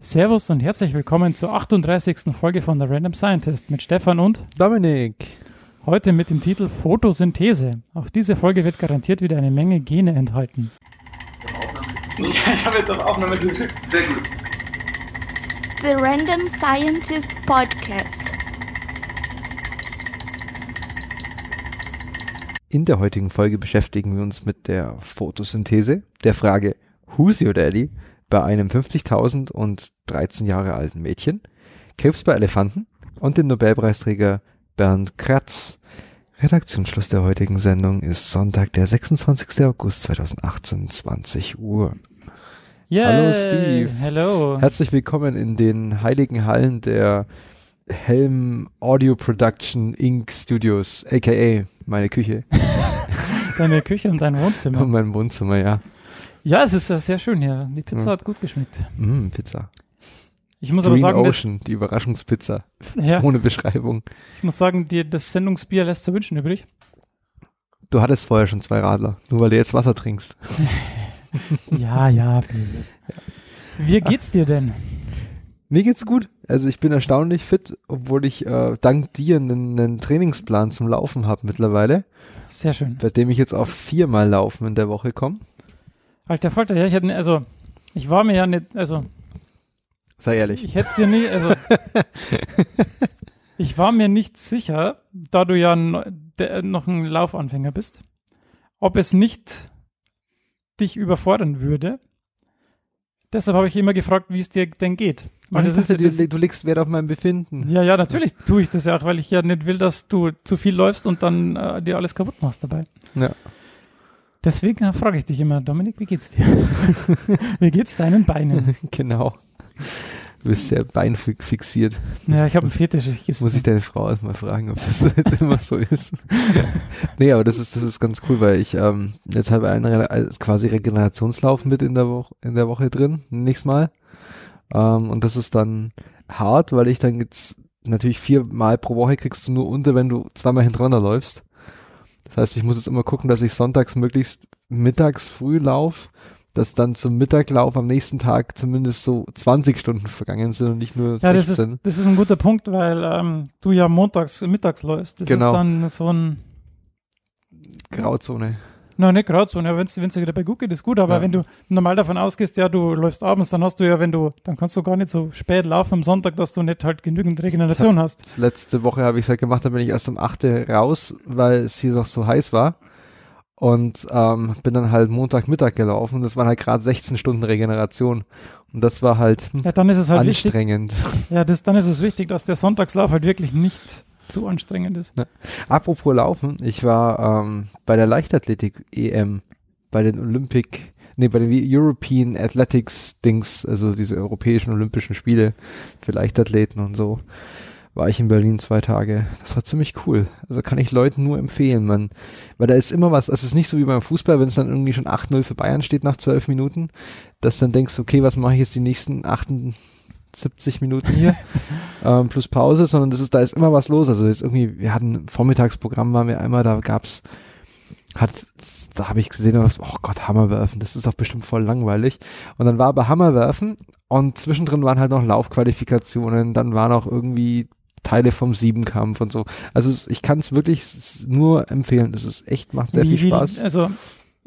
Servus und herzlich willkommen zur 38. Folge von The Random Scientist mit Stefan und Dominik. Heute mit dem Titel Photosynthese. Auch diese Folge wird garantiert wieder eine Menge Gene enthalten. Ich habe jetzt auf Aufnahme gedrückt. Sehr gut. The Random Scientist Podcast. In der heutigen Folge beschäftigen wir uns mit der Photosynthese, der Frage Who's your daddy bei einem 50.000 und 13 Jahre alten Mädchen, Krebs bei Elefanten und dem Nobelpreisträger Bernd Kratz. Redaktionsschluss der heutigen Sendung ist Sonntag, der 26. August 2018, 20 Uhr. Yay, Hallo Steve. Hello. Herzlich willkommen in den heiligen Hallen der Helm Audio Production Inc. Studios, aka meine Küche Deine Küche und dein und Wohnzimmer. mein Wohnzimmer, ja. Ja, es ist sehr schön hier. Die Pizza Ja. hat gut geschmeckt. Mm, Pizza. Ich muss Green aber sagen, das, Ocean, die Überraschungspizza. ja, Ohne Beschreibung. ich muss sagen, die, das Sendungsbier lässt zu wünschen übrig. Du hattest vorher schon zwei Radler, nur weil du jetzt Wasser trinkst. Ja, ja. Wie geht's dir denn? Mir geht's gut. Also ich bin erstaunlich fit, obwohl ich äh, dank dir einen, einen Trainingsplan zum Laufen habe mittlerweile, Sehr schön. bei dem ich jetzt auf viermal Laufen in der Woche komme. Alter Falter, ja, ich hätte, also, ich war mir ja nicht, also, Sei ehrlich. Ich hätte es dir nicht, also ich war mir nicht sicher, da du ja noch ein Laufanfänger bist, ob es nicht dich überfordern würde. Deshalb habe ich immer gefragt, wie es dir denn geht. Weil ich das ist ja, das, du, du legst Wert auf mein Befinden. ja, ja, natürlich tue ich das ja auch, weil ich ja nicht will, dass du zu viel läufst und dann äh, dir alles kaputt machst dabei. Ja. Deswegen frage ich dich immer, Dominik, wie geht's dir? wie geht's deinen Beinen? Genau. Du bist sehr beinfixiert. Ja, ich habe einen Fetisch. Ich Muss ich deine Frau erstmal fragen, ob das immer so ist. nee, aber das ist, das ist ganz cool, weil ich ähm, jetzt habe einen Re äh, quasi Regenerationslauf mit in der Woche in der Woche drin, nächstes Mal. Ähm, und das ist dann hart, weil ich dann jetzt natürlich viermal pro Woche kriegst du nur unter, wenn du zweimal hintereinander läufst. Das heißt, ich muss jetzt immer gucken, dass ich sonntags möglichst mittags früh lauf, dass dann zum Mittaglauf am nächsten Tag zumindest so 20 Stunden vergangen sind und nicht nur Ja, das 16. ist, das ist ein guter Punkt, weil ähm, du ja montags, mittags läufst. Das Genau. ist dann so ein, Grauzone. Na nicht Grauzone, wenn es dir dabei gut geht, ist gut, aber Ja. wenn du normal davon ausgehst, ja, du läufst abends, dann hast du ja, wenn du, dann kannst du gar nicht so spät laufen am Sonntag, dass du nicht halt genügend Regeneration hast. Das letzte Woche habe ich es halt gemacht, da bin ich erst um 8 Uhr raus, weil es hier noch so heiß war. Und ähm, bin dann halt Montagmittag gelaufen. Das waren halt gerade 16 Stunden Regeneration. Und das war halt hm, Ja, dann ist es halt wichtig, anstrengend. ja, das, dann ist es wichtig, dass der Sonntagslauf halt wirklich nicht zu anstrengend ist. Apropos Laufen, ich war ähm, bei der Leichtathletik-EM, bei den Olympic, nee, bei den European Athletics Dings, also diese europäischen Olympischen Spiele für Leichtathleten und so, war ich in Berlin zwei Tage. Das war ziemlich cool. Also kann ich Leuten nur empfehlen, man, weil da ist immer was, also es ist nicht so wie beim Fußball, wenn es dann irgendwie schon 8-0 für Bayern steht nach zwölf Minuten, dass dann denkst, okay, was mache ich jetzt die nächsten 78 Minuten hier? ähm, plus Pause, sondern das ist, da ist immer was los. Also jetzt irgendwie, wir hatten ein Vormittagsprogramm, waren wir einmal, da gab's, hat, da habe ich gesehen, oh Gott, Hammerwerfen, das ist doch bestimmt voll langweilig. Und dann war aber Hammerwerfen und zwischendrin waren halt noch Laufqualifikationen, dann waren auch irgendwie Teile vom Siebenkampf und so. Also ich kann es wirklich nur empfehlen. Das ist echt, macht sehr wie, viel Spaß. Wie, also,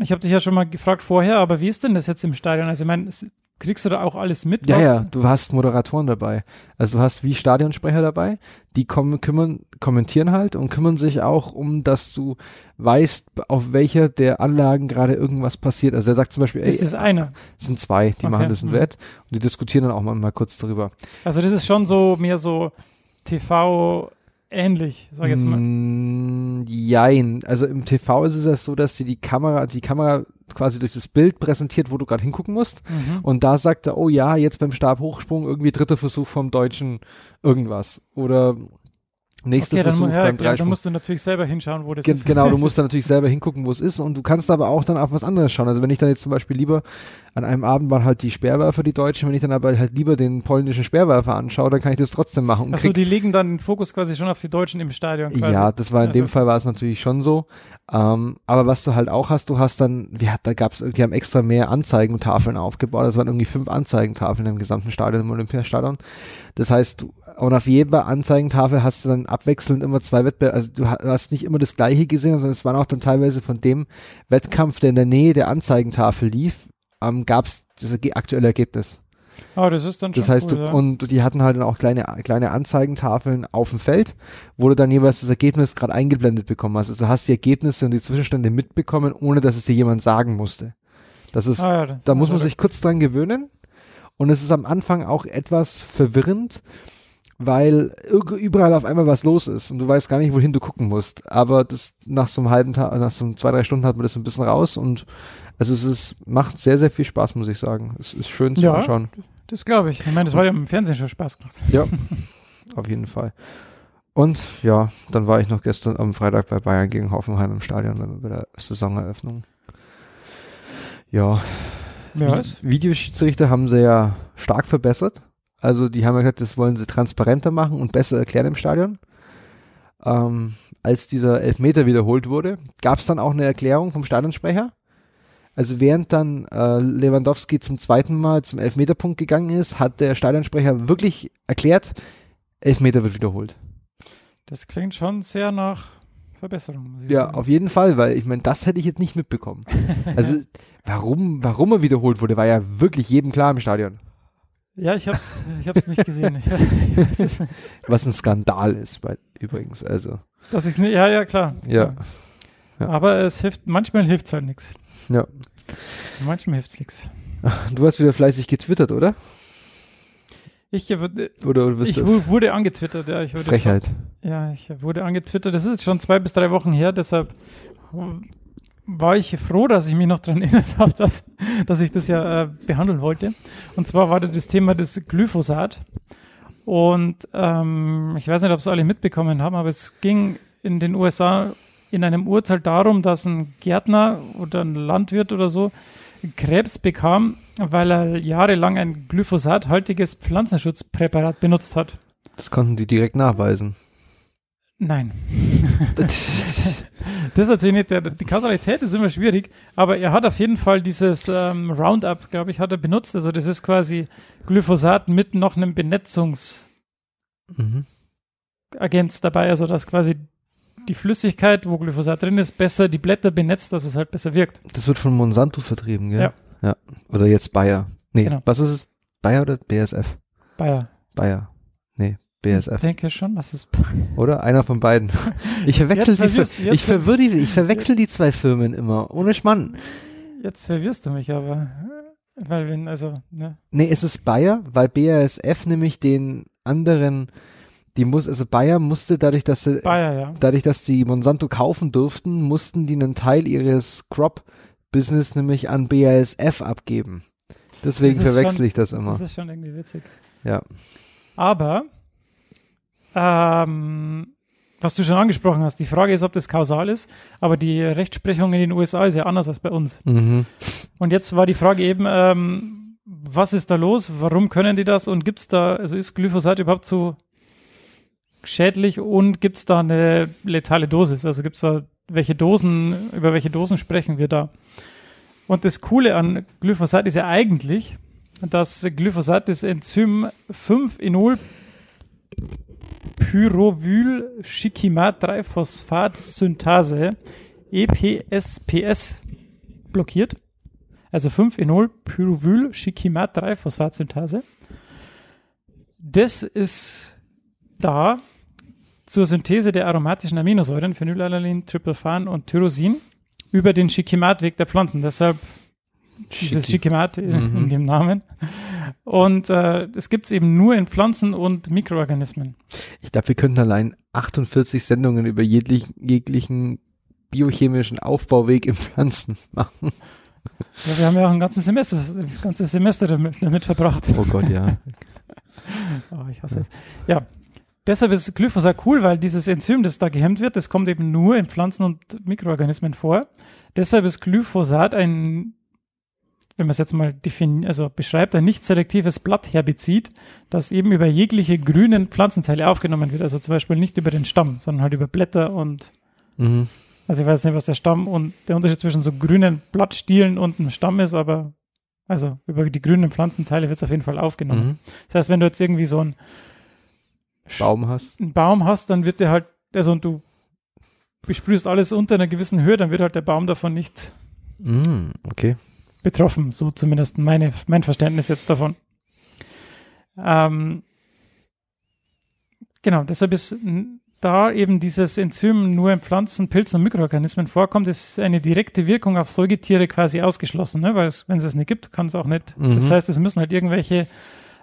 ich habe dich ja schon mal gefragt vorher, aber wie ist denn das jetzt im Stadion? Also, ich meine, es- kriegst du da auch alles mit? Ja, was- ja, du hast Moderatoren dabei. Also du hast wie Stadionsprecher dabei, die kommen, kümmern, kommentieren halt und kümmern sich auch um, dass du weißt, auf welcher der Anlagen gerade irgendwas passiert. Also er sagt zum Beispiel, ey, Ist das einer? es sind zwei, die Okay, machen das in hm. Wett und die diskutieren dann auch mal, mal kurz darüber. Also das ist schon so mehr so TV ähnlich, sag ich jetzt mal. Mm, jein. Also im TV ist es ja so, dass die die Kamera, die Kamera quasi durch das Bild präsentiert, wo du gerade hingucken musst. Mhm. Und da sagt er, oh ja, jetzt beim Stabhochsprung irgendwie dritter Versuch vom Deutschen irgendwas. Oder Nächster Okay, dann, Versuch mu- ja, beim ja, dann musst du natürlich selber hinschauen, wo das Gen ist. genau, du musst dann natürlich selber hingucken, wo es ist und du kannst aber auch dann auf was anderes schauen. Also wenn ich dann jetzt zum Beispiel lieber an einem Abend waren halt die Speerwerfer die Deutschen, wenn ich dann aber halt lieber den polnischen Speerwerfer anschaue, dann kann ich das trotzdem machen. Achso, krieg- die legen dann den Fokus quasi schon auf die Deutschen im Stadion quasi. Ja, das war in dem Also- Fall war es natürlich schon so. Ähm, aber was du halt auch hast, du hast dann, wie hat, da gab's, die haben extra mehr Anzeigentafeln aufgebaut. Das waren irgendwie fünf Anzeigentafeln im gesamten Stadion, im Olympiastadion. Das heißt, du, und auf jeder Anzeigentafel hast du dann abwechselnd immer zwei Wettbewerbe, also du ha- hast nicht immer das gleiche gesehen, sondern es waren auch dann teilweise von dem Wettkampf, der in der Nähe der Anzeigentafel lief, ähm, gab's das erge- aktuelle Ergebnis. Ah, das ist dann schon Das heißt, cool, du, ja. und die hatten halt dann auch kleine, kleine Anzeigentafeln auf dem Feld, wo du dann jeweils das Ergebnis gerade eingeblendet bekommen hast. Also du hast die Ergebnisse und die Zwischenstände mitbekommen, ohne dass es dir jemand sagen musste. Das ist, ah, ja, das- da muss man sich kurz dran gewöhnen. Und es ist am Anfang auch etwas verwirrend, weil überall auf einmal was los ist und du weißt gar nicht, wohin du gucken musst. Aber das nach so einem halben Tag, nach so zwei, drei Stunden hat man das ein bisschen raus und also es ist, macht sehr, sehr viel Spaß, muss ich sagen. Es ist schön zu Ja. anschauen. Das glaube ich. Ich meine, das war ja im Fernsehen schon Spaß gemacht. Ja, auf jeden Fall. Und ja, dann war ich noch gestern am Freitag bei Bayern gegen Hoffenheim im Stadion bei der Saisoneröffnung. Ja, Ja, Videoschiedsrichter haben sie ja stark verbessert. Also die haben ja gesagt, das wollen sie transparenter machen und besser erklären im Stadion. Ähm, als dieser Elfmeter wiederholt wurde, gab es dann auch eine Erklärung vom Stadionsprecher. Also während dann äh, Lewandowski zum zweiten Mal zum Elfmeterpunkt gegangen ist, hat der Stadionsprecher wirklich erklärt, Elfmeter wird wiederholt. das klingt schon sehr nach Verbesserung. Muss ich Ja, sagen. auf jeden Fall, weil ich meine, das hätte ich jetzt nicht mitbekommen. Also warum, warum er wiederholt wurde, war ja wirklich jedem klar im Stadion. Ja, ich hab's, ich hab's nicht gesehen. Ich, ich nicht. Was ein Skandal ist, bei, übrigens. Also, Dass ich's nicht, ja, ja, klar. ja. Ja. Aber es hilft, manchmal hilft's halt nichts. ja. Manchmal hilft's nichts. Du hast wieder fleißig getwittert, oder? Ich, äh, wurde- Oder, bist ich du wu- wurde angetwittert, ja. Ich wurde Frechheit? Ja, ich wurde angetwittert. Das ist jetzt schon zwei bis drei Wochen her, deshalb war ich froh, dass ich mich noch daran erinnert habe, dass, dass ich das ja äh, behandeln wollte. Und zwar war da das Thema des Glyphosat. Und ähm, ich weiß nicht, ob es alle mitbekommen haben, aber es ging in den USA in einem Urteil darum, dass ein Gärtner oder ein Landwirt oder so Krebs bekam, weil er jahrelang ein glyphosathaltiges Pflanzenschutzpräparat benutzt hat. Das konnten die direkt nachweisen. Nein. Das ist natürlich nicht, der, die Kausalität ist immer schwierig, aber er hat auf jeden Fall dieses ähm, Roundup, glaube ich, hat er benutzt. Also das ist quasi Glyphosat mit noch einem Benetzungsagens mhm. dabei, also dass quasi die Flüssigkeit, wo Glyphosat drin ist, besser die Blätter benetzt, dass es halt besser wirkt. Das wird von Monsanto vertrieben, gell? Ja. ja. Oder jetzt Bayer. Nee, Genau. was ist es? Bayer oder BSF? Bayer. Bayer. Nee, Ich BSF. denke schon, dass es Oder? Einer von beiden. Ich verwechsel, die, ver ich, verwirr die, ich verwechsel die zwei Firmen immer. Ohne Schmann. jetzt verwirrst du mich aber. Weil wenn, also, ne? Nee, es ist Bayer, weil BASF nämlich den anderen, die muss, also Bayer musste dadurch, dass sie, Bayer, ja. dadurch, dass die Monsanto kaufen durften, mussten die einen Teil ihres Crop-Business nämlich an BASF abgeben. Deswegen verwechsel schon- ich das immer. Das ist schon irgendwie witzig. Ja. Aber, ähm, was du schon angesprochen hast, die Frage ist, ob das kausal ist, aber die Rechtsprechung in den USA ist ja anders als bei uns. Mhm. Und jetzt war die Frage eben, ähm, was ist da los? Warum können die das? Und gibt es da, also ist Glyphosat überhaupt so schädlich und gibt es da eine letale Dosis? Also gibt es da welche Dosen, über welche Dosen sprechen wir da? Und das Coole an Glyphosat ist ja eigentlich, dass Glyphosat das Enzym 5-Enol Pyrovyl-Schikimat-3-Phosphat-Synthase EPSPS blockiert. Also 5-Enol-Pyrovyl-Schikimat-3-Phosphat-Synthase. Das ist da zur Synthese der aromatischen Aminosäuren Phenylalanin, Tryptophan und Tyrosin über den Schikimatweg der Pflanzen. Deshalb dieses. Schikimat in, Mhm. in dem Namen. Und äh, das gibt es eben nur in Pflanzen und Mikroorganismen. Ich glaube, wir könnten allein 48 Sendungen über jeglichen, jeglichen biochemischen Aufbauweg in Pflanzen machen. Ja, wir haben ja auch ein ganzes Semester, das ganze Semester damit, damit verbracht. Oh Gott, ja. Oh, ich hasse es. Ja, deshalb ist Glyphosat cool, weil dieses Enzym, das da gehemmt wird, das kommt eben nur in Pflanzen und Mikroorganismen vor. Deshalb ist Glyphosat ein, wenn man es jetzt mal defini also beschreibt, ein nicht selektives Blattherbizid, das eben über jegliche grünen Pflanzenteile aufgenommen wird. Also zum Beispiel nicht über den Stamm, sondern halt über Blätter und Mhm. also ich weiß nicht, was der Stamm und der Unterschied zwischen so grünen Blattstielen und einem Stamm ist, aber also über die grünen Pflanzenteile wird es auf jeden Fall aufgenommen. Mhm. Das heißt, wenn du jetzt irgendwie so einen, Baum hast. einen Baum hast, dann wird der halt, also und du besprühst alles unter einer gewissen Höhe, dann wird halt der Baum davon nicht Mhm. Okay. Betroffen. So zumindest meine, mein Verständnis jetzt davon. Ähm, genau, deshalb ist da eben dieses Enzym nur in Pflanzen, Pilzen und Mikroorganismen vorkommt, ist eine direkte Wirkung auf Säugetiere quasi ausgeschlossen, ne? weil es, wenn es es nicht gibt, kann es auch nicht. Mhm. Das heißt, es müssen halt irgendwelche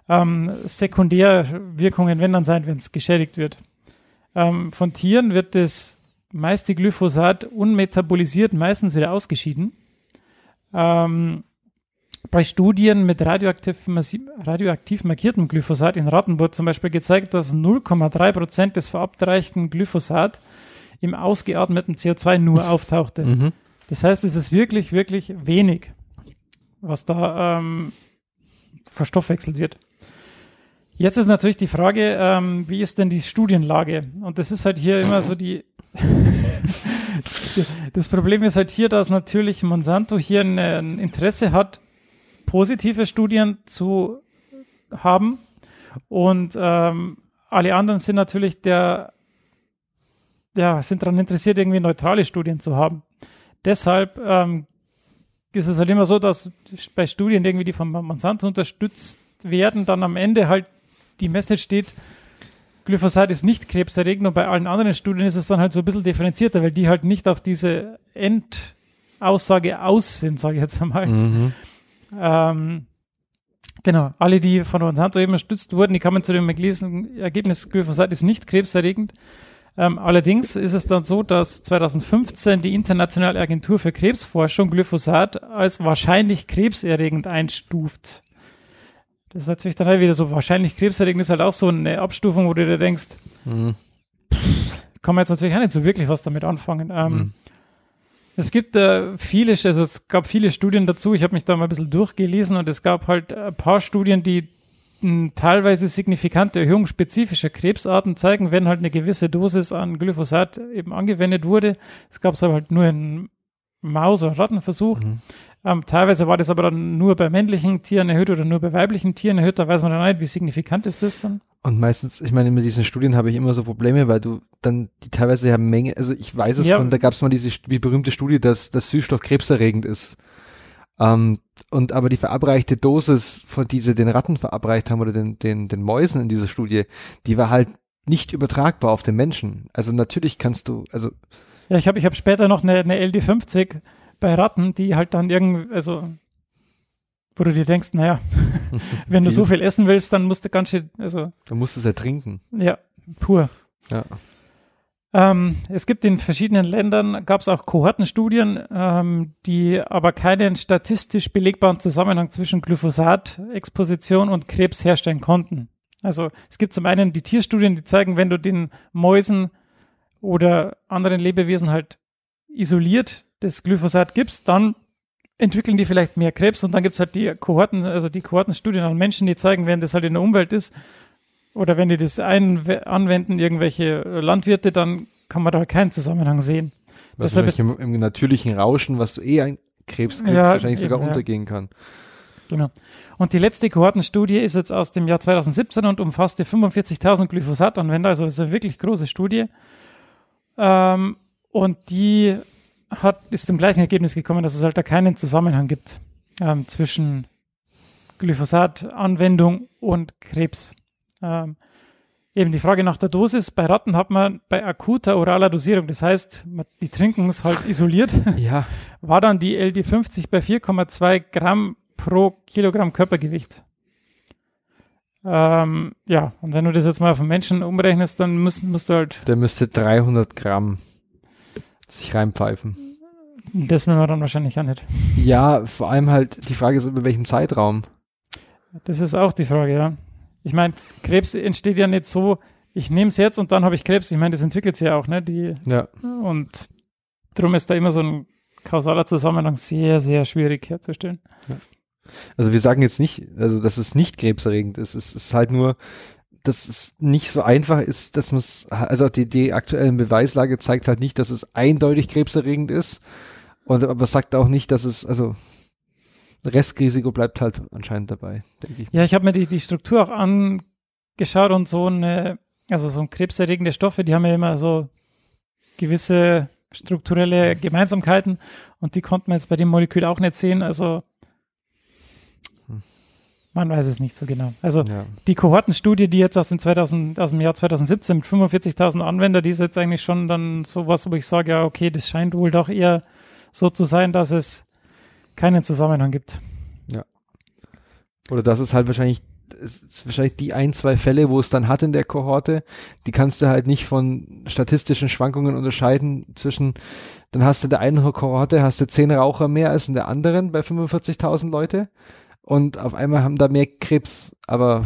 ähm, Sekundärwirkungen, wenn dann sein, wenn es geschädigt wird. Ähm, von Tieren wird das meiste Glyphosat unmetabolisiert meistens wieder ausgeschieden. Ähm, bei Studien mit radioaktiv, radioaktiv markiertem Glyphosat in Ratten wurde zum Beispiel gezeigt, dass 0,3 Prozent des verabreichten Glyphosat im ausgeatmeten CO2 nur auftauchte. Mhm. Das heißt, es ist wirklich, wirklich wenig, was da ähm, verstoffwechselt wird. Jetzt ist natürlich die Frage, ähm, wie ist denn die Studienlage? Und das ist halt hier immer so die. das Problem ist halt hier, dass natürlich Monsanto hier ein, ein Interesse hat, positive Studien zu haben. Und ähm, alle anderen sind natürlich der, ja, sind daran interessiert, irgendwie neutrale Studien zu haben. Deshalb ähm, ist es halt immer so, dass bei Studien irgendwie, die von Monsanto unterstützt werden, dann am Ende halt die Message steht, Glyphosat ist nicht krebserregend und bei allen anderen Studien ist es dann halt so ein bisschen differenzierter, weil die halt nicht auf diese Endaussage aus sind, sage ich jetzt einmal. Mhm. Ähm, genau, alle, die von Monsanto eben unterstützt wurden, die kamen zu dem Ergebnis, Ergebnis Glyphosat ist nicht krebserregend. Ähm, allerdings ist es dann so, dass 2015 die Internationale Agentur für Krebsforschung Glyphosat als wahrscheinlich krebserregend einstuft. Das ist natürlich dann halt wieder so, wahrscheinlich krebserregend ist halt auch so eine Abstufung, wo du dir denkst, Mhm. kann man jetzt natürlich auch nicht so wirklich was damit anfangen. Ähm, Mhm. Es gibt äh, viele, also es gab viele Studien dazu. Ich habe mich da mal ein bisschen durchgelesen und es gab halt ein paar Studien, die mh, teilweise signifikante Erhöhung spezifischer Krebsarten zeigen, wenn halt eine gewisse Dosis an Glyphosat eben angewendet wurde. Es gab es aber halt nur in Maus- oder Rattenversuch. Mhm. Ähm, teilweise war das aber dann nur bei männlichen Tieren erhöht oder nur bei weiblichen Tieren erhöht. Da weiß man dann nicht, wie signifikant ist das dann. Und meistens, ich meine, mit diesen Studien habe ich immer so Probleme, weil du dann die teilweise ja Menge, also ich weiß es Ja. von, da gab es mal diese die berühmte Studie, dass das Süßstoff krebserregend ist. Ähm, und aber die verabreichte Dosis, von die sie den Ratten verabreicht haben oder den, den, den Mäusen in dieser Studie, die war halt nicht übertragbar auf den Menschen. Also natürlich kannst du, also Ja, ich habe ich hab später noch eine, eine LD50 bei Ratten, die halt dann irgendwie, also, wo du dir denkst, naja, wenn du so viel essen willst, dann musst du ganz schön, also, du musst es ertrinken. ja, pur. Ja. Ähm, es gibt in verschiedenen Ländern, gab es auch Kohortenstudien, ähm, die aber keinen statistisch belegbaren Zusammenhang zwischen Glyphosat-Exposition und Krebs herstellen konnten. Also es gibt zum einen die Tierstudien, die zeigen, wenn du den Mäusen oder anderen Lebewesen halt isoliert das Glyphosat gibst, dann entwickeln die vielleicht mehr Krebs und dann gibt es halt die Kohorten, also die Kohortenstudien an Menschen, die zeigen, wenn das halt in der Umwelt ist oder wenn die das ein anwenden, irgendwelche Landwirte, dann kann man da halt keinen Zusammenhang sehen. Was Deshalb wahrscheinlich im, im natürlichen Rauschen, was du eh ein Krebs kriegst, Ja, wahrscheinlich sogar ja. untergehen kann. Genau. Und die letzte Kohortenstudie ist jetzt aus dem Jahr 2017 und umfasste 45.000 Glyphosat-Anwender, also ist eine wirklich große Studie. Ähm, und die hat, ist zum gleichen Ergebnis gekommen, dass es halt da keinen Zusammenhang gibt ähm, zwischen Glyphosat-Anwendung und Krebs. Ähm, eben die Frage nach der Dosis. Bei Ratten hat man bei akuter oraler Dosierung, das heißt, die trinken es halt isoliert, Ja, war dann die LD50 bei 4,2 Gramm pro Kilogramm Körpergewicht. Ähm, ja, und wenn du das jetzt mal auf einen Menschen umrechnest, dann musst, musst du halt, der müsste 300 Gramm sich reinpfeifen. das will man dann wahrscheinlich auch nicht. Ja, vor allem halt, die Frage ist, über welchen Zeitraum. Das ist auch die Frage, ja. Ich meine, Krebs entsteht ja nicht so, ich nehme es jetzt und dann habe ich Krebs. Ich meine, das entwickelt sich ja auch, ne? Die, Ja. und darum ist da immer so ein kausaler Zusammenhang sehr, sehr schwierig herzustellen. Also wir sagen jetzt nicht, also dass es nicht krebserregend ist. Es ist halt nur, dass es nicht so einfach ist, dass man es, also die, die aktuellen Beweislage zeigt halt nicht, dass es eindeutig krebserregend ist. Und aber sagt auch nicht, dass es, also Restrisiko bleibt halt anscheinend dabei, denke ich. Ja, ich habe mir die, die Struktur auch angeschaut und so eine, also so ein krebserregende Stoffe, die haben ja immer so gewisse strukturelle Gemeinsamkeiten und die konnten wir jetzt bei dem Molekül auch nicht sehen. Also Hm. Man weiß es nicht so genau. Also Ja. die Kohortenstudie, die jetzt aus dem 2000, aus dem Jahr 2017 mit 45.000 Anwender, die ist jetzt eigentlich schon dann sowas, wo ich sage, ja, okay, das scheint wohl doch eher so zu sein, dass es keinen Zusammenhang gibt. Oder das ist halt wahrscheinlich, ist wahrscheinlich die ein, zwei Fälle, wo es dann hat in der Kohorte, die kannst du halt nicht von statistischen Schwankungen unterscheiden zwischen, dann hast du in der einen Kohorte, hast du zehn Raucher mehr als in der anderen bei 45.000 Leute und auf einmal haben da mehr Krebs, aber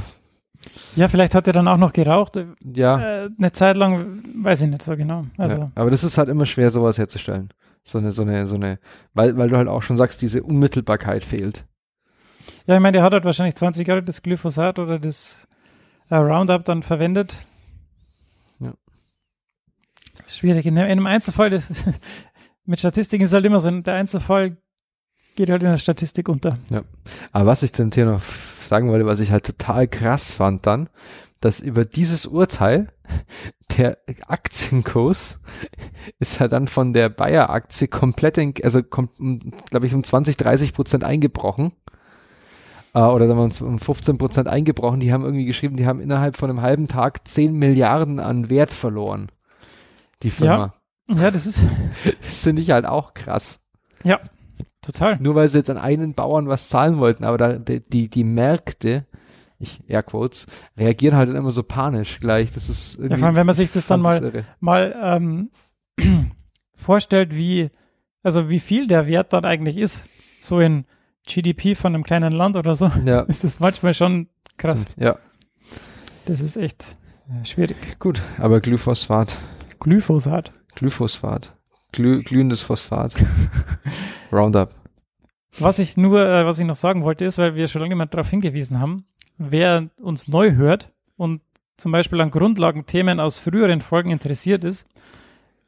Ja, vielleicht hat er dann auch noch geraucht. Äh, ja, eine Zeit lang, weiß ich nicht so genau. Also, ja, aber das ist halt immer schwer, sowas herzustellen. So eine, so eine, so eine, weil, weil du halt auch schon sagst, diese Unmittelbarkeit fehlt. ja, ich meine, der hat halt wahrscheinlich 20 Jahre das Glyphosat oder das äh, Roundup dann verwendet. Ja. Schwierig. In, einem- in einem Einzelfall, das, mit Statistiken ist halt immer so, der Einzelfall geht halt in der Statistik unter. Aber was ich zu dem Thema sagen wollte, was ich halt total krass fand dann, dass über dieses Urteil der Aktienkurs ist halt dann von der Bayer-Aktie komplett, in, also glaube ich um 20, 30 Prozent eingebrochen. Äh, oder sagen wir uns um 15 Prozent eingebrochen. Die haben irgendwie geschrieben, die haben innerhalb von einem halben Tag 10 Milliarden an Wert verloren. Die Firma. Ja, das ist Das finde ich halt auch krass. Total. Nur weil sie jetzt an einen Bauern was zahlen wollten, aber da, die, die, Märkte, ich Airquotes, reagieren halt dann immer so panisch gleich. Das ist irgendwie. Ja, vor allem, wenn man sich das dann mal, irre. mal ähm, vorstellt, wie, also wie viel der Wert dann eigentlich ist, so in GDP von einem kleinen Land oder so, Ja. ist das manchmal schon krass. Ja, Das ist echt äh, schwierig. gut. Aber Glyphosat, Glyphosat. Glyphosat, Glüh, glühendes Phosphat, Roundup. Was ich nur, äh, was ich noch sagen wollte, ist, weil wir schon lange mal darauf hingewiesen haben, wer uns neu hört und zum Beispiel an Grundlagenthemen aus früheren Folgen interessiert ist,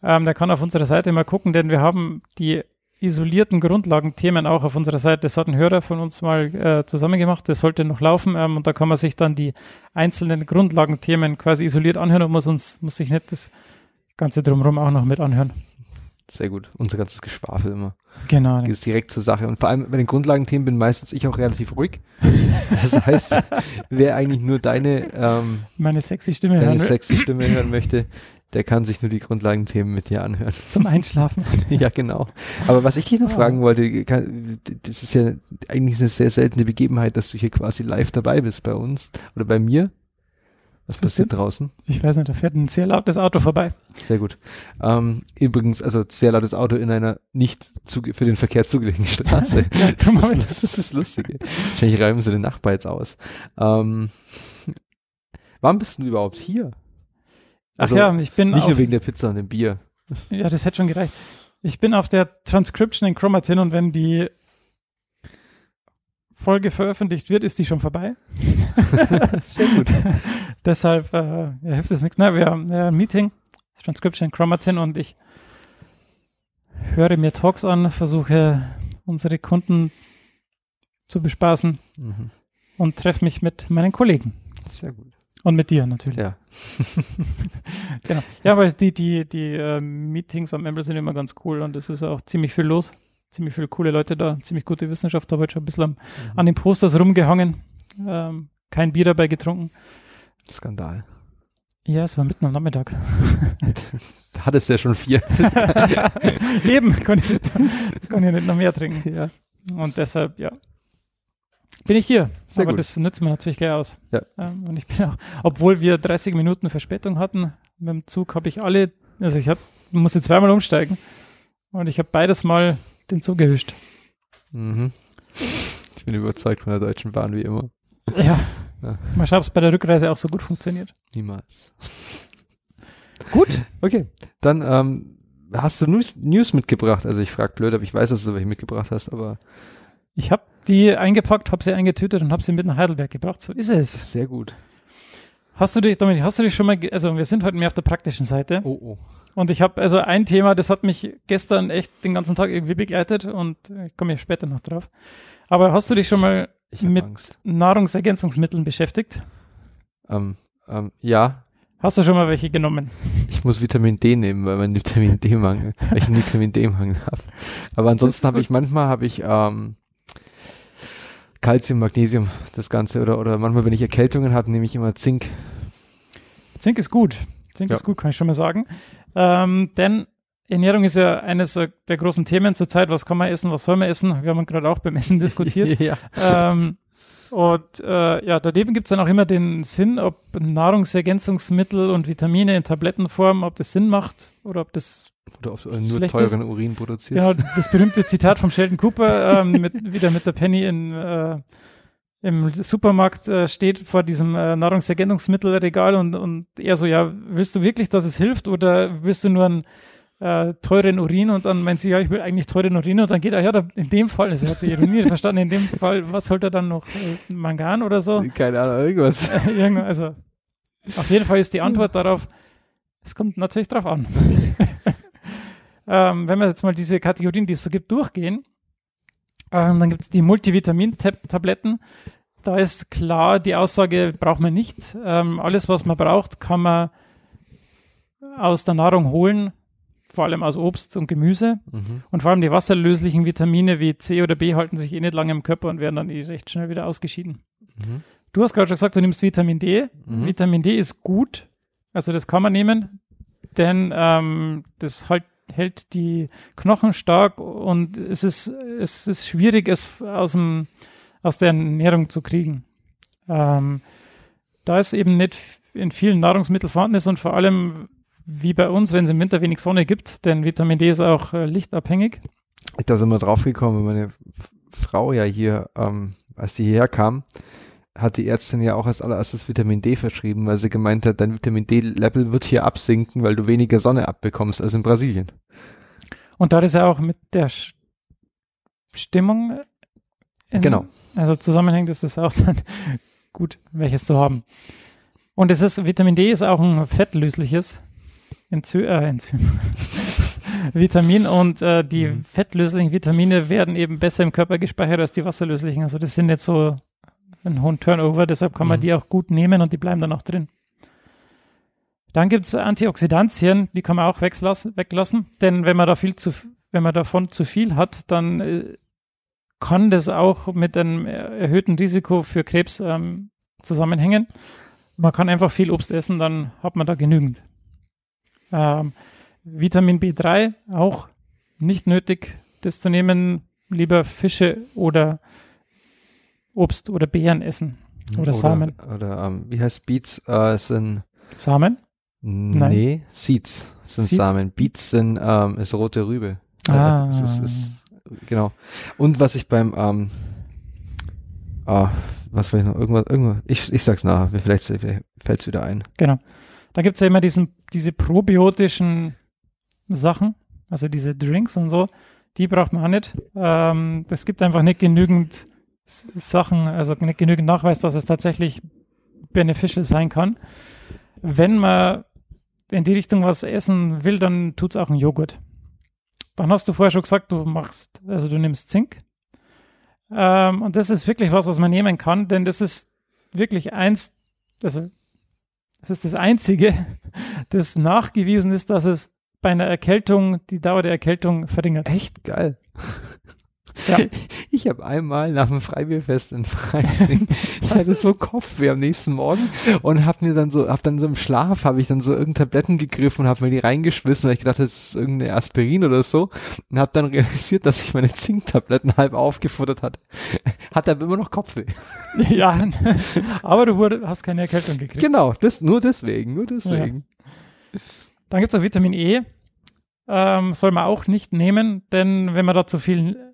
ähm, der kann auf unserer Seite mal gucken, denn wir haben die isolierten Grundlagenthemen auch auf unserer Seite. Das hat ein Hörer von uns mal äh, zusammen gemacht, das sollte noch laufen ähm, und da kann man sich dann die einzelnen Grundlagenthemen quasi isoliert anhören und muss uns, muss sich nicht das Ganze drumherum auch noch mit anhören. Sehr gut. Unser ganzes Geschwafel immer. Genau. Geht es direkt zur Sache. Und vor allem bei den Grundlagenthemen bin meistens ich auch relativ ruhig. Das heißt, wer eigentlich nur deine, ähm, Meine sexy Stimme deine hören sexy Stimme hören möchte, der kann sich nur die Grundlagenthemen mit dir anhören. zum Einschlafen. ja, genau. Aber was ich dich noch Ah. fragen wollte, kann, das ist ja eigentlich eine sehr seltene Begebenheit, dass du hier quasi live dabei bist bei uns oder bei mir. Was passiert draußen? Ich weiß nicht, da fährt ein sehr lautes Auto vorbei. Sehr gut. Ähm, übrigens, also sehr lautes Auto in einer nicht für den Verkehr zugelegenen Straße. das, komm mal. ist, das ist das Lustige. Wahrscheinlich räumen sie den Nachbar jetzt aus. Ähm, warum bist du überhaupt hier? Ach Also, ja, ich bin Nicht nur wegen der Pizza und dem Bier. ja, das hätte schon gereicht. Ich bin auf der Transcription in Chromatin und wenn die Folge veröffentlicht wird, ist die schon vorbei. Sehr gut. Deshalb äh, ja, hilft es nichts. Ne? Wir haben ja, ein Meeting, Transcription in Chromatin und ich höre mir Talks an, versuche unsere Kunden zu bespaßen Mhm. und treffe mich mit meinen Kollegen. Sehr gut. Und mit dir natürlich. Ja. Genau. Ja, weil die, die, die äh, Meetings am Embel sind immer ganz cool und es ist auch ziemlich viel los. Ziemlich viele coole Leute da, ziemlich gute Wissenschaft. Da habe ich schon ein bisschen am, Mhm. an den Posters rumgehangen. Ähm, kein Bier dabei getrunken. Skandal. Ja, es war mitten am Nachmittag. Da hattest du ja schon vier. Eben, kann ich, nicht, kann ich nicht noch mehr trinken. ja. Und deshalb, ja, bin ich hier. Sehr Aber gut. das nützt mir natürlich gleich aus. Ja. Ähm, und ich bin auch, obwohl wir 30 Minuten Verspätung hatten, mit dem Zug habe ich alle, also ich hab, musste zweimal umsteigen und ich habe beides Mal den erwischt. Mhm. Ich bin überzeugt von der Deutschen Bahn wie immer. Ja. Ja. Mal schauen, ob es bei der Rückreise auch so gut funktioniert. Niemals. Gut. Okay, dann ähm, hast du News, News mitgebracht. Also ich frage blöd, aber ich weiß, dass du welche mitgebracht hast, aber Ich habe die eingepackt, habe sie eingetütet und habe sie mit nach Heidelberg gebracht. So ist es. sehr gut. Hast du dich, Dominik, hast du dich schon mal, also wir sind heute mehr auf der praktischen Seite Oh, oh. und ich habe also ein Thema, das hat mich gestern echt den ganzen Tag irgendwie begleitet und ich komme ja später noch drauf. Aber hast du dich schon mal mit Angst. Nahrungsergänzungsmitteln beschäftigt? Ähm, ähm, ja, Hast du schon mal welche genommen? ich muss Vitamin D nehmen, weil mein Vitamin D-Mangel, weil ich einen Vitamin D-Mangel habe. Aber ansonsten habe ich manchmal habe ich ähm, Calcium, Magnesium, das Ganze oder oder manchmal, wenn ich Erkältungen habe, nehme ich immer Zink. Zink ist gut. Zink Ja. ist gut, kann ich schon mal sagen. Ähm, denn Ernährung ist ja eines der großen Themen zurzeit. Was kann man essen, was soll man essen? Wir haben gerade auch beim Essen diskutiert. ja. ähm, und äh, ja, daneben gibt es dann auch immer den Sinn, ob Nahrungsergänzungsmittel und Vitamine in Tablettenform, ob das Sinn macht oder ob das Oder ob du nur Schlecht ist. teuren Urin produzierst. ja das berühmte Zitat vom Sheldon Cooper ähm, mit, wieder mit der Penny in, äh, im Supermarkt äh, steht vor diesem äh, Nahrungsergänzungsmittelregal und, und er so, ja, willst du wirklich, dass es hilft oder willst du nur einen äh, teuren Urin und dann meint sie, ja, ich will eigentlich teuren Urin und dann geht er, ja, da, in dem Fall, also er hat die Ironie verstanden, in dem Fall, was holt er dann noch, äh, Mangan oder so? Keine Ahnung, irgendwas. Irgendwo, also auf jeden Fall ist die Antwort darauf, es kommt natürlich drauf an. ähm, wenn wir jetzt mal diese Kategorien, die es so gibt, durchgehen, ähm, dann gibt es die Multivitamin-Tabletten. Da ist klar, die Aussage braucht man nicht. Ähm, alles, was man braucht, kann man aus der Nahrung holen, vor allem aus Obst und Gemüse. Mhm. Und vor allem die wasserlöslichen Vitamine wie C oder B halten sich eh nicht lange im Körper und werden dann eh recht schnell wieder ausgeschieden. Mhm. Du hast gerade schon gesagt, du nimmst Vitamin D. Mhm. Vitamin D ist gut, also das kann man nehmen, denn ähm, das halt, hält die Knochen stark und es ist, es ist schwierig, es aus, dem, aus der Ernährung zu kriegen. Ähm, da es eben nicht in vielen Nahrungsmitteln vorhanden ist und vor allem wie bei uns, wenn es im Winter wenig Sonne gibt, denn Vitamin D ist auch äh, lichtabhängig. Da sind wir drauf gekommen, meine Frau ja hier, ähm, als die hierher kam, hat die Ärztin ja auch als allererstes Vitamin D verschrieben, weil sie gemeint hat, dein Vitamin D-Level wird hier absinken, weil du weniger Sonne abbekommst als in Brasilien. Und da das ja auch mit der Stimmung in, Genau. also zusammenhängt, ist es auch dann gut, welches zu haben. Und es ist, Vitamin D ist auch ein fettlösliches Enzym, äh, Enzym. Vitamin und äh, die Mhm. fettlöslichen Vitamine werden eben besser im Körper gespeichert als die wasserlöslichen. Also das sind nicht so einen hohen Turnover, deshalb kann man Mhm. die auch gut nehmen und die bleiben dann auch drin. Dann gibt es Antioxidantien, die kann man auch weglassen, denn wenn man da viel zu, wenn man davon zu viel hat, dann äh, kann das auch mit einem erhöhten Risiko für Krebs ähm, zusammenhängen. Man kann einfach viel Obst essen, dann hat man da genügend. Ähm, Vitamin B3 auch nicht nötig, das zu nehmen. Lieber Fische oder Obst oder Beeren essen. Oder Samen. Oder, ähm, wie heißt Beets? Äh, es sind, Samen? nee, Seeds sind Seeds? Samen. Beets sind, ähm, ist rote Rübe. Ah. Äh, ist, ist, genau. Und was ich beim, ähm, ah, was will ich noch, irgendwas, irgendwas, ich, ich sag's nachher, vielleicht fällt's wieder ein. Genau. Da gibt es ja immer diesen, diese probiotischen Sachen, also diese Drinks und so, die braucht man auch nicht. Ähm, es gibt einfach nicht genügend Sachen, also genügend Nachweis, dass es tatsächlich beneficial sein kann. Wenn man in die Richtung was essen will, dann tut's auch ein Joghurt. Dann hast du vorher schon gesagt, du machst, also du nimmst Zink. Ähm, und das ist wirklich was, was man nehmen kann, denn das ist wirklich eins, also das ist das Einzige, das nachgewiesen ist, dass es bei einer Erkältung die Dauer der Erkältung verringert. Echt geil. Ja. Ich habe einmal nach dem Freibierfest in Freising, ich hatte so Kopfweh am nächsten Morgen und habe mir dann so, hab dann so im Schlaf, habe ich dann so irgendeine Tabletten gegriffen und habe mir die reingeschmissen, weil ich gedacht, das ist irgendeine Aspirin oder so und habe dann realisiert, dass ich meine Zinktabletten halb aufgefuttert hatte. Hatte aber immer noch Kopfweh. Ja, aber du wurde, hast keine Erkältung gekriegt. Genau, das, nur deswegen, nur deswegen. Dann gibt es auch Vitamin E. Ähm, soll man auch nicht nehmen, denn wenn man da zu viel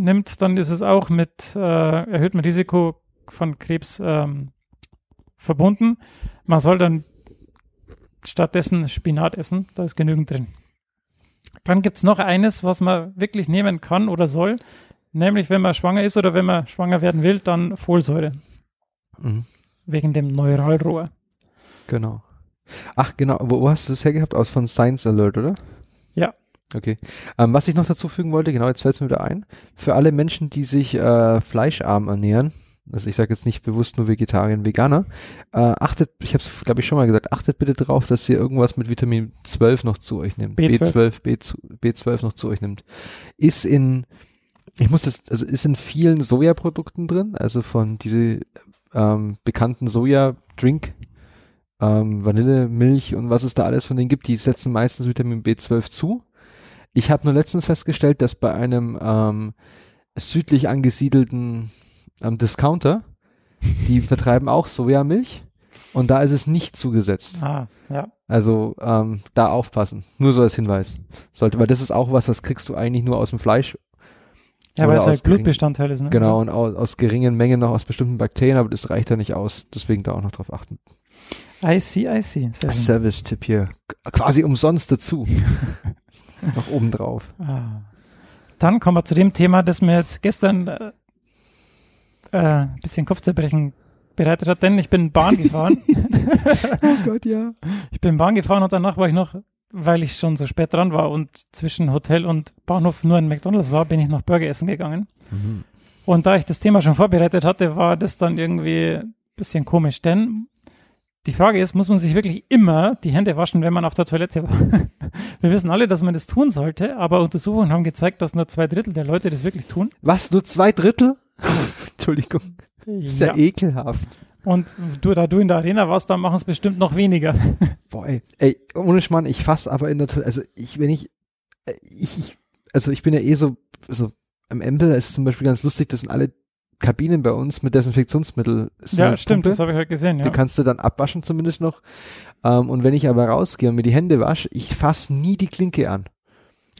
nimmt, dann ist es auch mit äh, erhöhtem Risiko von Krebs ähm, verbunden. Man soll dann stattdessen Spinat essen, da ist genügend drin. Dann gibt's noch eines, was man wirklich nehmen kann oder soll, nämlich wenn man schwanger ist oder wenn man schwanger werden will, dann Folsäure, Mhm. wegen dem Neuralrohr. Genau. Ach, genau. Wo, wo hast du das hergehabt? Aus von Science Alert, oder? Ja. Okay. Ähm, was ich noch dazu fügen wollte, genau, jetzt fällt es mir wieder ein. Für alle Menschen, die sich äh, fleischarm ernähren, also ich sage jetzt nicht bewusst nur Vegetarier und Veganer, äh, achtet, ich habe es glaube ich schon mal gesagt, achtet bitte darauf, dass ihr irgendwas mit Vitamin 12 noch zu euch nehmt. B12. B12, B12 noch zu euch nimmt. Ist in, ich muss das, also ist in vielen Sojaprodukten drin, also von diese ähm, bekannten Soja-Drink, ähm, Vanille, Milch und was es da alles von denen gibt, die setzen meistens Vitamin B12 zu. Ich habe nur letztens festgestellt, dass bei einem ähm, südlich angesiedelten ähm, Discounter, die vertreiben auch Sojamilch und da ist es nicht zugesetzt. Ah, ja. Also ähm, da aufpassen. Nur so als Hinweis. Sollte, weil das ist auch was, das kriegst du eigentlich nur aus dem Fleisch. Ja, weil es halt Blutbestandteil ist, ne? Genau, und aus, aus geringen Mengen noch aus bestimmten Bakterien, aber das reicht ja nicht aus. Deswegen da auch noch drauf achten. I see, I see. Service-Tipp hier. Quasi umsonst dazu. noch oben drauf. Ah. Dann kommen wir zu dem Thema, das mir jetzt gestern äh, äh, ein bisschen Kopfzerbrechen bereitet hat, denn ich bin Bahn gefahren. Oh Gott, ja. ich bin Bahn gefahren und danach war ich noch, weil ich schon so spät dran war und zwischen Hotel und Bahnhof nur ein McDonalds war, bin ich noch Burger essen gegangen. Mhm. Und da ich das Thema schon vorbereitet hatte, war das dann irgendwie ein bisschen komisch, denn die Frage ist, muss man sich wirklich immer die Hände waschen, wenn man auf der Toilette war? Wir wissen alle, dass man das tun sollte, aber Untersuchungen haben gezeigt, dass nur zwei Drittel der Leute das wirklich tun. Was, nur zwei Drittel? Entschuldigung. Ist ja, Ja. ekelhaft. Und du, da du in der Arena warst, dann machen es bestimmt noch weniger. Boah, ey, ey ohne Schmarrn, ich fasse aber in der Toilette, also ich, wenn ich, äh, ich, ich, also ich bin ja eh so, so, am Embel ist zum Beispiel ganz lustig, das sind alle Kabinen bei uns mit Desinfektionsmittel. ja, stimmt, Pumpe. das habe ich heute gesehen, Die ja. kannst du dann abwaschen zumindest noch. Ähm, und wenn ich aber rausgehe und mir die Hände wasche, ich fasse nie die Klinke an.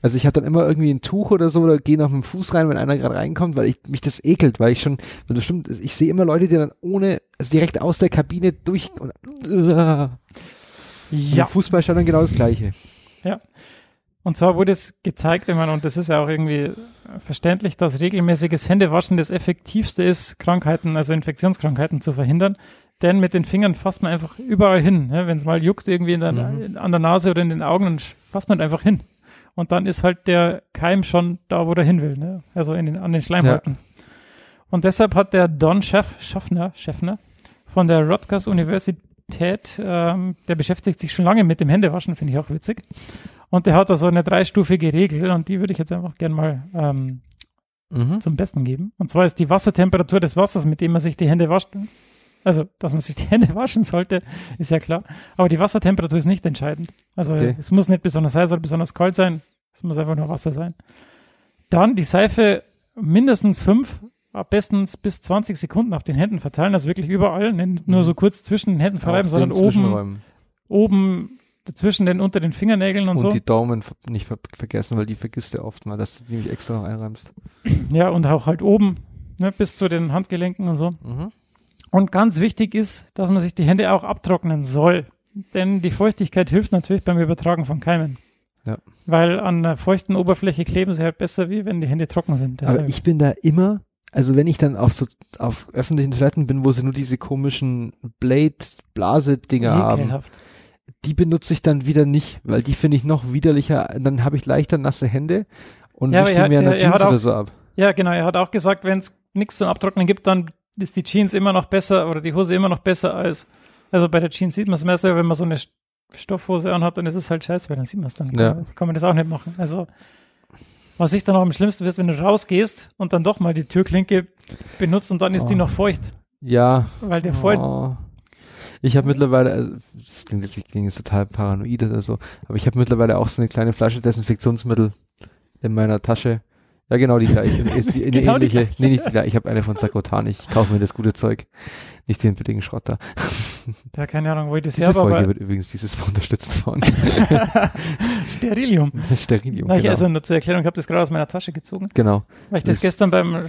Also ich habe dann immer irgendwie ein Tuch oder so oder gehe noch mit dem Fuß rein, wenn einer gerade reinkommt, weil ich mich das ekelt, weil ich schon, weil das stimmt, ich sehe immer Leute, die dann ohne, also direkt aus der Kabine durch und, uh, Ja, Fußballstadion genau das gleiche. Und zwar wurde es gezeigt, ich meine, und das ist ja auch irgendwie verständlich, dass regelmäßiges Händewaschen das effektivste ist, Krankheiten, also Infektionskrankheiten zu verhindern. Denn mit den Fingern fasst man einfach überall hin. Ne? Wenn es mal juckt irgendwie der, Mhm. an der Nase oder in den Augen, dann fasst man einfach hin. Und dann ist halt der Keim schon da, wo er hin will. Ne? Also in den, an den Schleimhäuten. Und deshalb hat der Don Schaff, Schaffner, Schaffner von der Rutgers Universität, ähm, der beschäftigt sich schon lange mit dem Händewaschen, finde ich auch witzig. Und der hat da so eine dreistufige Regel und die würde ich jetzt einfach gern mal ähm, Mhm. zum Besten geben. Und zwar ist die Wassertemperatur des Wassers, mit dem man sich die Hände wascht. Also, dass man sich die Hände waschen sollte, ist ja klar. Aber die Wassertemperatur ist nicht entscheidend. Also, Okay. es muss nicht besonders heiß oder besonders kalt sein. Es muss einfach nur Wasser sein. Dann die Seife mindestens fünf, bestens bis 20 Sekunden auf den Händen verteilen. Also wirklich überall. Nicht nur so kurz zwischen den Händen verreiben, sondern oben, oben zwischen den, unter den Fingernägeln und, Und so. die Daumen nicht ver vergessen, weil die vergisst du oft mal, dass du die nämlich extra noch einreimst. Ja, und auch halt oben, ne, bis zu den Handgelenken und so. Mhm. Und ganz wichtig ist, dass man sich die Hände auch abtrocknen soll. Denn die Feuchtigkeit hilft natürlich beim Übertragen von Keimen. Ja. Weil an der feuchten Oberfläche kleben sie halt besser, wie wenn die Hände trocken sind. Aber Deshalb- ich bin da immer, also wenn ich dann auf so auf öffentlichen Toiletten bin, wo sie nur diese komischen Blade-Blase-Dinger haben. Die benutze ich dann wieder nicht, weil die finde ich noch widerlicher. Dann habe ich leichter nasse Hände und Ja, wische mir hat Jeans oder so ab. Ja, genau. Er hat auch gesagt, wenn es nichts zum Abtrocknen gibt, dann ist die Jeans immer noch besser oder die Hose immer noch besser als. Also bei der Jeans sieht man es meistens, wenn man so eine St- Stoffhose anhat, dann ist es halt scheiße, weil dann sieht man es dann. Ja. Kann, kann man das auch nicht machen. Also, was ich dann auch am schlimmsten ist, wenn du rausgehst und dann doch mal die Türklinke benutzt und dann ist die Oh. noch feucht, Ja. weil der voll. Oh. Ich habe mittlerweile, also, das klingt jetzt, ich klinge jetzt total paranoid oder so, aber ich habe mittlerweile auch so eine kleine Flasche Desinfektionsmittel in meiner Tasche. Ja, genau die gleiche. Ist die, Genau die ähnliche. nee, nicht die gleiche. Ich habe eine von Sakrotan. Ich kaufe mir das gute Zeug. Nicht den billigen Schrott da. Ja, keine Ahnung, wo ich das Diese habe, Folge aber wird übrigens dieses Mal unterstützt von Sterilium. Sterilium. Na, ich, Genau. Also nur zur Erklärung, ich habe das gerade aus meiner Tasche gezogen, genau. weil ich das Das- gestern beim,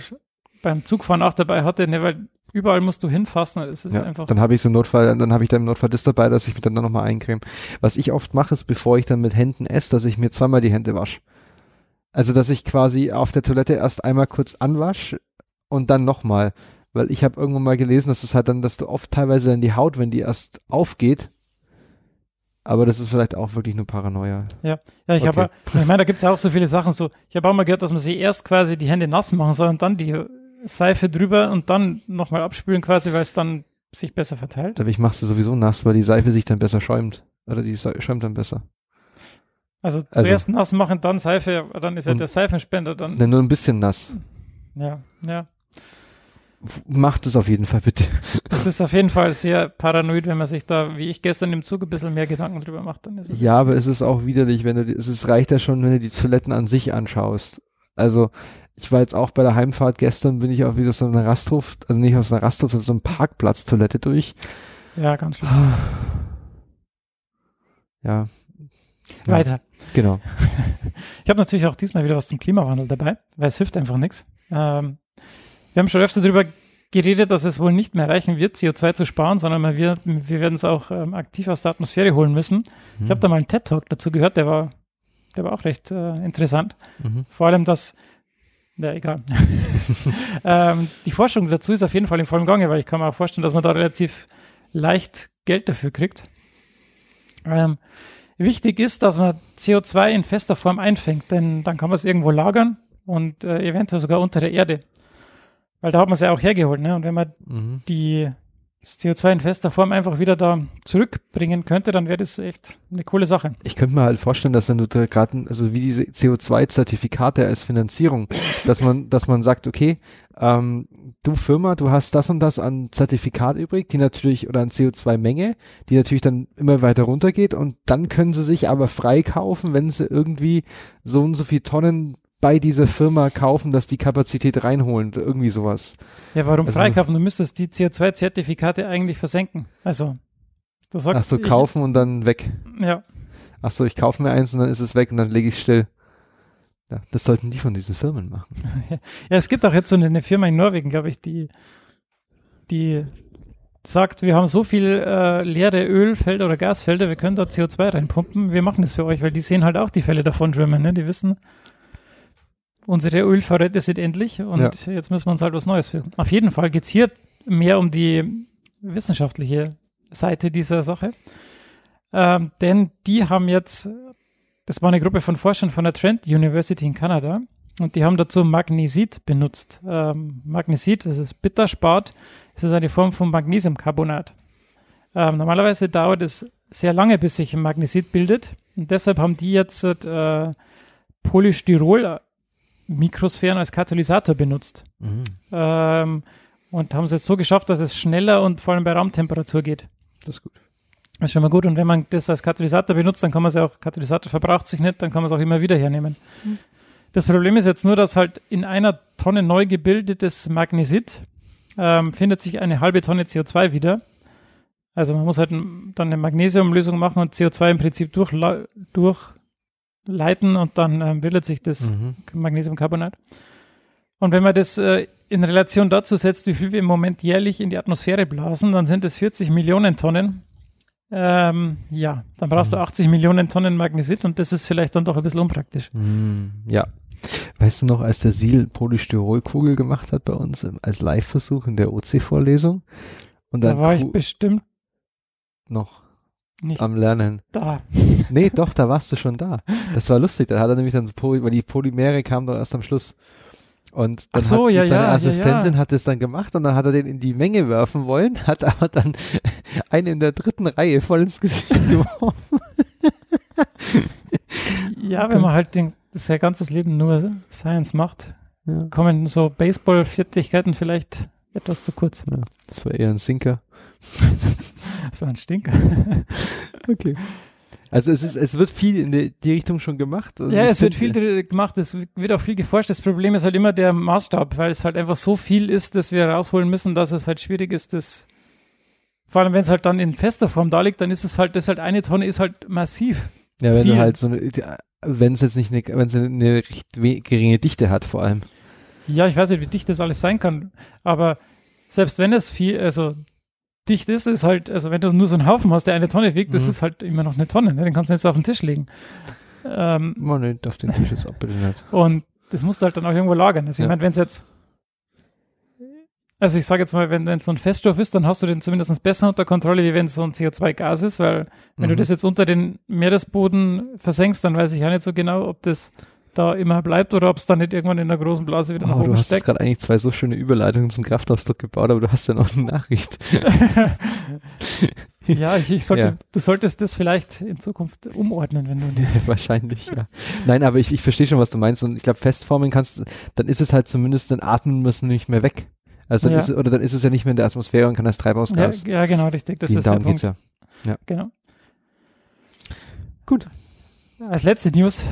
beim Zugfahren auch dabei hatte, ne, weil überall musst du hinfassen. Es ist ja, einfach. dann habe ich so im Notfall, dann habe ich da im Notfall das dabei, dass ich mich dann nochmal eincreme. Was ich oft mache, ist, bevor ich dann mit Händen esse, dass ich mir zweimal die Hände wasche. Also, dass ich quasi auf der Toilette erst einmal kurz anwasche und dann nochmal. Weil ich habe irgendwann mal gelesen, dass es halt dann, dass du oft teilweise dann die Haut, wenn die erst aufgeht, aber das ist vielleicht auch wirklich nur Paranoia. Ja, ja ich Okay. habe, ich meine, da gibt es ja auch so viele Sachen. So, ich habe auch mal gehört, dass man sich erst quasi die Hände nass machen soll und dann die Seife drüber und dann nochmal abspülen quasi, weil es dann sich besser verteilt. Aber ich mache sie sowieso nass, weil die Seife sich dann besser schäumt. Oder die schäumt dann besser. Also, Also- zuerst nass machen, dann Seife, dann ist ja der Seifenspender dann. Ne, nur ein bisschen nass. Ja, ja. Macht es auf jeden Fall bitte. Das ist auf jeden Fall sehr paranoid, wenn man sich da, wie ich gestern im Zug, ein bisschen mehr Gedanken drüber macht. Dann ist es Ja, aber es ist auch widerlich, wenn du, es ist, reicht ja schon, wenn du die Toiletten an sich anschaust. Also, ich war jetzt auch bei der Heimfahrt gestern, bin ich auch wieder so einer Rasthof, also nicht auf so einer Rasthof, sondern so eine Parkplatztoilette durch. ja ganz schlimm. Ja, Ja. Weiter. genau. Ich habe natürlich auch diesmal wieder was zum Klimawandel dabei, weil es hilft einfach nichts. Ähm, wir haben schon öfter darüber geredet, dass es wohl nicht mehr reichen wird, CO2 zu sparen, sondern wir, wir, wir werden es auch ähm, aktiv aus der Atmosphäre holen müssen. Ich habe da mal einen TED-Talk dazu gehört, der war, der war auch recht äh, interessant. Mhm. Vor allem das, ja, egal. ähm, die Forschung dazu ist auf jeden Fall im vollen Gange, weil ich kann mir auch vorstellen, dass man da relativ leicht Geld dafür kriegt. Ähm, wichtig ist, dass man CO2 in fester Form einfängt, denn dann kann man es irgendwo lagern und äh, eventuell sogar unter der Erde. Weil da hat man es ja auch hergeholt, ne? Und wenn man Mhm. die das CO2 in fester Form einfach wieder da zurückbringen könnte, dann wäre das echt eine coole Sache. Ich könnte mir halt vorstellen, dass wenn du da gerade, also wie diese CO2-Zertifikate als Finanzierung, dass man, dass man sagt, okay, ähm, du Firma, du hast das und das an Zertifikat übrig, die natürlich, oder an CO2-Menge, die natürlich dann immer weiter runtergeht und dann können sie sich aber freikaufen, wenn sie irgendwie so und so viel Tonnen bei dieser Firma kaufen, dass die Kapazität reinholen, irgendwie sowas. Ja, warum Also- freikaufen? Du müsstest die CO2-Zertifikate eigentlich versenken. Also, du sagst. Ach so, ich- kaufen und dann weg. Ja, Ach so, ich kaufe mir eins und dann ist es weg und dann lege ich still. Ja, das sollten die von diesen Firmen machen. ja, es gibt auch jetzt so eine, eine Firma in Norwegen, glaube ich, die, die sagt, wir haben so viel äh, leere Ölfelder oder Gasfelder, wir können da CO2 reinpumpen, wir machen das für euch, weil die sehen halt auch die Fälle davon schwimmen, ne? Die wissen, unsere Ölvorräte sind endlich und Ja. jetzt müssen wir uns halt was Neues für. Auf jeden Fall geht's hier mehr um die wissenschaftliche Seite dieser Sache. Ähm, denn die haben jetzt, das war eine Gruppe von Forschern von der Trent University in Kanada und die haben dazu Magnesit benutzt. Ähm, Magnesit, das ist Bitterspat, das ist eine Form von Magnesiumcarbonat. Ähm, normalerweise dauert es sehr lange, bis sich ein Magnesit bildet und deshalb haben die jetzt äh, Polystyrol-Mikrosphären als Katalysator benutzt. Ähm, und haben es jetzt so geschafft, dass es schneller und vor allem bei Raumtemperatur geht. Das ist gut. Das ist schon mal gut. Und wenn man das als Katalysator benutzt, dann kann man es ja auch, Katalysator verbraucht sich nicht, dann kann man es auch immer wieder hernehmen. Das Problem ist jetzt nur, dass halt in einer Tonne neu gebildetes Magnesit ähm, findet sich eine halbe Tonne CO2 wieder. Also man muss halt dann eine Magnesiumlösung machen und CO2 im Prinzip durchla- durchleiten und dann ähm, bildet sich das Mhm. Magnesiumcarbonat. Und wenn man das äh, in Relation dazu setzt, wie viel wir im Moment jährlich in die Atmosphäre blasen, dann sind es 40 Millionen Tonnen. Ähm, ja, dann brauchst du 80 Millionen Tonnen Magnesit und das ist vielleicht dann doch ein bisschen unpraktisch. Mhm. Ja. Weißt du noch, als der Siel Polystyrolkugel gemacht hat bei uns im, als Live-Versuch in der OC-Vorlesung? Und dann Da war ich bestimmt noch nicht am Lernen. da. Nee, doch, da warst du schon da. Das war lustig. Da hat er nämlich dann so, Poly- weil die Polymere kamen doch erst am Schluss. Und dann so, hat ja, seine ja, Assistentin ja. hat es dann gemacht und dann hat er den in die Menge werfen wollen, hat aber dann einen in der dritten Reihe voll ins Gesicht geworfen. Ja, wenn man halt den, sein ganzes Leben nur Science macht, kommen so Baseball-Fertigkeiten vielleicht etwas zu kurz. Das war eher ein Sinker. Das war ein Stinker. Okay. Also es ist, es wird viel in die, die Richtung schon gemacht. und Ja, es wird viel gemacht, es wird auch viel geforscht. Das Problem ist halt immer der Maßstab, weil es halt einfach so viel ist, dass wir rausholen müssen, dass es halt schwierig ist, das vor allem wenn es halt dann in fester Form da liegt, dann ist es halt, das halt eine Tonne ist halt massiv. Ja, wenn viel. du halt so eine, wenn es jetzt nicht eine, wenn es eine recht geringe Dichte hat vor allem. Ja, ich weiß nicht, wie dicht das alles sein kann, aber selbst wenn es viel, also dicht ist, ist halt, also wenn du nur so einen Haufen hast, der eine Tonne wiegt, das Mhm. ist halt immer noch eine Tonne, ne? den kannst du nicht so auf den Tisch legen. Ähm, Oh, nee, auf den Tisch jetzt nicht. und das musst du halt dann auch irgendwo lagern. Also ich Ja. meine, wenn es jetzt, also ich sage jetzt mal, wenn es so ein Feststoff ist, dann hast du den zumindest besser unter Kontrolle, wie wenn es so ein CO2-Gas ist, weil wenn du Mhm. das jetzt unter den Meeresboden versenkst, dann weiß ich ja nicht so genau, ob das da immer bleibt oder ob es dann nicht irgendwann in der großen Blase wieder nach Oh, du oben hast jetzt steckt. gerade eigentlich zwei so schöne Überleitungen zum Kraftausdruck gebaut, aber du hast ja noch eine Nachricht. Ja, ich, ich sollte, Ja. du solltest das vielleicht in Zukunft umordnen, wenn du Wahrscheinlich, ja. Nein, aber ich, ich verstehe schon, was du meinst. Und ich glaube, festformen kannst, dann ist es halt zumindest, dann atmen müssen wir nicht mehr weg. Also dann Ja. ist es, oder dann ist es ja nicht mehr in der Atmosphäre und kann das ja, Treibhausgas. ja, genau, richtig. Das ist der darum Punkt. geht's ja. Genau. Gut. Als letzte News,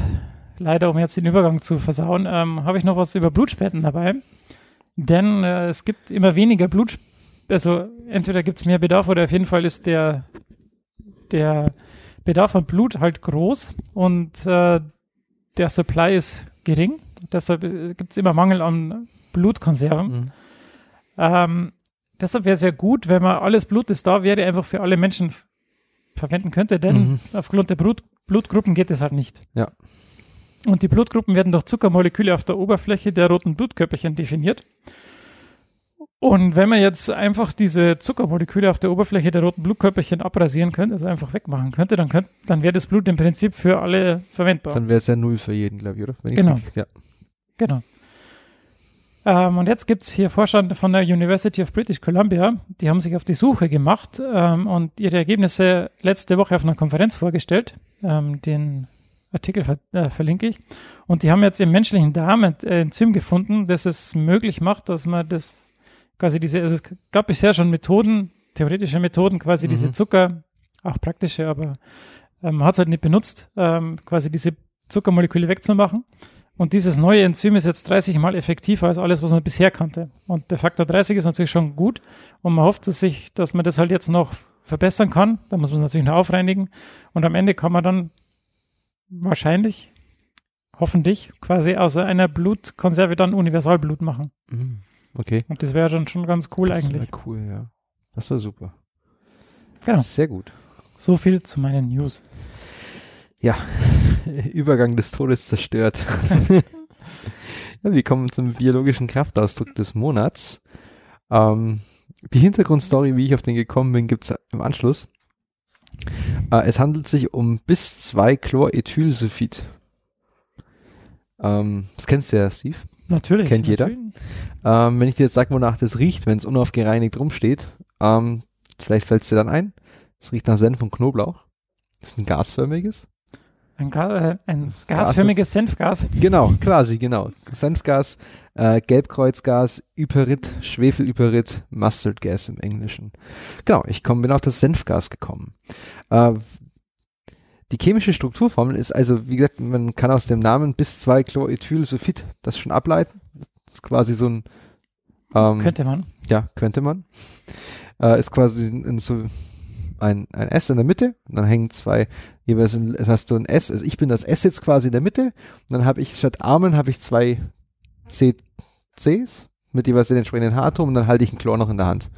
leider um jetzt den Übergang zu versauen, ähm, habe ich noch was über Blutspenden dabei. Denn äh, es gibt immer weniger Blut, also entweder gibt es mehr Bedarf oder auf jeden Fall ist der, der Bedarf an Blut halt groß und äh, der Supply ist gering. Deshalb gibt es immer Mangel an Blutkonserven. Mhm. Ähm, deshalb wäre es ja gut, wenn man alles Blut, das da wäre, einfach für alle Menschen verwenden könnte, denn Mhm. aufgrund der Blut Blutgruppen geht es halt nicht. Ja. Und die Blutgruppen werden durch Zuckermoleküle auf der Oberfläche der roten Blutkörperchen definiert. Und wenn man jetzt einfach diese Zuckermoleküle auf der Oberfläche der roten Blutkörperchen abrasieren könnte, also einfach wegmachen könnte, dann, könnt, dann wäre das Blut im Prinzip für alle verwendbar. Dann wäre es ja null für jeden, glaube ich, oder? Genau. richtig- Ja. Genau. Ähm, und jetzt gibt es hier Forscher von der University of British Columbia, die haben sich auf die Suche gemacht ähm, und ihre Ergebnisse letzte Woche auf einer Konferenz vorgestellt. Ähm, den Artikel ver äh, verlinke ich. Und die haben jetzt im menschlichen Darm ein äh, Enzym gefunden, das es möglich macht, dass man das quasi diese, also es gab bisher schon Methoden, theoretische Methoden, quasi Mhm. diese Zucker, auch praktische, aber ähm, man hat es halt nicht benutzt, ähm, quasi diese Zuckermoleküle wegzumachen. Und dieses neue Enzym ist jetzt 30 Mal effektiver als alles, was man bisher kannte. Und der Faktor 30 ist natürlich schon gut. Und man hofft dass sich, dass man das halt jetzt noch verbessern kann. Da muss man es natürlich noch aufreinigen. Und am Ende kann man dann wahrscheinlich, hoffentlich, quasi aus einer Blutkonserve dann Universalblut machen. Mhm. Okay. Und das wäre dann schon ganz cool Das eigentlich. wär cool, ja. Das wäre super. Genau. Sehr gut. So viel zu meinen News. Übergang des Todes zerstört. ja, wir kommen zum biologischen Kraftausdruck des Monats. Ähm, die Hintergrundstory, wie ich auf den gekommen bin, gibt's im Anschluss. Äh, es handelt sich um bis 2 Chlorethylsulfid. Ähm, das kennst du ja, Steve. Natürlich. Kennt jeder. natürlich. Ähm, wenn ich dir jetzt sage, wonach das riecht, wenn es unaufgereinigt rumsteht, ähm, vielleicht fällt es dir dann ein. Es riecht nach Senf und Knoblauch. Das ist ein gasförmiges. Ein, Ga äh, ein Gas gasförmiges Senfgas. Genau, quasi, genau. Senfgas, äh, Gelbkreuzgas, Yperit, Schwefelyperit, Mustard Gas im Englischen. Genau, ich komm, bin auf das Senfgas gekommen. Äh, die chemische Strukturformel ist also, wie gesagt, man kann aus dem Namen bis 2 Chlorethylsulfid das schon ableiten. Das ist quasi so ein ähm, Könnte man. ja, könnte man. Äh, ist quasi in, in so ein, ein S in der Mitte und dann hängen zwei, jeweils ein, es hast du ein S, also ich bin das S jetzt quasi in der Mitte und dann habe ich statt Armen habe ich zwei C, Cs mit jeweils den entsprechenden H-Atomen und dann halte ich einen Chlor noch in der Hand.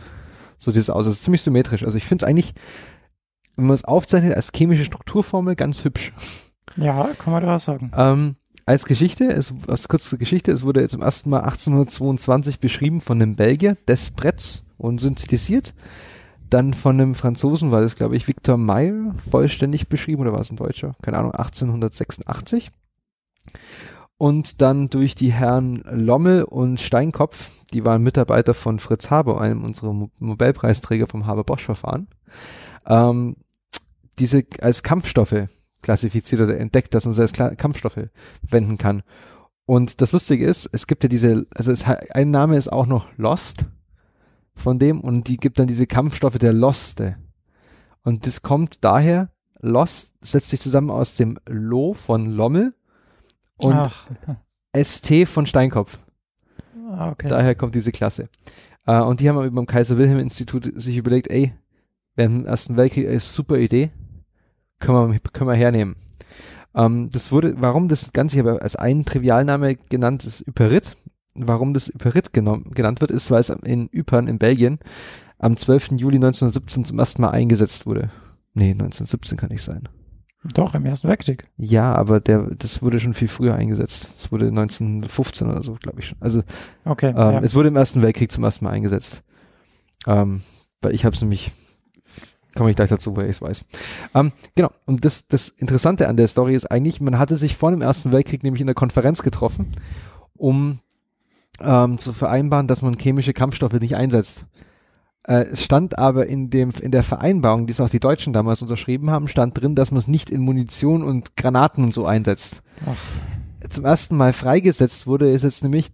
So dieses aus. Das ist ziemlich symmetrisch. Also ich finde es eigentlich, wenn man es aufzeichnet als chemische Strukturformel, ganz hübsch. Ja, kann man da was sagen. Ähm, als Geschichte, es, als kurze Geschichte, es wurde zum ersten Mal 1822 beschrieben von einem Belgier, Despretz, und synthetisiert. Dann von einem Franzosen war das, glaube ich, Victor Meyer, vollständig beschrieben, oder war es ein Deutscher? Keine Ahnung, 1886. Und dann durch die Herren Lommel und Steinkopf, die waren Mitarbeiter von Fritz Haber, einem unserer Nobelpreisträger vom Haber-Bosch-Verfahren, ähm, diese als Kampfstoffe klassifiziert oder entdeckt, dass man sie als Kla- Kampfstoffe verwenden kann. Und das Lustige ist, es gibt ja diese, also es, ein Name ist auch noch Lost von dem und die gibt dann diese Kampfstoffe der Loste. Und das kommt daher, Lost setzt sich zusammen aus dem Lo von Lommel und Ach, ST von Steinkopf. ah, okay. Daher kommt diese Klasse. Äh, und die haben aber beim Kaiser-Wilhelm-Institut sich überlegt, ey, während dem Ersten Weltkrieg ist super Idee, können wir, können wir hernehmen. Ähm, das wurde, warum das Ganze aber als ein Trivialname genannt ist, Yperit, warum das Yperit genannt wird, ist, weil es in Ypern in Belgien am 12. Juli 1917 zum ersten Mal eingesetzt wurde. Nee, 1917 kann nicht sein. Doch, im Ersten Weltkrieg. Ja, aber der, das wurde schon viel früher eingesetzt. Es wurde 1915 oder so, glaube ich schon. Also Okay. ähm, ja. es wurde im Ersten Weltkrieg zum ersten Mal eingesetzt. Ähm, weil ich habe es nämlich, komme ich gleich dazu, weil ich es weiß. Ähm, genau, und das, das Interessante an der Story ist eigentlich, man hatte sich vor dem Ersten Weltkrieg nämlich in der Konferenz getroffen, um ähm, zu vereinbaren, dass man chemische Kampfstoffe nicht einsetzt. Äh, es stand aber in dem in der Vereinbarung, die es auch die Deutschen damals unterschrieben haben, stand drin, dass man es nicht in Munition und Granaten und so einsetzt. Ach. Zum ersten Mal freigesetzt wurde, ist jetzt nämlich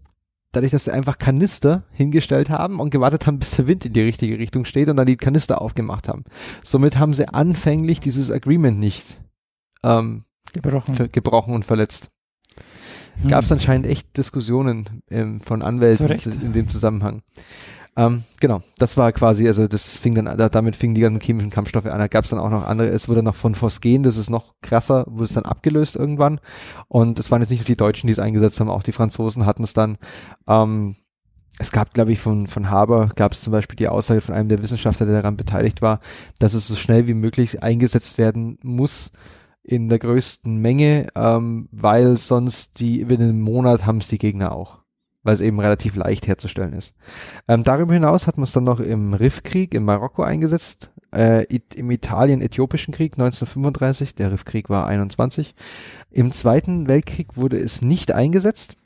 dadurch, dass sie einfach Kanister hingestellt haben und gewartet haben, bis der Wind in die richtige Richtung steht und dann die Kanister aufgemacht haben. Somit haben sie anfänglich dieses Agreement nicht ähm, Gebrochen. gebrochen und verletzt. Hm. Gab es anscheinend echt Diskussionen ähm, von Anwälten in dem Zusammenhang. Ähm, genau, das war quasi, also das fing dann, da, damit fingen die ganzen chemischen Kampfstoffe an. Da gab es dann auch noch andere, es wurde noch von Phosgen, das ist noch krasser, wurde es dann abgelöst irgendwann. Und es waren jetzt nicht nur die Deutschen, die es eingesetzt haben, auch die Franzosen hatten es dann. Ähm, es gab, glaube ich, von, von Haber gab es zum Beispiel die Aussage von einem der Wissenschaftler, der daran beteiligt war, dass es so schnell wie möglich eingesetzt werden muss in der größten Menge, ähm, weil sonst die, in einem Monat haben es die Gegner auch, weil es eben relativ leicht herzustellen ist. Ähm, darüber hinaus hat man es dann noch im Riffkrieg in Marokko eingesetzt, äh, im Italien-Äthiopischen Krieg 1935, der Riffkrieg war 21. Im Zweiten Weltkrieg wurde es nicht eingesetzt,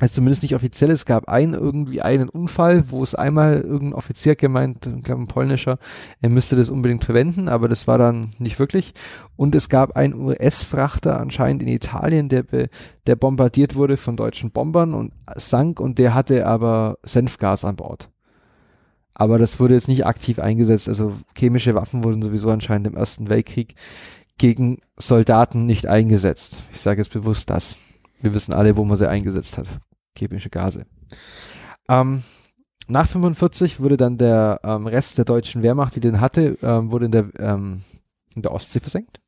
also zumindest nicht offiziell. Es gab einen irgendwie einen Unfall, wo es einmal irgendein Offizier gemeint, ich glaube ein polnischer, er müsste das unbedingt verwenden, aber das war dann nicht wirklich. Und es gab einen US-Frachter anscheinend in Italien, der, der bombardiert wurde von deutschen Bombern und sank und der hatte aber Senfgas an Bord. Aber das wurde jetzt nicht aktiv eingesetzt. Also chemische Waffen wurden sowieso anscheinend im Ersten Weltkrieg gegen Soldaten nicht eingesetzt. Ich sage jetzt bewusst das. Wir wissen alle, wo man sie eingesetzt hat. Chemische Gase. Ähm, nach 45 wurde dann der ähm, Rest der deutschen Wehrmacht, die den hatte, ähm, wurde in der, ähm, in der Ostsee versenkt.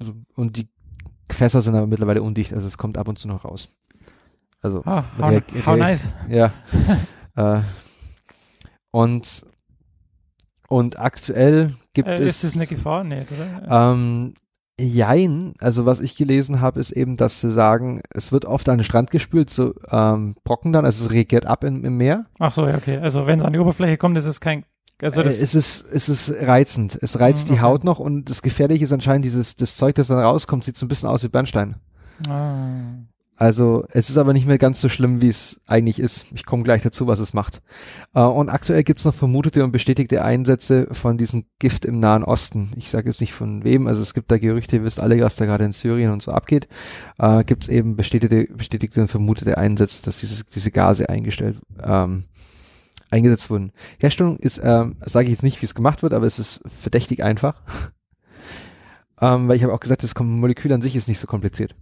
Also, und die Fässer sind aber mittlerweile undicht, also es kommt ab und zu noch raus. Also, Ah, how, how reag- nice. ja. äh, und, und aktuell gibt Äh, es. ist das eine Gefahr? Nee, oder? Jein, also was ich gelesen habe, ist eben, dass sie sagen, es wird oft an den Strand gespült, so ähm, Brocken dann, also es regiert ab im, im Meer. Ach so, ja, okay. Also wenn es an die Oberfläche kommt, ist es kein. Also äh, das, es, ist, es ist reizend, es reizt Mhm, die okay. Haut noch und das Gefährliche ist anscheinend dieses, das Zeug, das dann rauskommt, sieht so ein bisschen aus wie Bernstein. ah, Also es ist aber nicht mehr ganz so schlimm, wie es eigentlich ist. Ich komme gleich dazu, was es macht. Äh, und aktuell gibt es noch vermutete und bestätigte Einsätze von diesem Gift im Nahen Osten. Ich sage jetzt nicht von wem, also es gibt da Gerüchte, ihr wisst alle, was da gerade in Syrien und so abgeht. Äh, gibt es eben bestätigte, bestätigte und vermutete Einsätze, dass diese, diese Gase eingestellt, ähm, eingesetzt wurden. Herstellung ist, ähm, sage ich jetzt nicht, wie es gemacht wird, aber es ist verdächtig einfach. ähm, weil ich habe auch gesagt, das Molekül an sich ist nicht so kompliziert.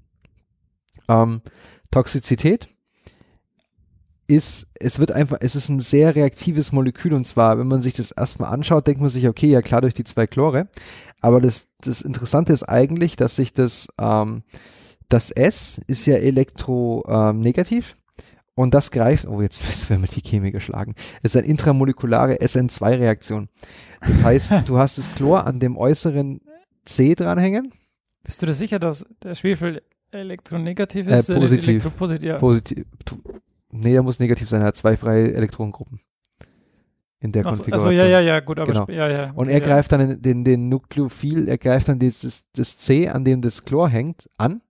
Ähm, Toxizität ist, es wird einfach, es ist ein sehr reaktives Molekül und zwar, wenn man sich das erstmal anschaut, denkt man sich, okay, ja klar, durch die zwei Chlore. Aber das, das Interessante ist eigentlich, dass sich das, ähm, das S ist ja elektronegativ ähm, und das greift, oh, jetzt, jetzt werden wir die Chemie geschlagen, es ist eine intramolekulare SN2-Reaktion. Das heißt, du hast das Chlor an dem äußeren C dranhängen, bist du dir sicher, dass der Schwefel elektronegativ Äh, ist? nicht positiv. Elektropositiv, ja. positiv, nee, er muss negativ sein, er hat zwei freie Elektronengruppen in der Ach so, Konfiguration. also ja, ja, ja, gut, aber Genau. ja, ja. Und er greift dann den, den, den Nukleophil, er greift dann dieses, das C, an dem das Chlor hängt, an.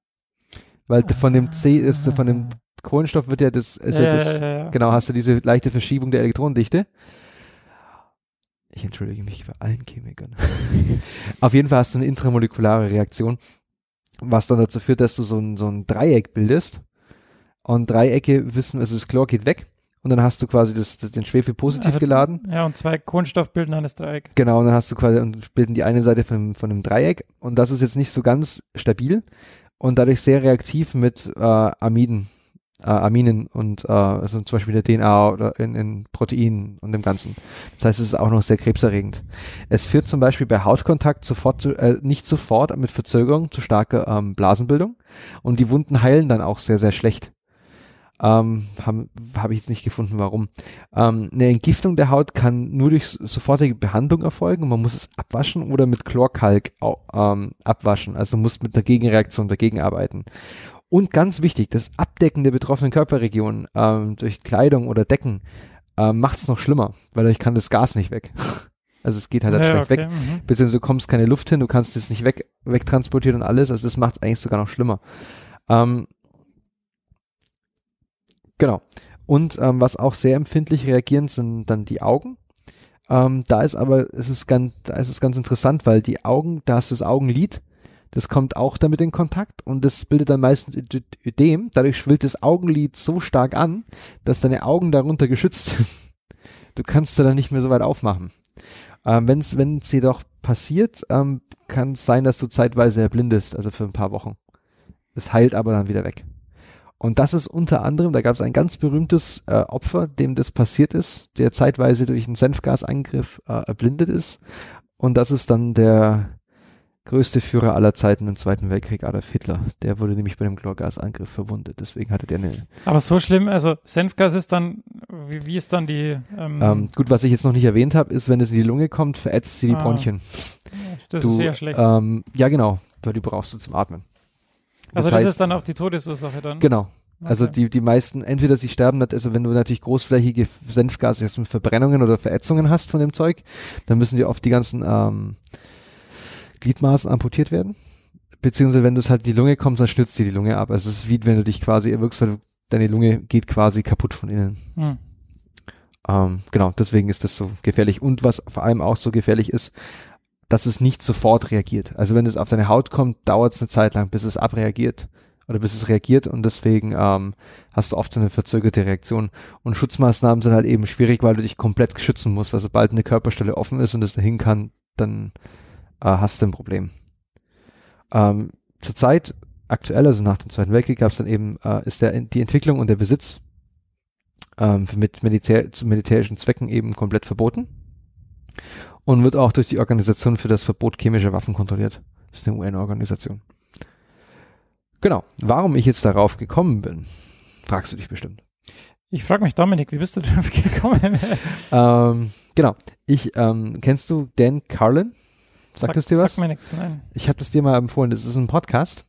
Weil von dem C ist, von dem Kohlenstoff wird ja das, ist ja, das, ja, ja, ja. genau, hast du diese leichte Verschiebung der Elektronendichte. Ich entschuldige mich bei allen Chemikern. Auf jeden Fall hast du eine intramolekulare Reaktion, was dann dazu führt, dass du so ein, so ein Dreieck bildest. Und Dreiecke wissen, also das Chlor geht weg. Und dann hast du quasi das, das, den Schwefel positiv Also- geladen. Ja, und zwei Kohlenstoff bilden eines Dreieck. Genau, und dann hast du quasi und bilden die eine Seite von, von einem Dreieck und das ist jetzt nicht so ganz stabil und dadurch sehr reaktiv mit äh, Amiden, äh, Aminen und äh, also zum Beispiel der DNA oder in, in Proteinen und dem Ganzen. Das heißt, es ist auch noch sehr krebserregend. Es führt zum Beispiel bei Hautkontakt sofort zu, äh, nicht sofort mit Verzögerung zu starker ähm, Blasenbildung und die Wunden heilen dann auch sehr, sehr schlecht. Ähm, Habe hab ich jetzt nicht gefunden, warum. Ähm, eine Entgiftung der Haut kann nur durch sofortige Behandlung erfolgen. Man muss es abwaschen oder mit Chlorkalk ähm, abwaschen. Also du musst mit einer Gegenreaktion dagegen arbeiten. Und ganz wichtig, das Abdecken der betroffenen Körperregionen ähm, durch Kleidung oder Decken ähm, macht es noch schlimmer, weil dadurch kann das Gas nicht weg. Also es geht halt Ja, schlecht weg okay, mhm. beziehungsweise du kommst keine Luft hin, du kannst es nicht weg, wegtransportieren und alles, also das macht es eigentlich sogar noch schlimmer. Ähm, genau. Und ähm, was auch sehr empfindlich reagieren, sind dann die Augen. Ähm, da ist aber, es ist ganz, da ist es ganz interessant, weil die Augen, da hast du das Augenlid, das kommt auch damit in Kontakt und das bildet dann meistens Öd- Ödem. Dadurch schwillt das Augenlid so stark an, dass deine Augen darunter geschützt sind. Du kannst sie dann nicht mehr so weit aufmachen. Ähm, wenn es jedoch passiert, ähm, kann es sein, dass du zeitweise erblindest, also für ein paar Wochen. Es heilt aber dann wieder weg. Und das ist unter anderem, da gab es ein ganz berühmtes äh, Opfer, dem das passiert ist, der zeitweise durch einen Senfgasangriff äh, erblindet ist. Und das ist dann der größte Führer aller Zeiten im Zweiten Weltkrieg, Adolf Hitler. Der wurde nämlich bei dem Chlorgasangriff verwundet. Deswegen hatte der eine Aber so schlimm, also Senfgas ist dann, wie, wie ist dann die, ähm, ähm, gut, was ich jetzt noch nicht erwähnt habe, ist, wenn es in die Lunge kommt, verätzt sie die Ah, Bronchien. das du, ist sehr schlecht. Ähm, ja, genau, weil die brauchst du zum Atmen. also das heißt- ist dann auch die Todesursache dann? Genau. Also Okay. die, die meisten, entweder sie sterben, also wenn du natürlich großflächige Senfgase, jetzt mit Verbrennungen oder Verätzungen hast von dem Zeug, dann müssen dir oft die ganzen ähm, Gliedmaßen amputiert werden. Beziehungsweise wenn du es halt in die Lunge kommst, dann schnitzt dir die Lunge ab. Also es ist wie wenn du dich quasi erwürgst, weil du, deine Lunge geht quasi kaputt von innen. Hm. Ähm, genau, deswegen ist das so gefährlich. Und was vor allem auch so gefährlich ist, dass es nicht sofort reagiert. Also wenn es auf deine Haut kommt, dauert es eine Zeit lang, bis es abreagiert oder bis es reagiert und deswegen ähm, hast du oft so eine verzögerte Reaktion. Und Schutzmaßnahmen sind halt eben schwierig, weil du dich komplett schützen musst, weil sobald eine Körperstelle offen ist und es dahin kann, dann hast du ein Problem. Ähm, Zurzeit, aktuell, also nach dem Zweiten Weltkrieg, gab es dann eben, äh, ist der, die Entwicklung und der Besitz ähm, mit Militär, zu militärischen Zwecken eben komplett verboten und wird auch durch die Organisation für das Verbot chemischer Waffen kontrolliert. Das ist eine UN-Organisation. Genau. Warum ich jetzt darauf gekommen bin, fragst du dich bestimmt. Ich frage mich, Dominik, wie bist du drauf gekommen? Ähm, genau. Ich, ähm, kennst du Dan Carlin? Sagt das dir was? Sag mir nichts, nein. Ich habe das dir mal empfohlen. Das ist ein Podcast.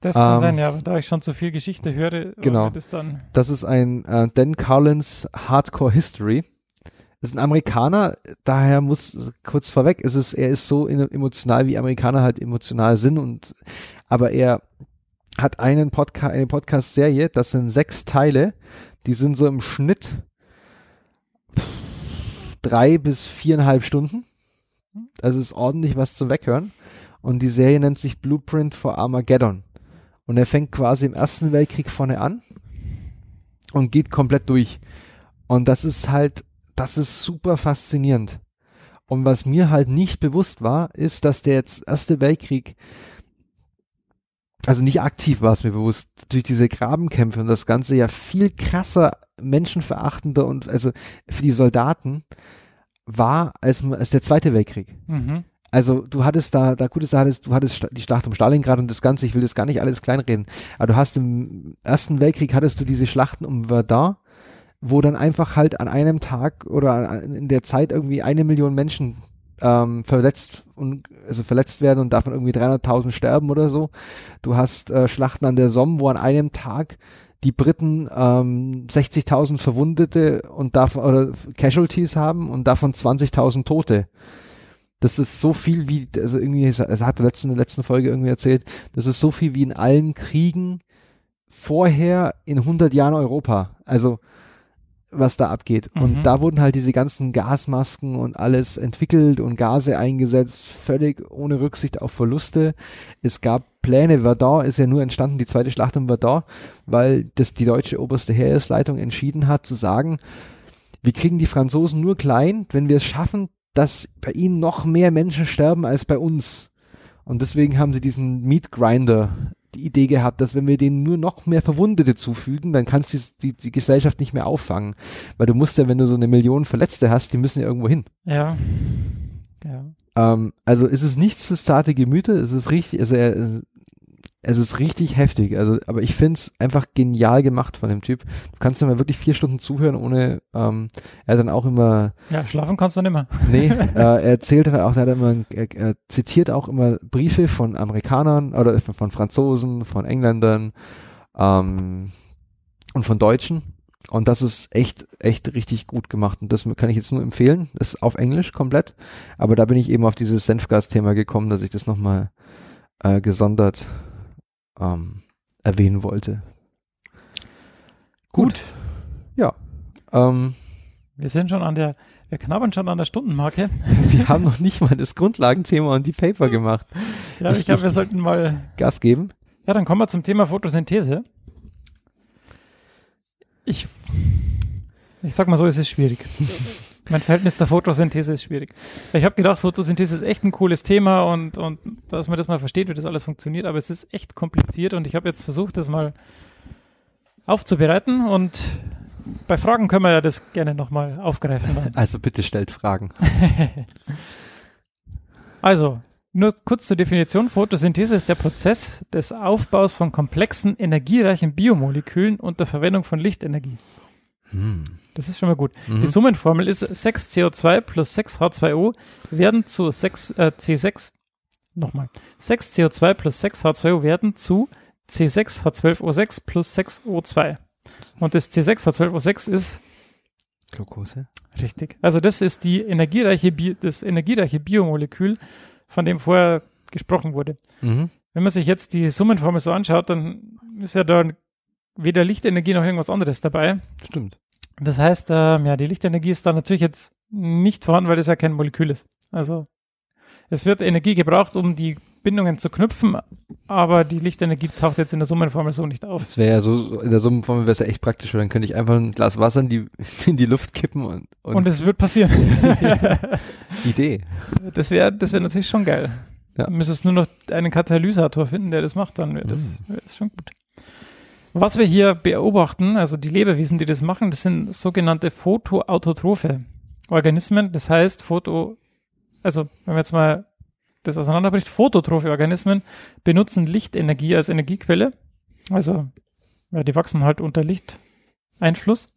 Das kann Ähm, sein, ja, da ich schon zu viel Geschichte höre, Genau. es dann. Das ist ein äh, Dan Carlins Hardcore History. Das ist ein Amerikaner, daher muss kurz vorweg, ist es, er ist so in- emotional, wie Amerikaner halt emotional sind und aber er hat einen Podcast, eine Podcast-Serie, das sind sechs Teile, die sind so im Schnitt drei bis viereinhalb Stunden. Also ist ordentlich was zum Weghören. Und die Serie nennt sich Blueprint for Armageddon. Und er fängt quasi im Ersten Weltkrieg vorne an und geht komplett durch. Und das ist halt, das ist super faszinierend. Und was mir halt nicht bewusst war, ist, dass der jetzt Erste Weltkrieg, also nicht aktiv war es mir bewusst, durch diese Grabenkämpfe und das Ganze ja viel krasser, menschenverachtender und also für die Soldaten war als, als der Zweite Weltkrieg Mhm. also du hattest da, da gut ist, da hattest, du hattest die Schlacht um Stalingrad und das Ganze, ich will das gar nicht alles kleinreden, aber du hast im Ersten Weltkrieg hattest du diese Schlachten um Verdun, wo dann einfach halt an einem Tag oder in der Zeit irgendwie eine Million Menschen ähm, verletzt und also verletzt werden und davon irgendwie 300.000 sterben oder so. Du hast äh, Schlachten an der Somme, wo an einem Tag die Briten ähm, 60.000 Verwundete und davon oder Casualties haben und davon 20.000 Tote das ist so viel wie, also irgendwie, es hat der letzten, in der letzten Folge irgendwie erzählt, das ist so viel wie in allen Kriegen vorher in 100 Jahren Europa. Also, was da abgeht. Mhm. Und da wurden halt diese ganzen Gasmasken und alles entwickelt und Gase eingesetzt, völlig ohne Rücksicht auf Verluste. Es gab Pläne, Verdun ist ja nur entstanden, die zweite Schlacht um Verdun, weil das die deutsche oberste Heeresleitung entschieden hat zu sagen, wir kriegen die Franzosen nur klein, wenn wir es schaffen, dass bei ihnen noch mehr Menschen sterben als bei uns. Und deswegen haben sie diesen Meat Grinder die Idee gehabt, dass wenn wir denen nur noch mehr Verwundete zufügen, dann kannst du die, die Gesellschaft nicht mehr auffangen. Weil du musst ja, wenn du so eine Million Verletzte hast, die müssen ja irgendwo hin. Ja. Ja. Ähm, also ist es nichts fürs zarte Gemüte, es ist richtig, also er, es ist richtig heftig. Also, aber ich finde es einfach genial gemacht von dem Typ. Du kannst ihm mal wirklich vier Stunden zuhören, ohne ähm, er dann auch immer. Ja, schlafen kannst du nicht mehr. Nee, äh, er erzählt dann auch, er, hat immer, er, er zitiert auch immer Briefe von Amerikanern oder von Franzosen, von Engländern ähm, und von Deutschen. Und das ist echt, echt richtig gut gemacht. Und das kann ich jetzt nur empfehlen. Das ist auf Englisch komplett. Aber da bin ich eben auf dieses Senfgas-Thema gekommen, dass ich das nochmal äh, gesondert ähm, erwähnen wollte. Gut. Ja. Ähm, Wir sind schon an der, wir knabbern schon an der Stundenmarke. wir haben noch nicht mal das Grundlagenthema und die Paper gemacht. Ja, Ich- ich glaube, wir sollten mal. Gas geben. Ja, dann kommen wir zum Thema Photosynthese. Ich, ich sag mal so, es ist schwierig. mein Verhältnis zur Photosynthese ist schwierig. Ich habe gedacht, Photosynthese ist echt ein cooles Thema und, und dass man das mal versteht, wie das alles funktioniert, aber es ist echt kompliziert und ich habe jetzt versucht, das mal aufzubereiten und bei Fragen können wir ja das gerne nochmal aufgreifen. Dann. Also bitte stellt Fragen. Also, nur kurz zur Definition. Photosynthese ist der Prozess des Aufbaus von komplexen, energiereichen Biomolekülen unter Verwendung von Lichtenergie. Hm. Das ist schon mal gut. Mhm. Die Summenformel ist 6 CO2 plus 6 H2O werden zu 6 äh, C6. Nochmal. 6 CO2 plus 6 H2O werden zu C6 H12O6 plus 6 O2. Und das C6 H12O6 ist Glucose. Richtig. Also das ist die energiereiche Bi das energiereiche Biomolekül, von dem vorher gesprochen wurde. Mhm. Wenn man sich jetzt die Summenformel so anschaut, dann ist ja da weder Lichtenergie noch irgendwas anderes dabei. Stimmt. Das heißt, ähm, ja, die Lichtenergie ist da natürlich jetzt nicht vorhanden, weil das ja kein Molekül ist. Also es wird Energie gebraucht, um die Bindungen zu knüpfen, aber die Lichtenergie taucht jetzt in der Summenformel so nicht auf. Das wäre ja so, in der Summenformel wäre es ja echt praktisch, weil dann könnte ich einfach ein Glas Wasser in die, in die Luft kippen und, und, Und es wird passieren. Idee. Das wäre das wär natürlich schon geil. Ja. Du müsstest nur noch einen Katalysator finden, der das macht, dann wäre das, wär das schon gut. Was wir hier beobachten, also die Lebewesen, die das machen, das sind sogenannte photoautotrophe Organismen. Das heißt, Foto, also wenn man jetzt mal das auseinanderbricht, phototrophe Organismen benutzen Lichtenergie als Energiequelle. Also, ja, die wachsen halt unter Lichteinfluss.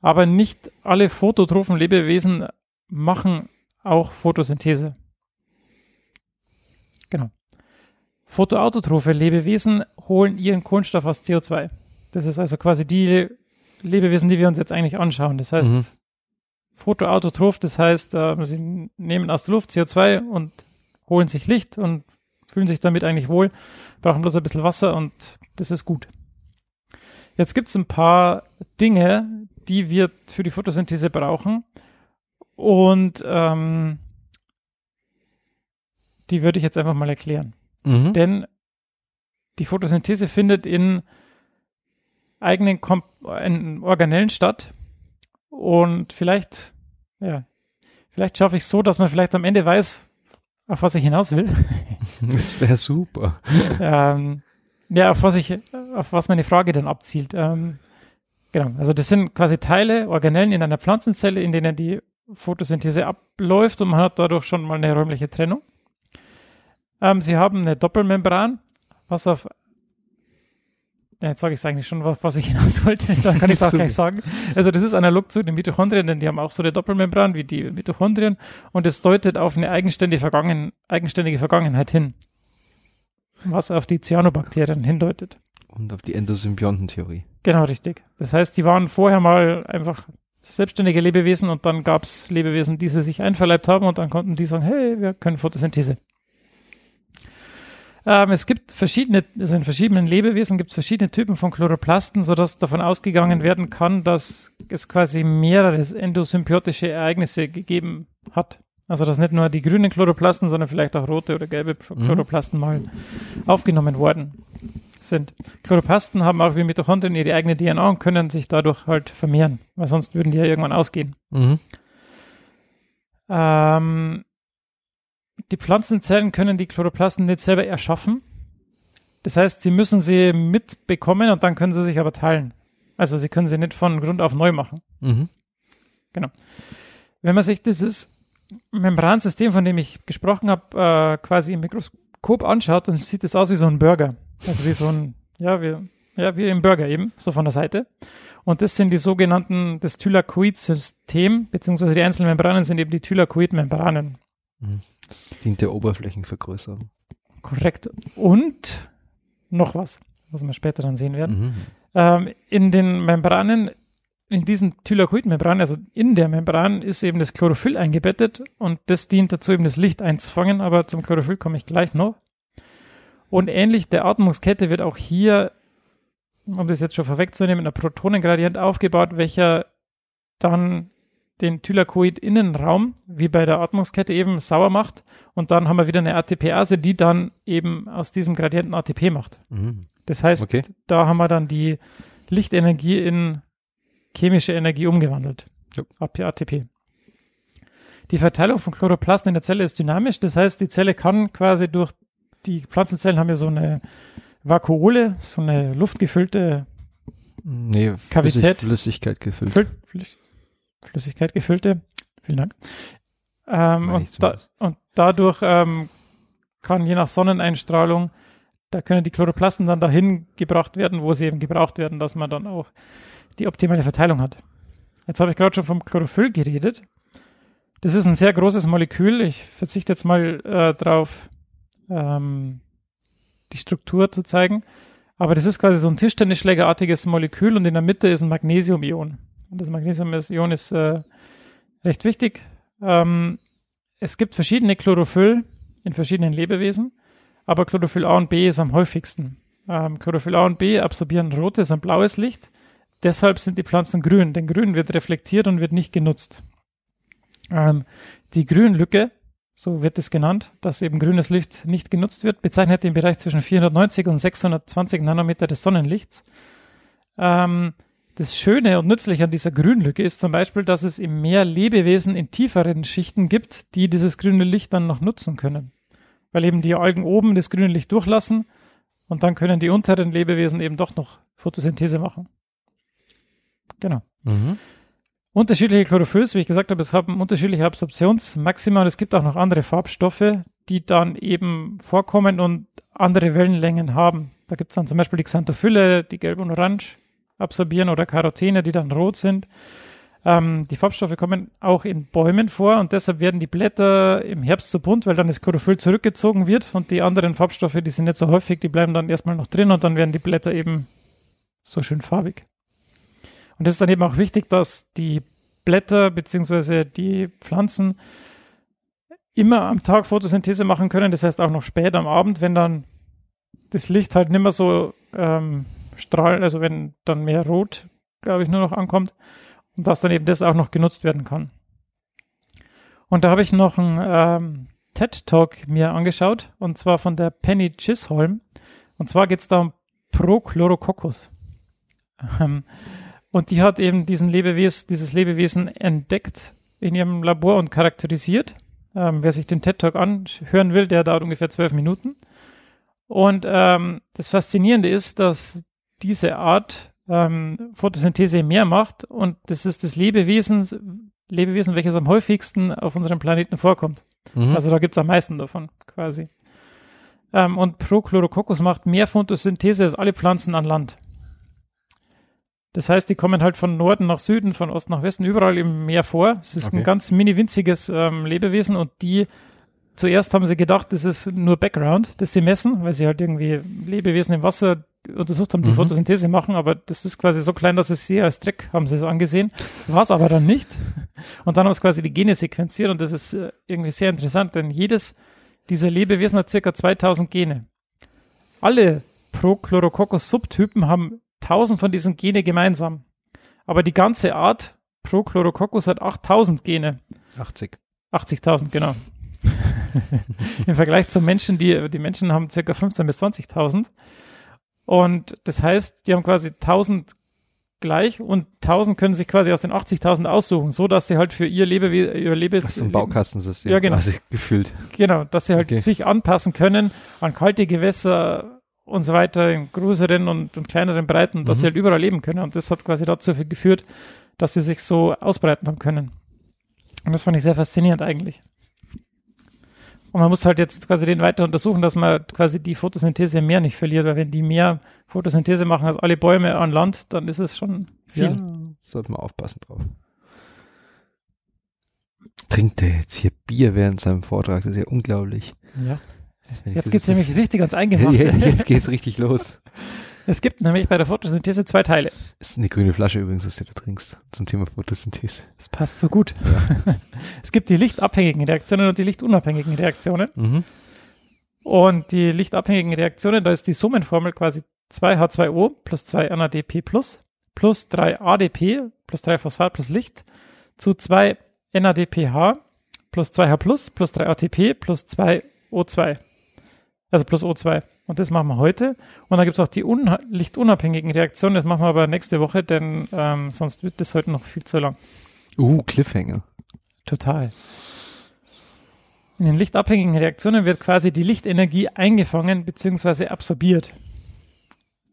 Aber nicht alle phototrophen Lebewesen machen auch Photosynthese. Genau. Photoautotrophe Lebewesen holen ihren Kohlenstoff aus CO2. Das ist also quasi die Lebewesen, die wir uns jetzt eigentlich anschauen. Das heißt, Mhm. Photoautotroph, das heißt, äh, sie nehmen aus der Luft CO2 und holen sich Licht und fühlen sich damit eigentlich wohl, brauchen bloß ein bisschen Wasser und das ist gut. Jetzt gibt es ein paar Dinge, die wir für die Photosynthese brauchen und ähm, die würde ich jetzt einfach mal erklären. Mhm. Denn die Photosynthese findet in eigenen Kom in Organellen statt. Und vielleicht, ja, vielleicht schaffe ich es so, dass man vielleicht am Ende weiß, auf was ich hinaus will. Das wäre super. ähm, ja, auf was ich, auf was meine Frage dann abzielt. Ähm, genau, also das sind quasi Teile, Organellen in einer Pflanzenzelle, in denen die Photosynthese abläuft und man hat dadurch schon mal eine räumliche Trennung. Ähm, sie haben eine Doppelmembran, was auf jetzt sage ich es eigentlich schon, was, was ich hinaus wollte. Dann kann ich es auch gleich sagen. Also das ist analog zu den Mitochondrien, denn die haben auch so eine Doppelmembran wie die Mitochondrien und es deutet auf eine eigenständige, Vergangen, eigenständige Vergangenheit hin, was auf die Cyanobakterien hindeutet. Und auf die Endosymbiontentheorie. Genau, richtig. Das heißt, die waren vorher mal einfach selbstständige Lebewesen und dann gab es Lebewesen, die sie sich einverleibt haben und dann konnten die sagen, hey, wir können Photosynthese. Ähm, es gibt verschiedene, also in verschiedenen Lebewesen gibt es verschiedene Typen von Chloroplasten, sodass davon ausgegangen werden kann, dass es quasi mehrere endosymbiotische Ereignisse gegeben hat. Also dass nicht nur die grünen Chloroplasten, sondern vielleicht auch rote oder gelbe Chloroplasten mal aufgenommen worden sind. Chloroplasten haben auch wie Mitochondrien ihre eigene DNA und können sich dadurch halt vermehren, weil sonst würden die ja irgendwann ausgehen. Mhm. Ähm, die Pflanzenzellen können die Chloroplasten nicht selber erschaffen. Das heißt, sie müssen sie mitbekommen und dann können sie sich aber teilen. Also sie können sie nicht von Grund auf neu machen. Mhm. Wenn man sich dieses Membransystem, von dem ich gesprochen habe, äh, quasi im Mikroskop anschaut, dann sieht es aus wie so ein Burger. Also wie so ein, ja, wie, ja, wie im Burger eben, so von der Seite. Und das sind die sogenannten, das Thylakoid-System, beziehungsweise die einzelnen Membranen sind eben die Thylakoid-Membranen. Das dient der Oberflächenvergrößerung. Korrekt. Und noch was, was wir später dann sehen werden. Mhm. Ähm, in den Membranen, in diesen Thylakoid-Membranen, also in der Membran, ist eben das Chlorophyll eingebettet und das dient dazu, eben das Licht einzufangen, aber zum Chlorophyll komme ich gleich noch. Und ähnlich der Atmungskette wird auch hier, um das jetzt schon vorwegzunehmen, ein Protonengradient aufgebaut, welcher dann den Thylakoid-Innenraum, wie bei der Atmungskette eben, sauer macht. Und dann haben wir wieder eine ATPase, die dann eben aus diesem Gradienten ATP macht. Mhm. Das heißt, Okay. da haben wir dann die Lichtenergie in chemische Energie umgewandelt. Ja. ATP. Die Verteilung von Chloroplasten in der Zelle ist dynamisch. Das heißt, die Zelle kann quasi durch die Pflanzenzellen haben ja so eine Vakuole, so eine luftgefüllte Nee, Kavität. Flüssig, Flüssigkeit gefüllt. Füll, Flüss- Flüssigkeit gefüllte. Vielen Dank. Ähm, und, da, und dadurch ähm, kann je nach Sonneneinstrahlung, da können die Chloroplasten dann dahin gebracht werden, wo sie eben gebraucht werden, dass man dann auch die optimale Verteilung hat. Jetzt habe ich gerade schon vom Chlorophyll geredet. Das ist ein sehr großes Molekül. Ich verzichte jetzt mal äh, drauf, ähm, die Struktur zu zeigen. Aber das ist quasi so ein Tischtennisschlägerartiges Molekül und in der Mitte ist ein Magnesiumion. Das Magnesiumion ist äh, recht wichtig. Ähm, es gibt verschiedene Chlorophyll in verschiedenen Lebewesen, aber Chlorophyll A und B ist am häufigsten. Ähm, Chlorophyll A und B absorbieren rotes und blaues Licht. Deshalb sind die Pflanzen grün, denn grün wird reflektiert und wird nicht genutzt. Ähm, die Grünlücke, so wird es genannt, dass eben grünes Licht nicht genutzt wird, bezeichnet den Bereich zwischen 490 und 620 Nanometer des Sonnenlichts. Ähm, das Schöne und Nützliche an dieser Grünlücke ist zum Beispiel, dass es im Meer Lebewesen in tieferen Schichten gibt, die dieses grüne Licht dann noch nutzen können. Weil eben die Algen oben das grüne Licht durchlassen und dann können die unteren Lebewesen eben doch noch Photosynthese machen. Genau. Mhm. Unterschiedliche Chlorophylls, wie ich gesagt habe, es haben unterschiedliche Absorptionsmaxima und es gibt auch noch andere Farbstoffe, die dann eben vorkommen und andere Wellenlängen haben. Da gibt es dann zum Beispiel die Xanthophylle, die gelb und orange absorbieren oder Carotene, die dann rot sind. Ähm, die Farbstoffe kommen auch in Bäumen vor und deshalb werden die Blätter im Herbst so bunt, weil dann das Chlorophyll zurückgezogen wird und die anderen Farbstoffe, die sind nicht so häufig, die bleiben dann erstmal noch drin und dann werden die Blätter eben so schön farbig. Und es ist dann eben auch wichtig, dass die Blätter beziehungsweise die Pflanzen immer am Tag Photosynthese machen können. Das heißt auch noch spät am Abend, wenn dann das Licht halt nicht mehr so ähm, strahlt, also wenn dann mehr Rot, glaube ich, nur noch ankommt und dass dann eben das auch noch genutzt werden kann. Und da habe ich noch einen ähm, TED-Talk mir angeschaut und zwar von der Penny Chisholm. Und zwar geht es da um Prochlorococcus. Ähm, und die hat eben diesen Lebewesen, dieses Lebewesen entdeckt in ihrem Labor und charakterisiert. Ähm, wer sich den TED Talk anhören will, der dauert ungefähr zwölf Minuten. Und ähm, das Faszinierende ist, dass diese Art ähm, Photosynthese mehr macht und das ist das Lebewesen, Lebewesen, welches am häufigsten auf unserem Planeten vorkommt. Mhm. Also da gibt es am meisten davon quasi. Ähm, und Prochlorococcus macht mehr Photosynthese als alle Pflanzen an Land. Das heißt, die kommen halt von Norden nach Süden, von Osten nach Westen, überall im Meer vor. Es ist Okay. ein ganz mini winziges ähm, Lebewesen und die zuerst haben sie gedacht, das ist nur Background, das sie messen, weil sie halt irgendwie Lebewesen im Wasser untersucht haben, die Mhm. Photosynthese machen, aber das ist quasi so klein, dass es sie als Dreck haben sie es angesehen. War es aber dann nicht. Und dann haben sie quasi die Gene sequenziert und das ist äh, irgendwie sehr interessant, denn jedes dieser Lebewesen hat circa 2000 Gene. Alle Prochlorococcus-Subtypen haben 1000 von diesen Gene gemeinsam. Aber die ganze Art Prochlorococcus hat 8000 Gene. 80. 80.000, genau. Im Vergleich zu Menschen, die, die Menschen haben circa 15.000 bis 20.000. Und das heißt, die haben quasi 1000 gleich und 1000 können sich quasi aus den 80.000 aussuchen, so dass sie halt für ihr Lebewe ihr Lebes Das ist ein Baukastensystem. Ja, genau. quasi gefühlt. Genau, dass sie halt Okay. sich anpassen können an kalte Gewässer und so weiter in größeren und, und kleineren Breiten, dass Mhm. sie halt überall leben können. Und das hat quasi dazu geführt, dass sie sich so ausbreiten haben können. Und das fand ich sehr faszinierend eigentlich. Und man muss halt jetzt quasi den weiter untersuchen, dass man quasi die Photosynthese im Meer nicht verliert, weil wenn die mehr Photosynthese machen als alle Bäume an Land, dann ist es schon viel. Ja, sollte man aufpassen drauf. Trinkt der jetzt hier Bier während seinem Vortrag? Das ist ja unglaublich. Ja. Jetzt geht's nämlich richtig ans Eingemachte. Jetzt geht's richtig los. Es gibt nämlich bei der Photosynthese zwei Teile. Das ist eine grüne Flasche übrigens, was du da trinkst, zum Thema Photosynthese. Das passt so gut. es gibt die lichtabhängigen Reaktionen und die lichtunabhängigen Reaktionen. Mhm. Und die lichtabhängigen Reaktionen, da ist die Summenformel quasi 2H2O plus 2 NADP plus plus 3 ADP plus 3 Phosphat plus Licht zu 2 NADPH plus 2H plus plus 3 ATP plus 2 O2. Also plus O2. Und das machen wir heute. Und dann gibt es auch die lichtunabhängigen Reaktionen. Das machen wir aber nächste Woche, denn ähm, sonst wird das heute noch viel zu lang. Uh, Cliffhanger. Total. In den lichtabhängigen Reaktionen wird quasi die Lichtenergie eingefangen bzw. absorbiert.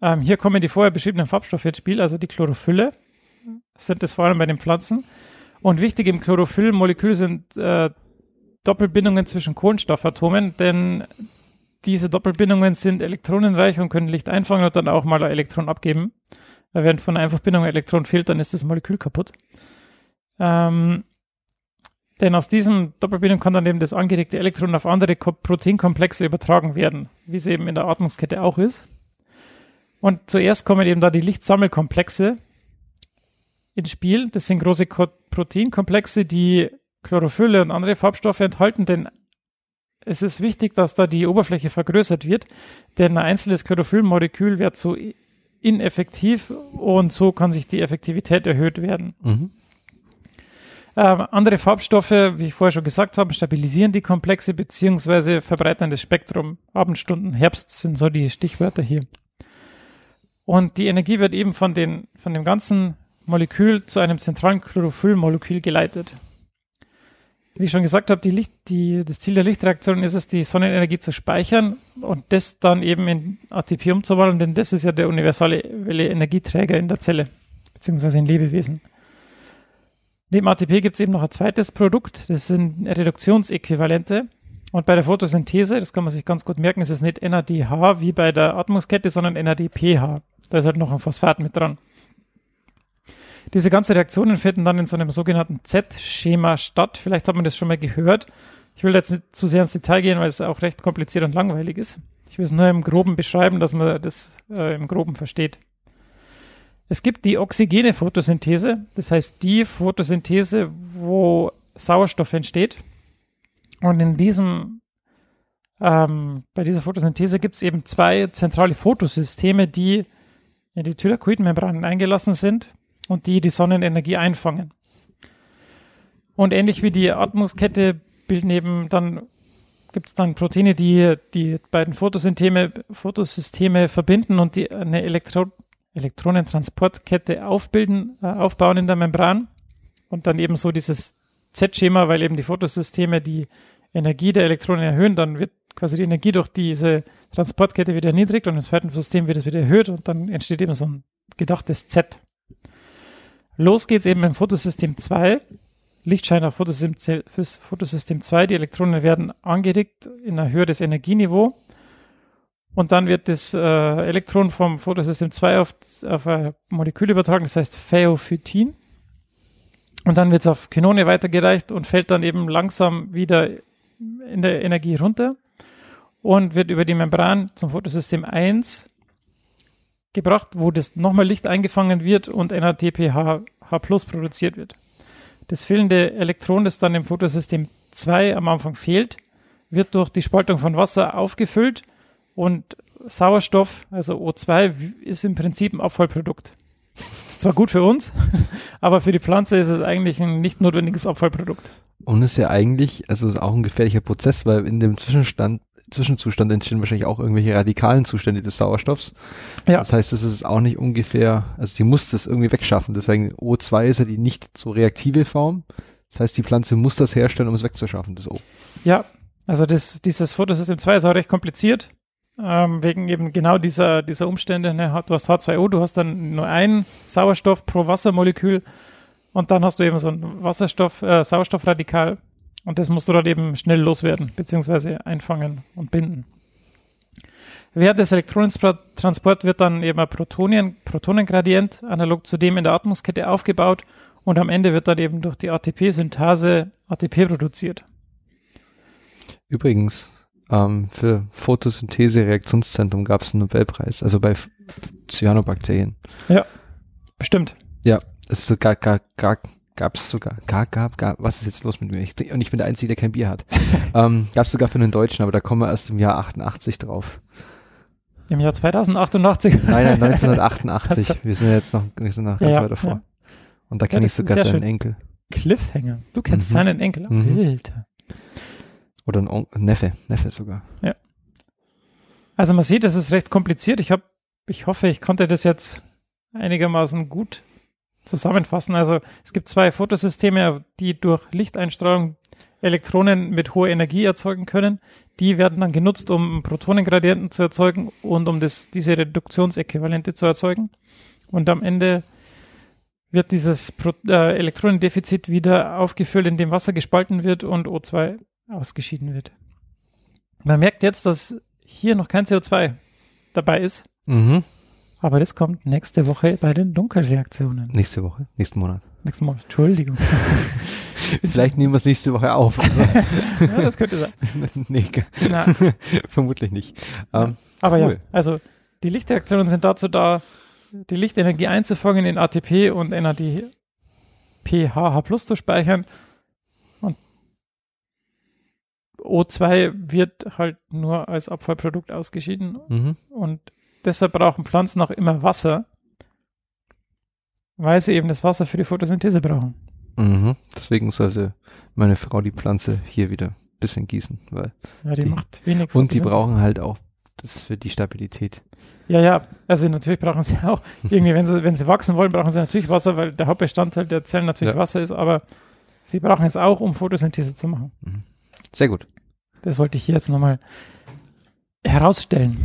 Ähm, hier kommen die vorher beschriebenen Farbstoffe ins Spiel, also die Chlorophylle sind das vor allem bei den Pflanzen. Und wichtig im Chlorophyllmolekül sind äh, Doppelbindungen zwischen Kohlenstoffatomen, denn diese Doppelbindungen sind elektronenreich und können Licht einfangen und dann auch mal ein Elektron abgeben. Weil wenn von einer Einfachbindung ein Elektron fehlt, dann ist das Molekül kaputt. Ähm, denn aus diesem Doppelbindung kann dann eben das angeregte Elektron auf andere Ko Proteinkomplexe übertragen werden, wie es eben in der Atmungskette auch ist. Und zuerst kommen eben da die Lichtsammelkomplexe ins Spiel. Das sind große Ko Proteinkomplexe, die Chlorophylle und andere Farbstoffe enthalten, denn es ist wichtig, dass da die Oberfläche vergrößert wird, denn ein einzelnes Chlorophyllmolekül wird so ineffektiv und so kann sich die Effektivität erhöht werden. Mhm. Ähm, andere Farbstoffe, wie ich vorher schon gesagt habe, stabilisieren die Komplexe beziehungsweise verbreitern das Spektrum. Abendstunden, Herbst sind so die Stichwörter hier. Und die Energie wird eben von, den, von dem ganzen Molekül zu einem zentralen Chlorophyllmolekül geleitet. Wie ich schon gesagt habe, die Licht, die, das Ziel der Lichtreaktion ist es, die Sonnenenergie zu speichern und das dann eben in ATP umzuwandeln, denn das ist ja der universale Energieträger in der Zelle, beziehungsweise in Lebewesen. Neben ATP gibt es eben noch ein zweites Produkt, das sind Reduktionsäquivalente. Und bei der Photosynthese, das kann man sich ganz gut merken, ist es nicht NADH wie bei der Atmungskette, sondern NADPH. Da ist halt noch ein Phosphat mit dran. Diese ganzen Reaktionen finden dann in so einem sogenannten Z-Schema statt. Vielleicht hat man das schon mal gehört. Ich will jetzt nicht zu sehr ins Detail gehen, weil es auch recht kompliziert und langweilig ist. Ich will es nur im Groben beschreiben, dass man das äh, im Groben versteht. Es gibt die oxygene Photosynthese, das heißt die Photosynthese, wo Sauerstoff entsteht. Und in diesem, ähm, bei dieser Photosynthese gibt es eben zwei zentrale Photosysteme, die in die Thylakoidmembranen eingelassen sind und die die Sonnenenergie einfangen. Und ähnlich wie die Atmungskette bilden eben dann, gibt es dann Proteine, die die beiden Photosysteme, Photosysteme verbinden und die eine Elektro Elektronentransportkette aufbilden, äh, aufbauen in der Membran und dann eben so dieses Z-Schema, weil eben die Photosysteme die Energie der Elektronen erhöhen, dann wird quasi die Energie durch diese Transportkette wieder erniedrigt und im zweiten System wird es wieder erhöht und dann entsteht eben so ein gedachtes Z. Los geht's eben im Photosystem 2. Lichtschein auf Photosystem, fürs Photosystem 2. Die Elektronen werden angeregt in ein höheres Energieniveau. Und dann wird das äh, Elektron vom Photosystem 2 auf, auf ein Molekül übertragen, das heißt Phaophytin. Und dann wird es auf Kinone weitergereicht und fällt dann eben langsam wieder in der Energie runter und wird über die Membran zum Photosystem 1 gebracht, wo das nochmal Licht eingefangen wird und NADPH H produziert wird. Das fehlende Elektron, das dann im Photosystem 2 am Anfang fehlt, wird durch die Spaltung von Wasser aufgefüllt und Sauerstoff, also O2, ist im Prinzip ein Abfallprodukt. Ist zwar gut für uns, aber für die Pflanze ist es eigentlich ein nicht notwendiges Abfallprodukt. Und ist ja eigentlich, also ist auch ein gefährlicher Prozess, weil in dem Zwischenstand, Zwischenzustand entstehen wahrscheinlich auch irgendwelche radikalen Zustände des Sauerstoffs. Ja. Das heißt, das ist auch nicht ungefähr, also die muss das irgendwie wegschaffen. Deswegen O2 ist ja die nicht so reaktive Form. Das heißt, die Pflanze muss das herstellen, um es wegzuschaffen, das O. Ja, also das, dieses Photosystem 2 ist auch recht kompliziert, ähm, wegen eben genau dieser, dieser Umstände. Ne? Du hast H2O, du hast dann nur ein Sauerstoff pro Wassermolekül und dann hast du eben so ein Wasserstoff, äh, Sauerstoffradikal Und das musst du dann eben schnell loswerden, beziehungsweise einfangen und binden. Während des Elektronentransports wird dann eben ein Protonien, Protonengradient analog zu dem in der Atmungskette aufgebaut und am Ende wird dann eben durch die ATP-Synthase ATP produziert. Übrigens, ähm, für Photosynthese-Reaktionszentrum gab es einen Nobelpreis, also bei Cyanobakterien. Bestimmt. Ja, es ist sogar, gar, gar, gab es sogar, gar, gab, gab, was ist jetzt los mit mir? Ich, und ich bin der Einzige, der kein Bier hat. ähm, gab es sogar für einen Deutschen, aber da kommen wir erst im Jahr 88 drauf. Im Jahr 2088. Nein, nein, 1988. Also- wir sind ja jetzt noch, wir sind noch Ja, ganz ja, weit davor. ja. Und da kenne ich sogar seinen schön. Enkel. Cliffhanger. Du kennst Mhm. seinen Enkel. Mhm. Alter. Oder ein On Neffe, Neffe sogar. Also man sieht, es ist recht kompliziert. Ich habe, ich hoffe, ich konnte das jetzt einigermaßen gut zusammenfassen. Also es gibt zwei Fotosysteme, die durch Lichteinstrahlung Elektronen mit hoher Energie erzeugen können. Die werden dann genutzt, um Protonengradienten zu erzeugen und um das, diese Reduktionsäquivalente zu erzeugen. Und am Ende wird dieses Pro äh, Elektronendefizit wieder aufgefüllt, indem Wasser gespalten wird und O2 ausgeschieden wird. Man merkt jetzt, dass hier noch kein CO2 dabei ist, Mhm. Aber das kommt nächste Woche bei den Dunkelreaktionen. Nächste Woche, nächsten Monat. Nächsten Mal, Entschuldigung. Vielleicht nehmen wir es nächste Woche auf. ja, das könnte sein. nee, Na, vermutlich nicht. Ähm, aber Cool. ja, also die Lichtreaktionen sind dazu da, die Lichtenergie einzufangen in ATP und NADPH Plus zu speichern. Und O2 wird halt nur als Abfallprodukt ausgeschieden mhm. und deshalb brauchen Pflanzen auch immer Wasser, weil sie eben das Wasser für die Photosynthese brauchen. Mhm. Deswegen sollte meine Frau die Pflanze hier wieder ein bisschen gießen. Weil Ja, die, Die- macht wenig und die brauchen halt auch das für die Stabilität. Ja, ja, also natürlich brauchen sie auch, irgendwie, wenn sie, wenn sie wachsen wollen, brauchen sie natürlich Wasser, weil der Hauptbestandteil der Zellen natürlich Ja. Wasser ist, aber sie brauchen es auch, um Photosynthese zu machen. Sehr gut. Das wollte ich hier jetzt nochmal herausstellen.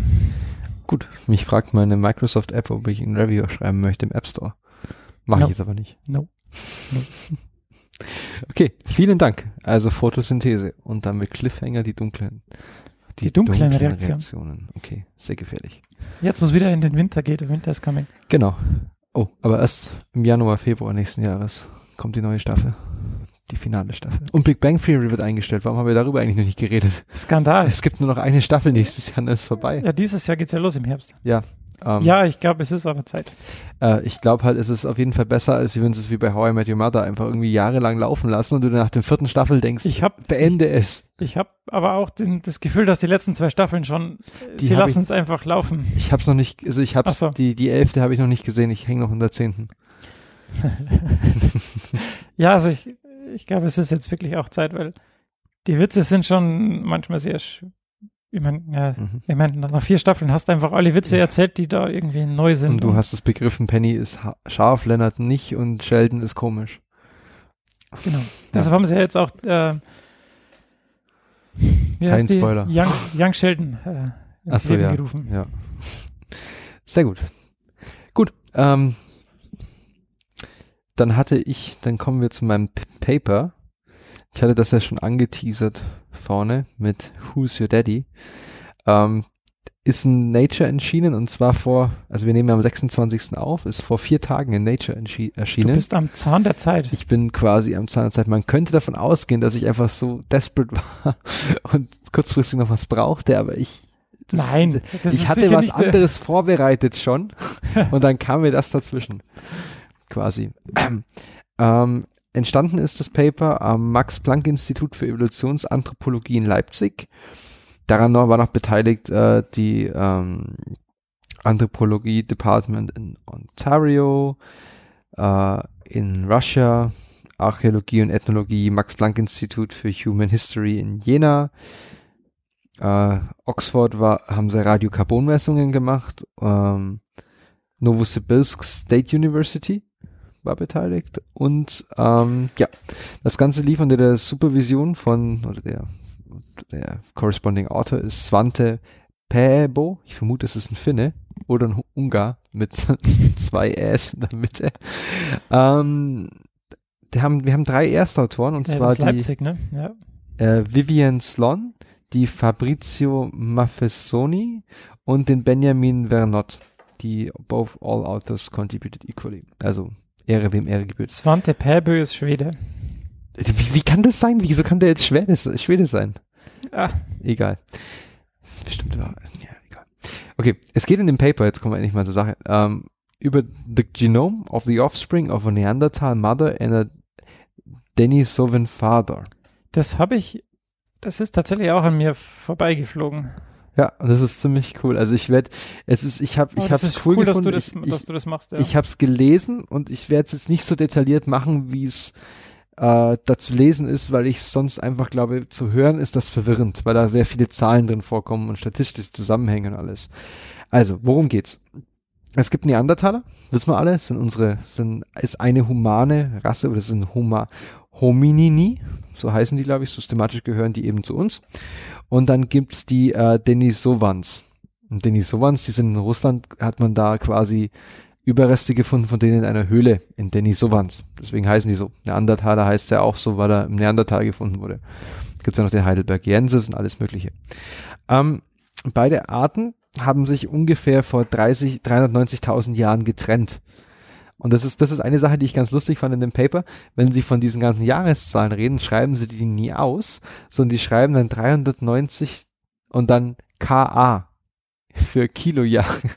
Gut. Mich fragt meine Microsoft-App, ob ich ein Review schreiben möchte im App Store. Mache No. ich jetzt aber nicht. No. Okay, vielen Dank. Also Photosynthese und dann mit Cliffhanger die dunklen. Die dunklen Reaktionen. Reaktionen. Okay, sehr gefährlich. Jetzt, wo es wieder in den Winter geht, der Winter is coming. Genau. Oh, aber erst im Januar, Februar nächsten Jahres kommt die neue Staffel. Die finale Staffel. Und Big Bang Theory wird eingestellt. Warum haben wir darüber eigentlich noch nicht geredet? Skandal. Es gibt nur noch eine Staffel nächstes Jahr, dann ist es vorbei. Ja, dieses Jahr geht's ja los im Herbst. Ähm, Ja, ich glaube, es ist aber Zeit. Äh, ich glaube halt, es ist auf jeden Fall besser, als wenn es wie bei How I Met Your Mother einfach irgendwie jahrelang laufen lassen und du nach der vierten Staffel denkst, Ich habe beende es. ich hab aber auch den, das Gefühl, dass die letzten zwei Staffeln schon, Die sie hab lassen es einfach laufen. Ich hab's noch nicht, also ich Ach so. die, die elfte habe ich noch nicht gesehen, ich hänge noch in der zehnten. Ja, also ich, ich glaube, es ist jetzt wirklich auch Zeit, weil die Witze sind schon manchmal sehr, ich meine, ja, Mhm. ich meine, nach vier Staffeln hast du einfach alle Witze erzählt, die da irgendwie neu sind. Und du hast es begriffen, Penny ist ha- scharf, Leonard nicht und Sheldon ist komisch. Genau. Deshalb haben sie ja jetzt auch, äh, Kein? Spoiler. Young, Young Sheldon äh, ins Ach so, Leben ja. gerufen. Ja. Sehr gut. Gut. Ähm, dann hatte ich, dann kommen wir zu meinem P Paper. Ich hatte das ja schon angeteasert vorne mit Who's Your Daddy. Ähm, ist in Nature erschienen und zwar vor, also wir nehmen am 26. auf, ist vor vier Tagen in Nature entschi- Du erschienen. bist am Zahn der Zeit. Ich bin quasi am Zahn der Zeit. Man könnte davon ausgehen, dass ich einfach so desperate war und kurzfristig noch was brauchte, aber ich. das- Nein, das ich ist hatte was anderes vorbereitet schon und dann kam mir das dazwischen. Quasi. Ähm, entstanden ist das Paper am Max-Planck-Institut für Evolutionsanthropologie in Leipzig. Daran war noch beteiligt äh, die ähm, Anthropologie Department in Ontario, äh, in Russia, Archäologie und Ethnologie, Max-Planck-Institut für Human History in Jena, äh, Oxford war, haben sie Radiokarbonmessungen gemacht. Ähm, Novosibirsk State University war beteiligt. Und ähm, ja, das Ganze lief unter der Supervision von, oder der, der corresponding Author ist Svante Pääbo. Ich vermute, es ist ein Finne oder ein Ungar mit zwei Äs in der Mitte. Ähm, die haben, wir haben drei Erstautoren und Ja, zwar die, Leipzig, ne? Ja. äh, Vivian Slon, die Fabrizio Maffesoni und den Benjamin Vernot, die both all authors contributed equally. Also Ehre wem Ehre gebührt. Svante Pääbö ist Schwede. Wie, wie kann das sein? Wieso kann der jetzt Schwede, Schwede sein? Ah, Egal. Bestimmt war. Ja, egal. Okay, es geht in dem Paper, jetzt kommen wir endlich mal zur Sache, ähm, über the genome of the offspring of a Neanderthal mother and a Denisovan father. das habe ich, das ist tatsächlich auch an mir vorbeigeflogen. Ja, das ist ziemlich cool. Also ich werde, es ist, ich habe, Aber ich habe ist cool, cool, dass gefunden. du das, ich, dass du das machst. Ja. Ich habe es gelesen und ich werde es jetzt nicht so detailliert machen, wie es äh, da zu lesen ist, weil ich sonst einfach glaube, zu hören ist das verwirrend, weil da sehr viele Zahlen drin vorkommen und statistische Zusammenhänge und alles. Also, worum geht's? Es gibt Neandertaler, wissen wir alle, sind unsere, sind, ist eine humane Rasse oder sind Huma, Hominini, so heißen die, glaube ich, systematisch gehören die eben zu uns. Und dann gibt's die äh, Denisovans. Und Denisovans, die sind in Russland, hat man da quasi Überreste gefunden von denen in einer Höhle in Denisovans. Deswegen heißen die so. Neandertaler heißt ja auch so, weil er im Neandertal gefunden wurde. Gibt's ja noch den Heidelbergiensis und alles mögliche. Ähm, beide Arten haben sich ungefähr vor 30, 390.000 Jahren getrennt. Und das ist, das ist eine Sache, die ich ganz lustig fand in dem Paper. Wenn sie von diesen ganzen Jahreszahlen reden, schreiben sie die nie aus, sondern die schreiben dann 390 und dann KA für Kilojahre.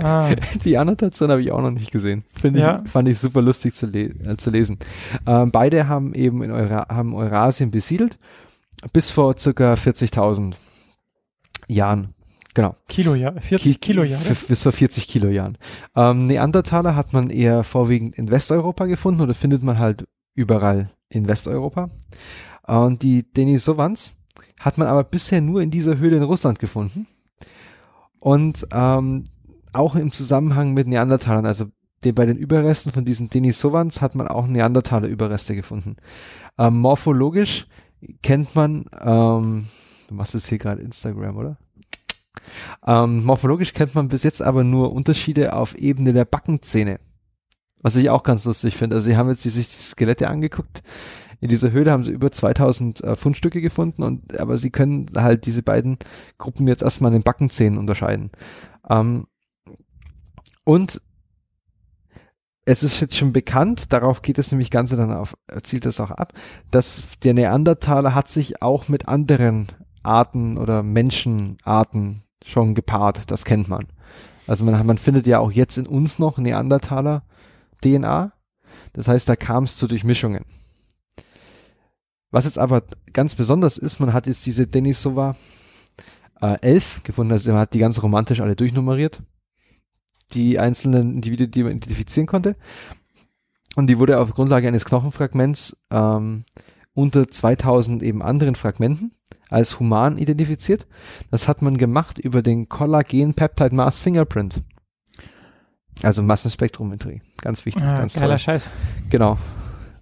ah, Die Annotation habe ich auch noch nicht gesehen. Finde Ja. ich, fand ich super lustig zu, le äh, zu lesen. Ähm, beide haben eben in Eura haben Eurasien besiedelt bis vor circa 40.000 Jahren. Genau. Kilo, ja, 40 Ki- Kilo, ja. f- Bis vor 40 Kilojahren. Ähm, Neandertaler hat man eher vorwiegend in Westeuropa gefunden oder findet man halt überall in Westeuropa. Und die Denisovans hat man aber bisher nur in dieser Höhle in Russland gefunden. Und ähm, auch im Zusammenhang mit Neandertalern, also den, bei den Überresten von diesen Denisovans hat man auch Neandertaler-Überreste gefunden. Ähm, morphologisch kennt man, ähm, du machst jetzt hier gerade Instagram, oder? Ähm, morphologisch kennt man bis jetzt aber nur Unterschiede auf Ebene der Backenzähne. Was ich auch ganz lustig finde. Also sie haben jetzt die, sich die Skelette angeguckt. In dieser Höhle haben sie über 2000 äh, Fundstücke gefunden und aber sie können halt diese beiden Gruppen jetzt erstmal in den Backenzähnen unterscheiden. Ähm, und es ist jetzt schon bekannt, darauf geht es nämlich Ganze dann auf, zielt es auch ab, dass der Neandertaler hat sich auch mit anderen Arten oder Menschenarten schon gepaart, das kennt man. Also man, man findet ja auch jetzt in uns noch Neandertaler DNA. Das heißt, da kam es zu Durchmischungen. Was jetzt aber ganz besonders ist, man hat jetzt diese Denisova äh, 11 gefunden, also man hat die ganz romantisch alle durchnummeriert, die einzelnen Individuen, die man identifizieren konnte. Und die wurde auf Grundlage eines Knochenfragments ähm, unter 2000 eben anderen Fragmenten als human identifiziert. Das hat man gemacht über den Collagen Peptide Mass Fingerprint. Also Massenspektrometrie. Ganz wichtig, Ah, ganz geiler toll. Scheiß. Genau.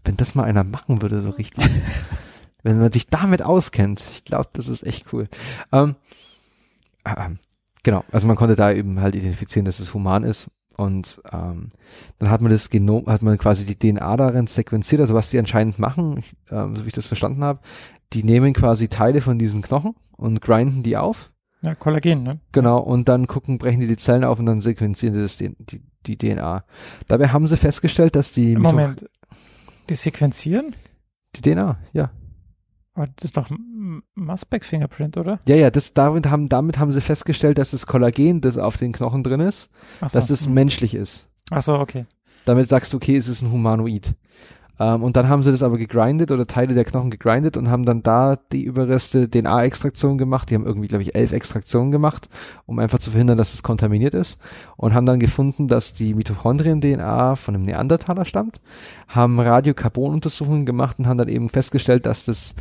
Wenn das mal einer machen würde, so richtig. Wenn man sich damit auskennt. Ich glaube, das ist echt cool. Ähm, ähm, genau, also man konnte da eben halt identifizieren, dass es human ist. Und ähm, dann hat man das Genom, hat man quasi die DNA darin sequenziert, also was die anscheinend machen, ich, ähm, so wie ich das verstanden habe, die nehmen quasi Teile von diesen Knochen und grinden die auf, Ja, Kollagen, ne? genau, und dann gucken, brechen die die Zellen auf und dann sequenzieren sie das, die, die, DNA. Dabei haben sie festgestellt, dass die, Moment. Die sequenzieren? die DNA, ja. Aber das ist doch M- Masbeck Fingerprint, oder? Ja, ja, das, damit, haben, damit haben sie festgestellt, dass das Kollagen, das auf den Knochen drin ist, so. dass es hm. menschlich ist. Ach so, okay. Damit sagst du, okay, es ist ein Humanoid. Ähm, und dann haben sie das aber gegrindet oder Teile der Knochen gegrindet und haben dann da die Überreste DNA-Extraktion gemacht. Die haben irgendwie, glaube ich, elf Extraktionen gemacht, um einfach zu verhindern, dass es kontaminiert ist. Und haben dann gefunden, dass die Mitochondrien-DNA von einem Neandertaler stammt, haben Radiokarbonuntersuchungen gemacht und haben dann eben festgestellt, dass das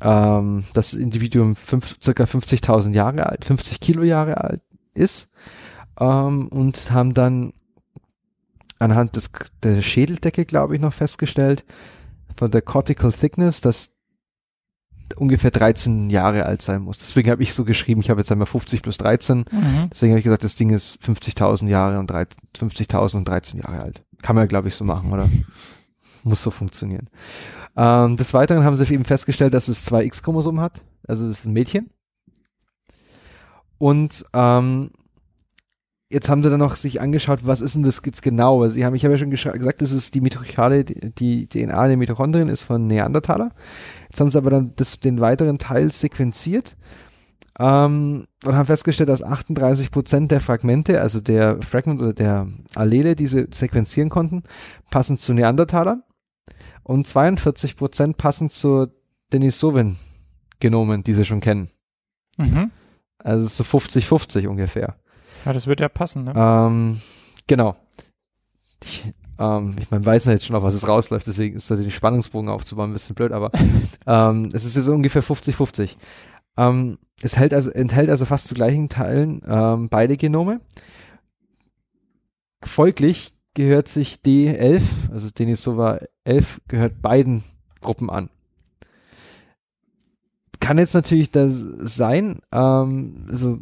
ähm, das Individuum fünf, circa 50.000 Jahre alt, 50 Kilo Jahre alt ist ähm, und haben dann anhand des, der Schädeldecke, glaube ich, noch festgestellt, von der Cortical Thickness, dass ungefähr 13 Jahre alt sein muss. Deswegen habe ich so geschrieben, ich habe jetzt einmal 50 plus 13. Mhm. Deswegen habe ich gesagt, das Ding ist 50.000 Jahre und 50.000 und 13 Jahre alt. Kann man, glaube ich, so machen, oder? Muss so funktionieren. Ähm, des Weiteren haben sie eben festgestellt, dass es zwei X-Chromosomen hat. Also es ist ein Mädchen. Und ähm, jetzt haben sie dann noch sich angeschaut, was ist denn das jetzt genau? Also sie haben, ich habe ja schon gesagt, das ist die Mitochondrien, die, die DNA der Mitochondrien ist von Neandertaler. Jetzt haben sie aber dann das, den weiteren Teil sequenziert ähm, und haben festgestellt, dass 38 Prozent der Fragmente, also der Fragment oder der Allele, die sie sequenzieren konnten, passen zu Neandertalern und 42 Prozent passen zu Denisovan-Genomen, die sie schon kennen. Mhm. Also so 50-50 ungefähr. Ja, das würde ja passen, ne? Ähm, genau. Ich, ähm, ich meine, weiß ja jetzt schon, auf was es rausläuft, deswegen ist da den Spannungsbogen aufzubauen ein bisschen blöd, aber ähm, es ist so ungefähr 50-50. Ähm, es hält also, enthält also fast zu gleichen Teilen ähm, beide Genome. Folglich gehört sich D11, also Denisova 11, gehört beiden Gruppen an. Kann jetzt natürlich das sein, ähm, also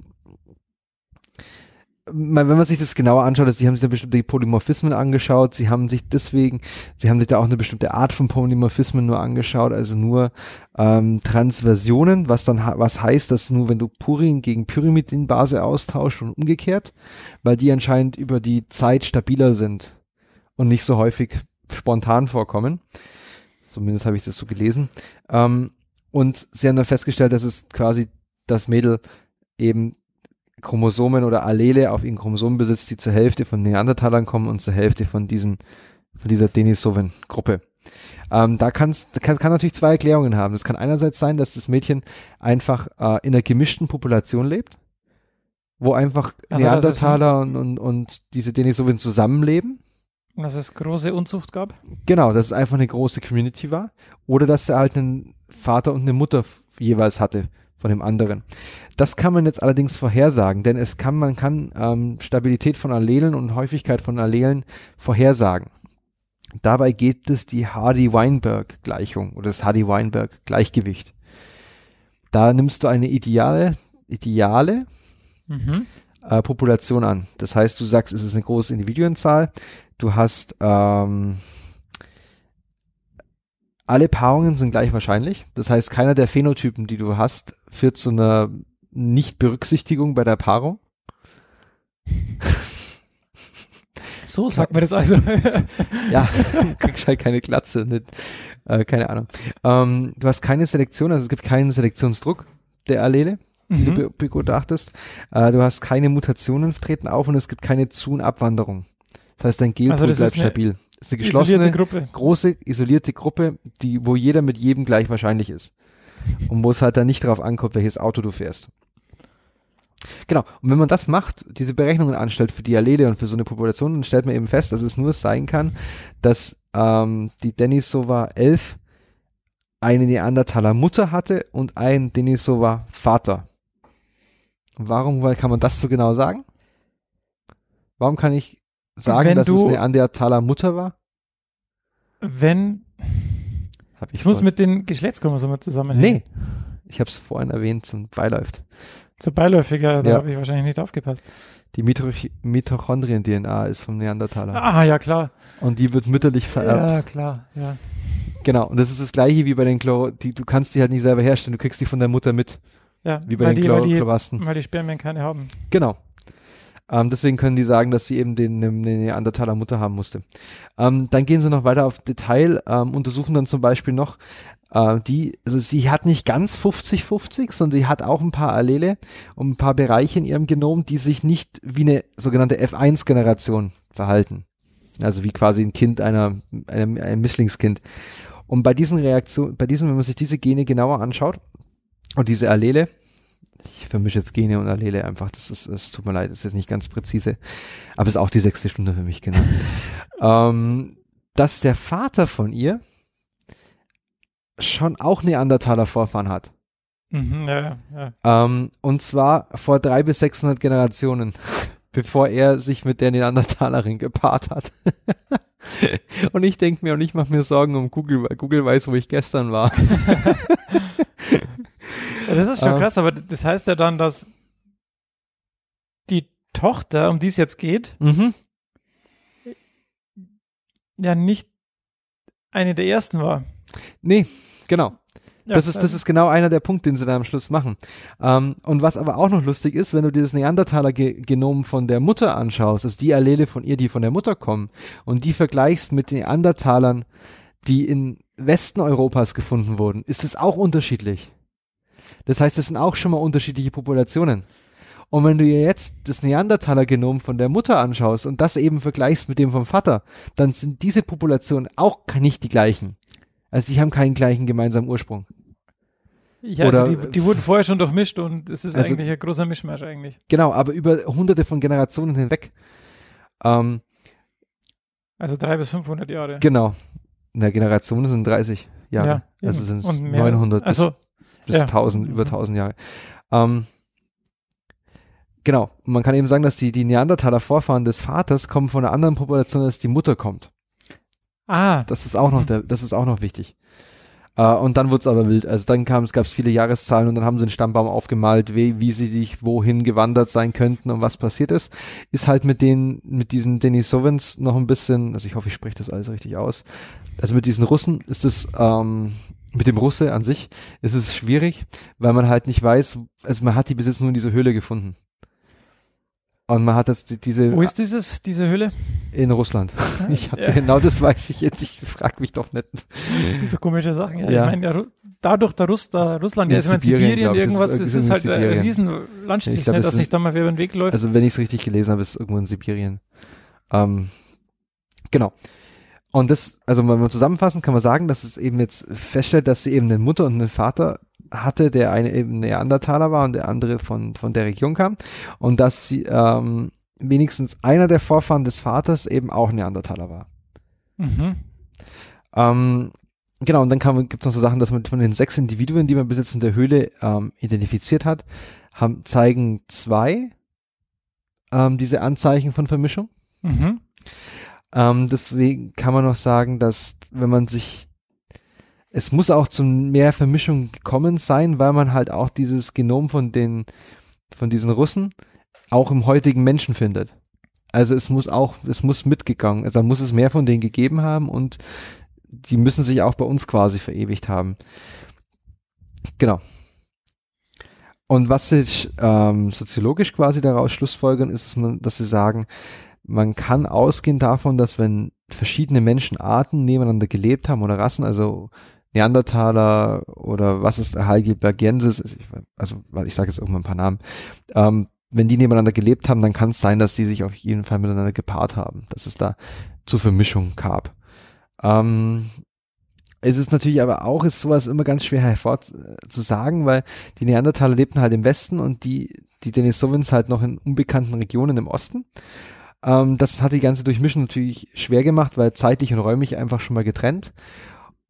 wenn man sich das genauer anschaut, also sie haben sich da bestimmte Polymorphismen angeschaut, sie haben sich deswegen, sie haben sich da auch eine bestimmte Art von Polymorphismen nur angeschaut, also nur ähm, Transversionen, was dann was heißt, dass nur wenn du Purin gegen Pyrimidinbase austauscht und umgekehrt, weil die anscheinend über die Zeit stabiler sind und nicht so häufig spontan vorkommen. Zumindest habe ich das so gelesen. Ähm, und sie haben dann festgestellt, dass es quasi das Mädel eben Chromosomen oder Allele auf ihren Chromosomen besitzt, die zur Hälfte von Neandertalern kommen und zur Hälfte von diesen, von dieser Denisovan-Gruppe. Ähm, da kann's, kann, kann natürlich zwei Erklärungen haben. Es kann einerseits sein, dass das Mädchen einfach äh, in einer gemischten Population lebt, wo einfach Also, Neandertaler und, und, und diese Denisovan zusammenleben. Dass es große Unzucht gab. Genau, dass es einfach eine große Community war. Oder dass er halt einen Vater und eine Mutter jeweils hatte von dem anderen. Das kann man jetzt allerdings vorhersagen, denn es kann, man kann ähm, Stabilität von Allelen und Häufigkeit von Allelen vorhersagen. Dabei gibt es die Hardy-Weinberg-Gleichung oder das Hardy-Weinberg-Gleichgewicht. Da nimmst du eine ideale, ideale Mhm. äh, Population an. Das heißt, du sagst, es ist eine große Individuenzahl. Du hast ähm, alle Paarungen sind gleich wahrscheinlich. Das heißt, keiner der Phänotypen, die du hast, führt zu einer Nichtberücksichtigung bei der Paarung. So sagt man das also. Ja, kriegst halt keine Glatze, nicht, äh, keine Ahnung. Ähm, du hast keine Selektion, also es gibt keinen Selektionsdruck der Allele, die du mhm. be begutachtest. Äh, du hast keine Mutationen treten auf und es gibt keine Zu- und Abwanderung. Das heißt, dein Genpool Also bleibt eine stabil. Das ist eine Isolierte geschlossene, Gruppe. große, isolierte Gruppe, die, wo jeder mit jedem gleich wahrscheinlich ist. Und wo es halt dann nicht darauf ankommt, welches Auto du fährst. Genau. Und wenn man das macht, diese Berechnungen anstellt für die Allele und für so eine Population, dann stellt man eben fest, dass es nur sein kann, dass ähm, die Denisova 11 eine Neandertaler Mutter hatte und einen Denisova Vater. Warum kann man das so genau sagen? Warum kann ich sagen, Wenn dass es du- eine Neandertaler Mutter war? Wenn, Hab es muss mit den Geschlechtschromosomen zusammenhängen. Nee. Ich habe es vorhin erwähnt, zum beiläuft. Zu beiläufiger, da Ja. habe ich wahrscheinlich nicht aufgepasst. Die Mitoch- Mitochondrien-DNA ist vom Neandertaler. Ah, ja, klar. Und die wird mütterlich vererbt. Ja, klar, ja. Genau. Und das ist das gleiche wie bei den Chlor, die, du kannst die halt nicht selber herstellen, du kriegst die von der Mutter mit. ja Wie bei weil, den die, weil, Chlor die, weil die Spermien keine haben. Genau. Ähm, deswegen können die sagen, dass sie eben den, eine Neandertaler Mutter haben musste. Ähm, dann gehen sie noch weiter auf Detail, ähm, untersuchen dann zum Beispiel noch äh, die, also sie hat nicht ganz 50-50, sondern sie hat auch ein paar Allele und ein paar Bereiche in ihrem Genom, die sich nicht wie eine sogenannte F1-Generation verhalten. Also wie quasi ein Kind einer, einem, ein Mischlingskind. Und bei diesen Reaktionen, bei diesen, wenn man sich diese Gene genauer anschaut und diese Allele, ich vermische jetzt Gene und Allele einfach, das ist, es tut mir leid, das ist jetzt nicht ganz präzise, aber es ist auch die sechste Stunde für mich, genau. ähm, dass der Vater von ihr schon auch Neandertaler Vorfahren hat. Mhm, ja, ja. Ähm, und zwar vor drei bis 600 Generationen, bevor er sich mit der Neandertalerin gepaart hat. und ich denke mir, und ich mache mir Sorgen um Google, weil Google weiß, wo ich gestern war. Das ist schon Ah. krass, aber das heißt ja dann, dass die Tochter, um die es jetzt geht, Mhm. ja nicht eine der ersten war. Nee, genau. Ja, das, ist, das also- ist genau einer der Punkte, den sie da am Schluss machen. Ähm, und was aber auch noch lustig ist, wenn du dir das Neandertaler-Genom von der Mutter anschaust, also die Allele von ihr, die von der Mutter kommen, und die vergleichst mit den Neandertalern, die in Westen Europas gefunden wurden, ist es auch unterschiedlich. Das heißt, es sind auch schon mal unterschiedliche Populationen. Und wenn du dir jetzt das Neandertaler-Genom von der Mutter anschaust und das eben vergleichst mit dem vom Vater, dann sind diese Populationen auch nicht die gleichen. Also die haben keinen gleichen gemeinsamen Ursprung. Ja, also Oder- die, die wurden vorher schon durchmischt und es ist Also- eigentlich ein großer Mischmasch eigentlich. Genau, aber über hunderte von Generationen hinweg. Ähm, Also drei bis 500 Jahre. genau. In der Generation sind 30 Jahre. Ja, also sind es Und mehr. 900 bis, Also, bis ja. 1000, über Mhm. 1000 Jahre. Ähm, genau. Man kann eben sagen, dass die, die Neandertaler Vorfahren des Vaters kommen von einer anderen Population, als die Mutter kommt. Ah, Das ist auch noch, Mhm. der, das ist auch noch wichtig. Äh, und dann wurde es aber wild. Also dann kam es, gab es viele Jahreszahlen und dann haben sie einen Stammbaum aufgemalt, wie, wie sie sich wohin gewandert sein könnten und was passiert ist. Ist halt mit den, mit diesen Denisovans noch ein bisschen, also ich hoffe, ich spreche das alles richtig aus. Also mit diesen Russen ist es, ähm, mit dem Russe an sich ist es schwierig, weil man halt nicht weiß, also man hat die bis jetzt nur in dieser Höhle gefunden. Und man hat das, die- diese wo ist dieses, diese Höhle? in Russland. Ich hab, Ja. genau das weiß ich jetzt. Ich frag mich doch nicht. So komische Sachen. Ja, Ja. Ich meine, dadurch, der Russ, da Russland, Ja, ja, ist in Sibirien, Sibirien, glaub ich, das irgendwas, ist es irgendwie ist halt ein Sibirien. riesen Landstrich, Ich glaub, ne, das dass ist- sich da mal wer über den Weg läuft. Also wenn ich es richtig gelesen habe, ist es irgendwo in Sibirien. Ähm, genau. Und das, also wenn man zusammenfassen, kann man sagen, dass es eben jetzt feststellt, dass sie eben eine Mutter und einen Vater hatte, der eine eben Neandertaler war und der andere von, von der Region kam. Und dass sie ähm, wenigstens einer der Vorfahren des Vaters eben auch Neandertaler war. mhm. Ähm, genau, und dann gibt es noch so Sachen, dass man von den sechs Individuen, die man bis jetzt in der Höhle ähm, identifiziert hat, haben, zeigen zwei ähm, diese Anzeichen von Vermischung. Mhm. Ähm, deswegen kann man noch sagen, dass wenn man sich, es muss auch zu mehr Vermischung gekommen sein, weil man halt auch dieses Genom von den, von diesen Russen auch im heutigen Menschen findet. Also es muss auch, es muss mitgegangen, also muss es mehr von denen gegeben haben und die müssen sich auch bei uns quasi verewigt haben. Genau. Und was sich ähm, soziologisch quasi daraus schlussfolgern, ist, dass sie sagen, man kann ausgehen davon, dass wenn verschiedene Menschenarten nebeneinander gelebt haben oder Rassen, also Neandertaler oder was ist Heidelbergensis, also ich sage jetzt irgendwann ein paar Namen, ähm, wenn die nebeneinander gelebt haben, dann kann es sein, dass die sich auf jeden Fall miteinander gepaart haben, dass es da zu Vermischung gab. Ähm, es ist natürlich aber auch, ist sowas immer ganz schwer hervor äh, sagen, weil die Neandertaler lebten halt im Westen und die, die Denisovans halt noch in unbekannten Regionen im Osten. Ähm, das hat die ganze Durchmischung natürlich schwer gemacht, weil zeitlich und räumlich einfach schon mal getrennt.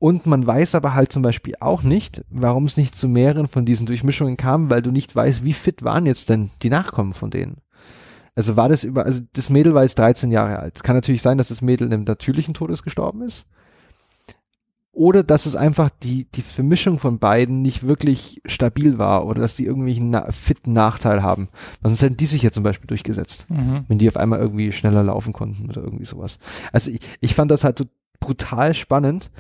Und man weiß aber halt zum Beispiel auch nicht, warum es nicht zu mehreren von diesen Durchmischungen kam, weil du nicht weißt, wie fit waren jetzt denn die Nachkommen von denen. Also war das über, also das Mädel war jetzt 13 Jahre alt. Es kann natürlich sein, dass das Mädel in einem natürlichen Todes gestorben ist. Oder dass es einfach die, die Vermischung von beiden nicht wirklich stabil war oder dass die irgendwelchen na fitten Nachteil haben. Sonst hätten die sich ja zum Beispiel durchgesetzt Mhm. wenn die auf einmal irgendwie schneller laufen konnten oder irgendwie sowas. Also ich, ich fand das halt brutal spannend,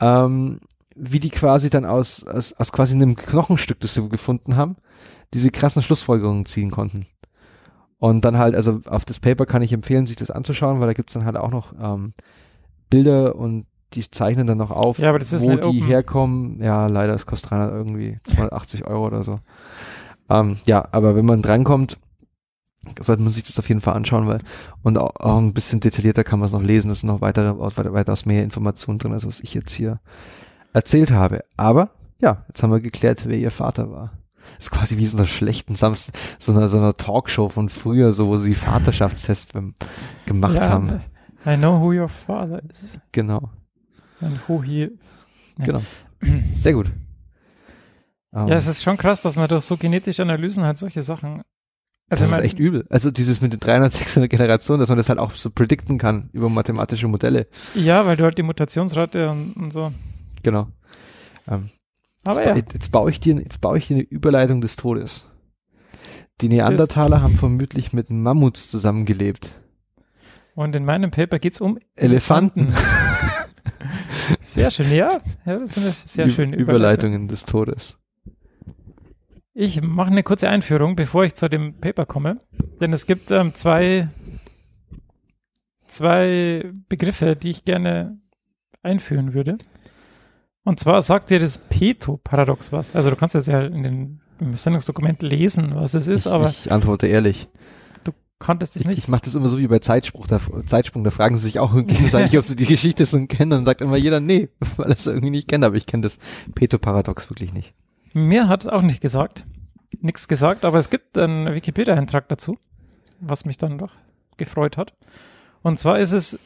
ähm, wie die quasi dann aus, aus, aus quasi einem Knochenstück, das sie gefunden haben, diese krassen Schlussfolgerungen ziehen konnten. Und dann halt, also auf das Paper kann ich empfehlen, sich das anzuschauen, weil da gibt's dann halt auch noch ähm, Bilder und die zeichnen dann noch auf, Ja, wo die open. herkommen. Ja, leider, es kostet 300 irgendwie 280 Euro oder so. Ähm, ja, aber wenn man drankommt, sollte man sich das auf jeden Fall anschauen, weil und auch, auch ein bisschen detaillierter kann man es noch lesen, es sind noch weitere, weiter, weitaus mehr Informationen drin, als was ich jetzt hier erzählt habe. Aber ja, jetzt haben wir geklärt, wer ihr Vater war. Das ist quasi wie so einer schlechten Samstag, so einer, so einer Talkshow von früher, so wo sie Vaterschaftstest gemacht ja, haben. I know who your father is. Genau, And who he. Ja. genau. Sehr gut. Ähm, Ja, es ist schon krass, dass man durch so genetische Analysen halt solche Sachen. Also das ist echt übel. Also dieses mit den 300, 600 Generationen, dass man das halt auch so predikten kann über mathematische Modelle. Ja, weil du halt die Mutationsrate und, und so. Genau. Ähm, Aber jetzt, ja. ba- jetzt, baue ich dir, jetzt baue ich dir eine Überleitung des Todes. Die Neandertaler haben vermutlich mit Mammuts zusammengelebt. Und in meinem Paper geht's um Elefanten. Sehr schön, ja. ja das ist eine sehr Ü- schöne Überleitungen des Todes. Ich mache eine kurze Einführung, bevor ich zu dem Paper komme. Denn es gibt ähm, zwei, zwei Begriffe, die ich gerne einführen würde. Und zwar sagt dir das Peto-Paradox was. Also du kannst jetzt ja in den im Sendungsdokument lesen, was es ist, ich, aber ich antworte ehrlich. konntest es Ich, nicht. ich mache das immer so wie bei Zeitsprung. Da, Zeitsprung, da fragen sie sich auch gegenseitig, ob sie die Geschichte so kennen. Dann sagt immer jeder, nee, weil er es irgendwie nicht kennt. Aber ich kenne das Peto-Paradox wirklich nicht. Mir hat es auch nicht gesagt. Nichts gesagt, aber es gibt einen Wikipedia-Eintrag dazu, was mich dann doch gefreut hat. Und zwar ist es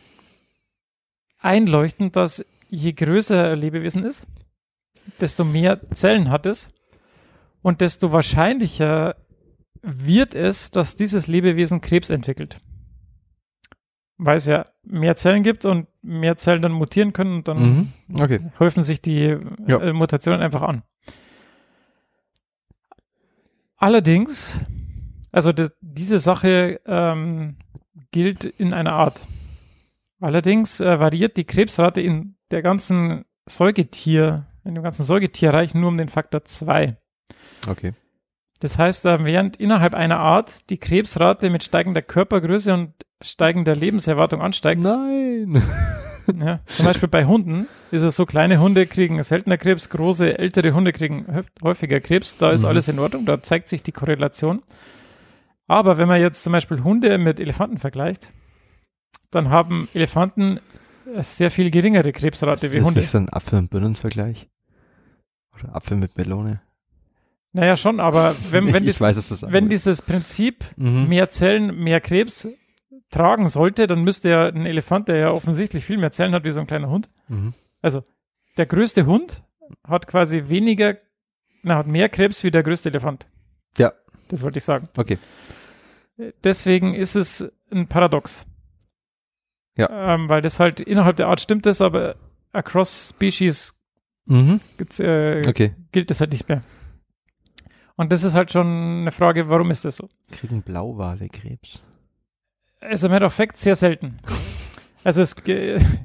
einleuchtend, dass je größer ein Lebewesen ist, desto mehr Zellen hat es und desto wahrscheinlicher wird es, dass dieses Lebewesen Krebs entwickelt. Weil es ja mehr Zellen gibt und mehr Zellen dann mutieren können und dann Mhm. Okay. häufen sich die Ja. äh, Mutationen einfach an. Allerdings, also das, diese Sache ähm, gilt in einer Art. Allerdings äh, variiert die Krebsrate in der ganzen Säugetier, in dem ganzen Säugetierreich nur um den Faktor 2. Okay. Das heißt, äh, während innerhalb einer Art die Krebsrate mit steigender Körpergröße und steigender Lebenserwartung ansteigt, Nein. ja, zum Beispiel bei Hunden ist es so, kleine Hunde kriegen seltener Krebs, große, ältere Hunde kriegen häuf- häufiger Krebs. Da ist Mhm. alles in Ordnung, da zeigt sich die Korrelation. Aber wenn man jetzt zum Beispiel Hunde mit Elefanten vergleicht, dann haben Elefanten eine sehr viel geringere Krebsrate ist wie das Hunde. nicht so ein Apfel- und Birnenvergleich? Oder Apfel mit Melone? Naja, schon, aber wenn, wenn, dies, weiß, ist wenn dieses Prinzip mhm. mehr Zellen, mehr Krebs tragen sollte, dann müsste ja ein Elefant, der ja offensichtlich viel mehr Zellen hat wie so ein kleiner Hund, Mhm. Also, der größte Hund hat quasi weniger, na, hat mehr Krebs wie der größte Elefant. Ja. Das wollte ich sagen. Okay. Deswegen ist es ein Paradox. Ja. Ähm, weil das halt innerhalb der Art stimmt das, aber across Species Mhm. äh, Okay. gilt das halt nicht mehr. Und das ist halt schon eine Frage, warum ist das so? Kriegen Blauwale Krebs? As a matter of fact, sehr selten. Also es,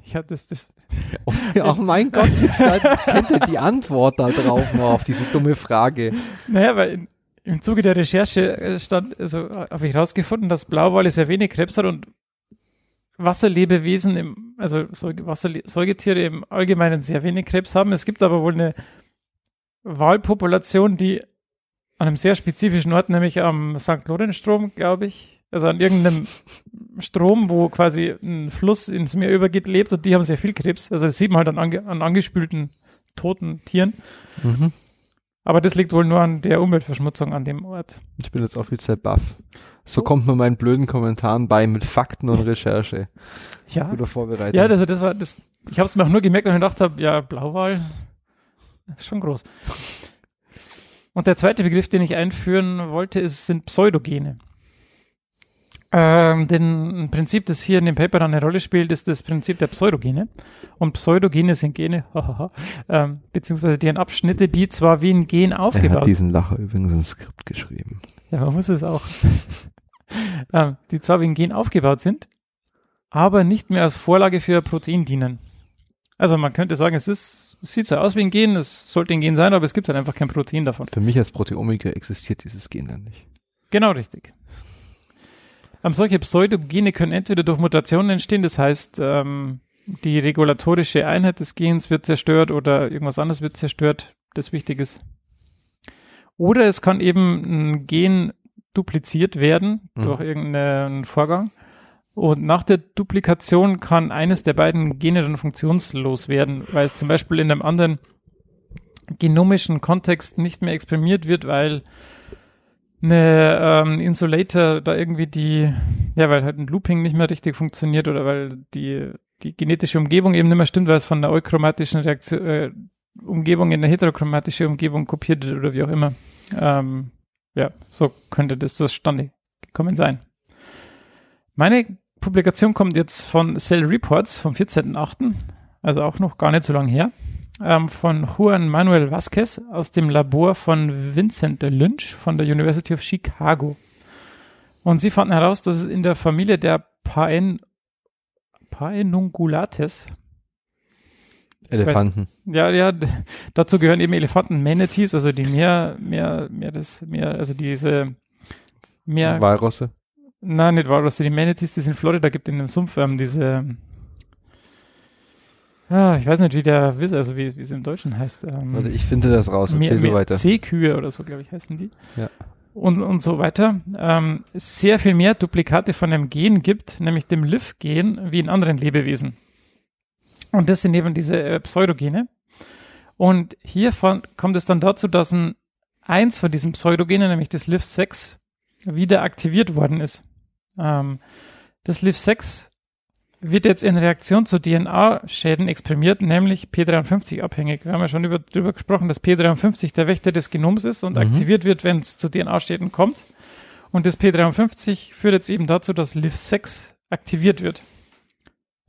ja, das, das, Oh, oh mein Gott, jetzt, jetzt kennt ihr die Antwort da drauf noch auf diese dumme Frage. Naja, weil in, im Zuge der Recherche äh, stand, also habe ich herausgefunden, dass Blauwale sehr wenig Krebs hat und Wasserlebewesen, im, also Säugetiere im Allgemeinen sehr wenig Krebs haben. Es gibt aber wohl eine Walpopulation, die an einem sehr spezifischen Ort, nämlich am St. Lorenzstrom, glaube ich, also an irgendeinem Strom, wo quasi ein Fluss ins Meer übergeht, lebt und die haben sehr viel Krebs. Also das sieht man halt an, ange an angespülten, toten Tieren. Mhm. Aber das liegt wohl nur an der Umweltverschmutzung an dem Ort. Ich bin jetzt offiziell baff. So kommt man meinen blöden Kommentaren bei mit Fakten und Recherche. Ja, Guter Vorbereitung. ja also das war das. Ich habe es mir auch nur gemerkt, weil ich gedacht habe, ja, Blauwal ist schon groß. Und der zweite Begriff, den ich einführen wollte, ist, sind Pseudogene. Ähm, denn ein Prinzip, das hier in dem Paper dann eine Rolle spielt, ist das Prinzip der Pseudogene. Und Pseudogene sind Gene, ähm, beziehungsweise deren Abschnitte, die zwar wie ein Gen er aufgebaut hat diesen Lacher übrigens ins Skript geschrieben. Ja, man muss es auch. ähm, die zwar wie ein Gen aufgebaut sind, aber nicht mehr als Vorlage für ein Protein dienen. Also man könnte sagen, es ist, es sieht so aus wie ein Gen, es sollte ein Gen sein, aber es gibt halt einfach kein Protein davon. Für mich als Proteomiker existiert dieses Gen dann nicht. Genau richtig. Ähm, solche Pseudogene können entweder durch Mutationen entstehen, das heißt, ähm, die regulatorische Einheit des Gens wird zerstört oder irgendwas anderes wird zerstört, das wichtig ist. Oder es kann eben ein Gen dupliziert werden Mhm. durch irgendeinen Vorgang. Und nach der Duplikation kann eines der beiden Gene dann funktionslos werden, weil es zum Beispiel in einem anderen genomischen Kontext nicht mehr exprimiert wird, weil eine ähm, Insulator da irgendwie die, ja, weil halt ein Looping nicht mehr richtig funktioniert oder weil die, die genetische Umgebung eben nicht mehr stimmt, weil es von der euchromatischen Reaktion, äh, Umgebung in eine heterochromatische Umgebung kopiert wird oder wie auch immer. Ähm, ja, so könnte das zustande gekommen sein. Meine Publikation kommt jetzt von Cell Reports vom 14.8., also auch noch gar nicht so lange her ähm, von Juan Manuel Vasquez aus dem Labor von Vincent Lynch von der University of Chicago. Und sie fanden heraus, dass es in der Familie der Paen, Paenungulates, Elefanten. Ja, ja, d- dazu gehören eben Elefanten, Manatees, also die mehr, mehr, mehr das, mehr, also diese, mehr, Walrosse. nein, nicht Walrosse, die Manatees, die es in Florida gibt, in dem Sumpf, ähm, diese, ah, ich weiß nicht, wie der, also wie, wie es im Deutschen heißt. Ähm, Warte, ich finde das raus. Erzähl mehr, du weiter. Seekühe oder so, glaube ich, heißen die. Ja. Und, und so weiter. Ähm, sehr viel mehr Duplikate von einem Gen gibt, nämlich dem LIF-Gen, wie in anderen Lebewesen. Und das sind eben diese äh, Pseudogene. Und hiervon kommt es dann dazu, dass ein eins von diesen Pseudogenen, nämlich das LIF6, wieder aktiviert worden ist. Ähm, das LIF6 wird jetzt in Reaktion zu DNA-Schäden exprimiert, nämlich P53 abhängig. Wir haben ja schon über, darüber gesprochen, dass P53 der Wächter des Genoms ist und Mhm. aktiviert wird, wenn es zu DNA-Schäden kommt. Und das P53 führt jetzt eben dazu, dass LIF6 aktiviert wird.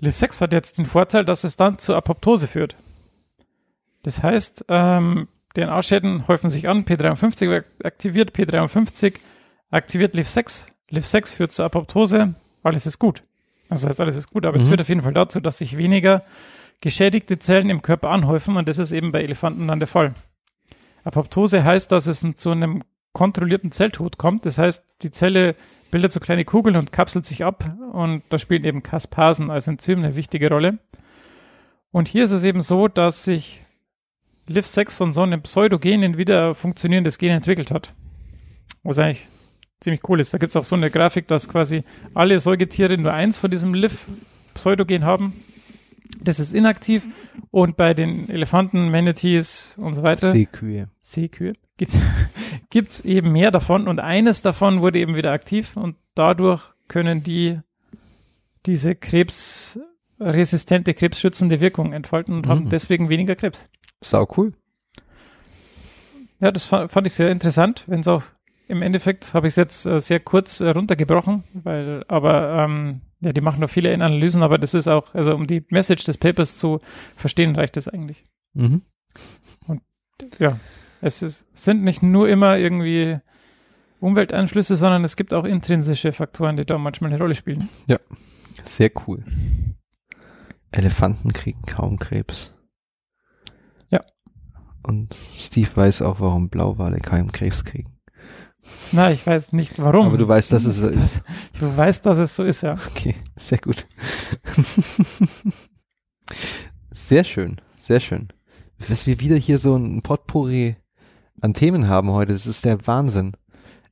LIF6 hat jetzt den Vorteil, dass es dann zur Apoptose führt. Das heißt, ähm, DNA-Schäden häufen sich an, P53 wird aktiviert, P53 aktiviert LIF6, LIF6 führt zur Apoptose, alles ist gut. Das heißt, alles ist gut, aber es Mhm. führt auf jeden Fall dazu, dass sich weniger geschädigte Zellen im Körper anhäufen und das ist eben bei Elefanten dann der Fall. Apoptose heißt, dass es zu einem kontrollierten Zelltod kommt. Das heißt, die Zelle bildet so kleine Kugeln und kapselt sich ab und da spielen eben Kaspasen als Enzym eine wichtige Rolle. Und hier ist es eben so, dass sich LIF6 von so einem Pseudogenen wieder ein funktionierendes Gen entwickelt hat. Was eigentlich ziemlich cool ist. Da gibt es auch so eine Grafik, dass quasi alle Säugetiere nur eins von diesem LIF-Pseudogen haben. Das ist inaktiv und bei den Elefanten, Manatees und so weiter, Seekühe. Seekühe, gibt es eben mehr davon und eines davon wurde eben wieder aktiv und dadurch können die diese krebsresistente, krebsschützende Wirkung entfalten und haben Mhm. deswegen weniger Krebs. Sau cool. Ja, das fa- fand ich sehr interessant, wenn es auch im Endeffekt habe ich es jetzt äh, sehr kurz äh, runtergebrochen, weil, aber ähm, ja, die machen noch viele Analysen, aber das ist auch, also um die Message des Papers zu verstehen, reicht das eigentlich. Mhm. Ja, es ist, sind nicht nur immer irgendwie Umwelteinflüsse, sondern es gibt auch intrinsische Faktoren, die da manchmal eine Rolle spielen. Sehr cool. Elefanten kriegen kaum Krebs. Ja. Und Steve weiß auch, warum Blauwale keinen Krebs kriegen. Na, ich weiß nicht warum. Aber du weißt, dass es so ist. Du weißt, dass es so ist, ja. Okay, sehr gut. sehr schön, sehr schön. Dass wir wieder hier so ein Potpourri an Themen haben heute, das ist der Wahnsinn.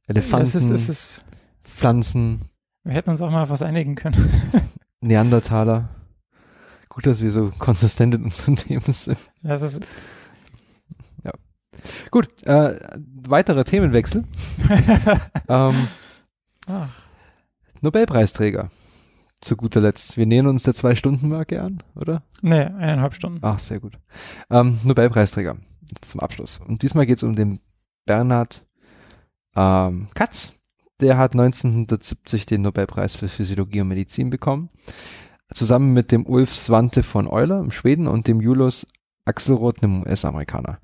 Elefanten, Es ist, es ist, Pflanzen, wir hätten uns auch mal auf was einigen können. Neandertaler. Gut, dass wir so konsistent in unseren Themen sind. Ja, es ist, Gut, äh, weiterer Themenwechsel. ähm, ach, Nobelpreisträger. Zu guter Letzt. Wir nähern uns der Zwei-Stunden-Marke an, oder? nee, eineinhalb Stunden. Ach, sehr gut. Ähm, Nobelpreisträger zum Abschluss. Und diesmal geht es um den Bernhard ähm, Katz. Der hat 1970 den Nobelpreis für Physiologie und Medizin bekommen. Zusammen mit dem Ulf Svante von Euler im Schweden und dem Julius Axelrod, einem US-Amerikaner.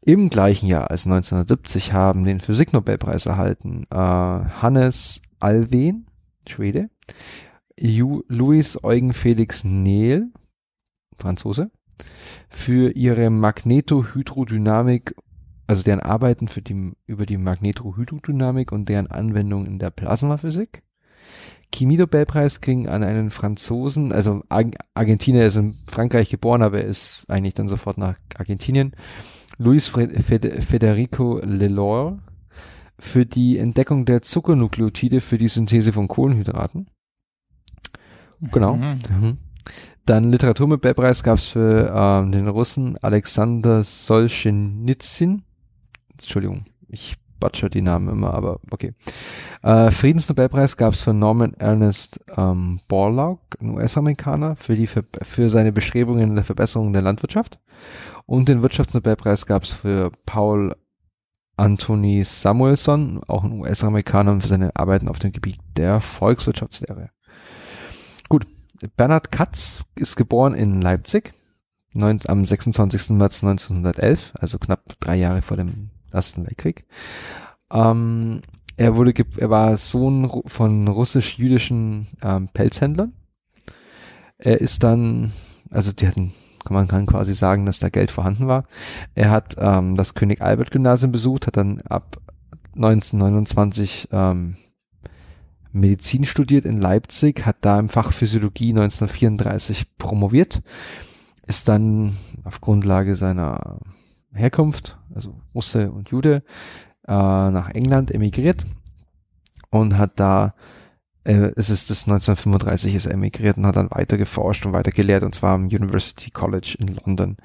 Im gleichen Jahr, also 1970, haben den Physiknobelpreis erhalten äh, Hannes Alwen, Schwede, Ju Louis Eugen Felix Nehl, Franzose, für ihre Magnetohydrodynamik, also deren Arbeiten für die, über die Magnetohydrodynamik und deren Anwendung in der Plasmaphysik. Chemie-Nobelpreis ging an einen Franzosen, also Ar Argentinier ist in Frankreich geboren, aber er ist eigentlich dann sofort nach Argentinien. Luis Federico Lelor für die Entdeckung der Zuckernukleotide für die Synthese von Kohlenhydraten. Genau. Mhm. Mhm. Dann Literaturnobelpreis gab es für ähm, den Russen Alexander Solzhenitsyn. Entschuldigung, ich butcher die Namen immer, aber okay. Äh, Friedensnobelpreis gab es für Norman Ernest ähm, Borlaug, ein US-Amerikaner, für, die für seine Bestrebungen in der Verbesserung der Landwirtschaft. Und den Wirtschaftsnobelpreis gab es für Paul Anthony Samuelson, auch ein US-Amerikaner, für seine Arbeiten auf dem Gebiet der Volkswirtschaftslehre. Gut, Bernhard Katz ist geboren in Leipzig neun, am 26. März 1911, also knapp drei Jahre vor dem Ersten Weltkrieg. Ähm, er wurde, er war Sohn von russisch-jüdischen ähm, Pelzhändlern. Er ist dann, also die hatten man kann quasi sagen, dass da Geld vorhanden war. Er hat ähm, das König Albert Gymnasium besucht, hat dann ab 1929 ähm, Medizin studiert in Leipzig, hat da im Fach Physiologie 1934 promoviert, ist dann auf Grundlage seiner Herkunft, also Russe und Jude, äh, nach England emigriert und hat da äh, es ist das 1935 ist er emigriert und hat dann weiter geforscht und weiter gelehrt und zwar am University College in London.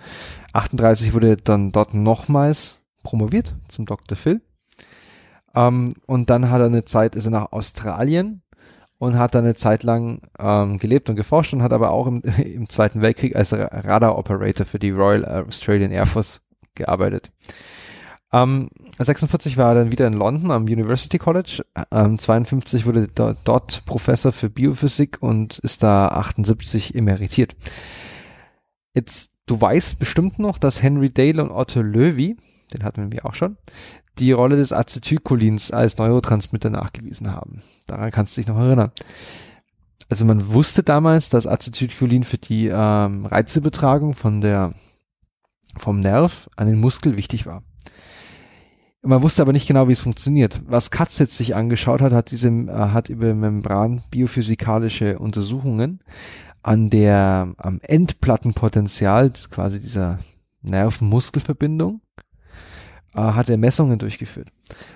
38 wurde er dann dort nochmals promoviert zum Dr. Phil. Ähm, und dann hat er eine Zeit, ist er nach Australien und hat da eine Zeit lang ähm, gelebt und geforscht und hat aber auch im, im Zweiten Weltkrieg als Radar Operator für die Royal Australian Air Force gearbeitet. Ähm, 46 war er dann wieder in London am University College. Ähm, 52 wurde do dort Professor für Biophysik und ist da 78 emeritiert. Jetzt, du weißt bestimmt noch, dass Henry Dale und Otto Löwy, den hatten wir auch schon, die Rolle des Acetylcholins als Neurotransmitter nachgewiesen haben. Daran kannst du dich noch erinnern. Also man wusste damals, dass Acetylcholin für die ähm, Reizebetragung von der vom Nerv an den Muskel wichtig war. Man wusste aber nicht genau, wie es funktioniert. Was Katz jetzt sich angeschaut hat, hat diese, äh, hat über Membran biophysikalische Untersuchungen an der, am Endplattenpotenzial, quasi dieser Nerven-Muskelverbindung, äh, hat er Messungen durchgeführt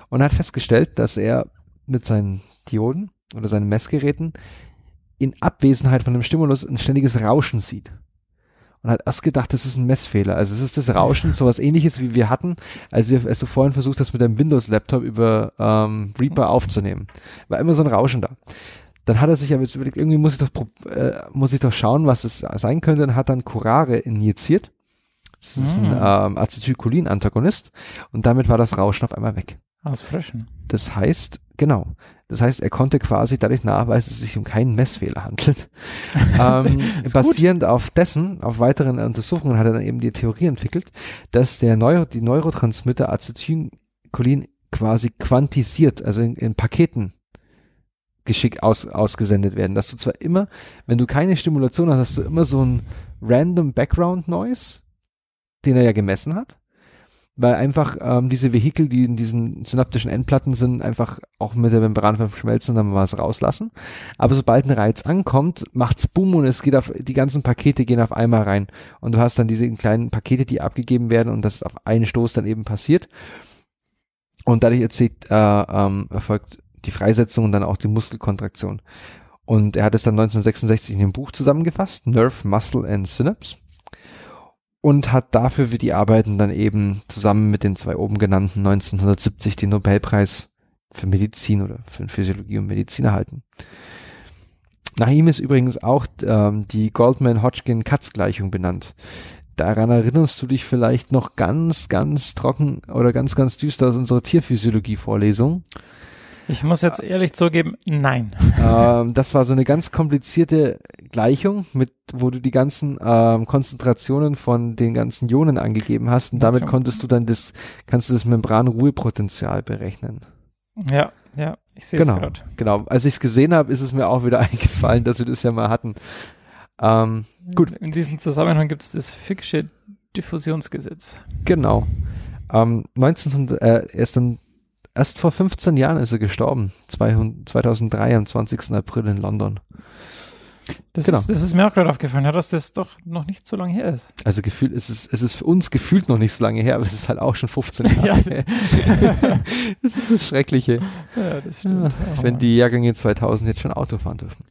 und hat festgestellt, dass er mit seinen Dioden oder seinen Messgeräten in Abwesenheit von dem Stimulus ein ständiges Rauschen sieht und hat erst gedacht, das ist ein Messfehler. Also es ist das Rauschen, sowas ähnliches wie wir hatten, als wir, als du vorhin versucht hast, mit deinem Windows-Laptop über ähm, Reaper aufzunehmen. War immer so ein Rauschen da. Dann hat er sich aber jetzt überlegt, irgendwie muss ich doch, äh, muss ich doch schauen, was es sein könnte und hat dann Curare injiziert. Das ist ein Ah. ähm, Acetylcholin-Antagonist und damit war das Rauschen auf einmal weg. Aus Frischen. Das heißt, genau. Das heißt, er konnte quasi dadurch nachweisen, dass es sich um keinen Messfehler handelt. ähm, basierend auf dessen, auf weiteren Untersuchungen hat er dann eben die Theorie entwickelt, dass der Neuro, die Neurotransmitter Acetylcholin quasi quantisiert, also in, in Paketen geschickt aus, ausgesendet werden. Dass du zwar immer, wenn du keine Stimulation hast, hast du immer so ein random Background Noise, den er ja gemessen hat weil einfach ähm, diese Vehikel, die in diesen synaptischen Endplatten sind, einfach auch mit der Membran verschmelzen und dann was rauslassen. Aber sobald ein Reiz ankommt, macht's Boom und es geht auf, die ganzen Pakete gehen auf einmal rein. Und du hast dann diese kleinen Pakete, die abgegeben werden und das auf einen Stoß dann eben passiert. Und dadurch erzählt, äh, ähm, erfolgt die Freisetzung und dann auch die Muskelkontraktion. Und er hat es dann 1966 in dem Buch zusammengefasst, Nerve, Muscle and Synapse und hat dafür für die Arbeiten dann eben zusammen mit den zwei oben genannten 1970 den Nobelpreis für Medizin oder für Physiologie und Medizin erhalten. Nach ihm ist übrigens auch ähm, die Goldman-Hodgkin-Katz-Gleichung benannt. Daran erinnerst du dich vielleicht noch ganz, ganz trocken oder ganz, ganz düster aus unserer Tierphysiologie-Vorlesung. Ich muss jetzt ehrlich zugeben, nein. ähm, das war so eine ganz komplizierte Gleichung, mit, wo du die ganzen ähm, Konzentrationen von den ganzen Ionen angegeben hast und damit konntest du dann das, kannst du das Membranruhepotenzial berechnen. Ja, ja, ich sehe es Genau, gerade. genau. Als ich es gesehen habe, ist es mir auch wieder eingefallen, dass wir das ja mal hatten. Ähm, Gut. In diesem Zusammenhang gibt es das Fick'sche Diffusionsgesetz. genau. Ähm, 1900, äh, er ist dann erst vor 15 Jahren ist er gestorben, 200, 2003 am 20. April in London. Das, Genau. ist, das ist mir auch gerade aufgefallen, ja, dass das doch noch nicht so lange her ist. Also gefühlt ist es, es ist für uns gefühlt noch nicht so lange her, aber es ist halt auch schon 15 Jahre Ja. her. das ist das Schreckliche. Ja, das stimmt. Oh Wenn die Jahrgänge 2000 jetzt schon Auto fahren dürfen.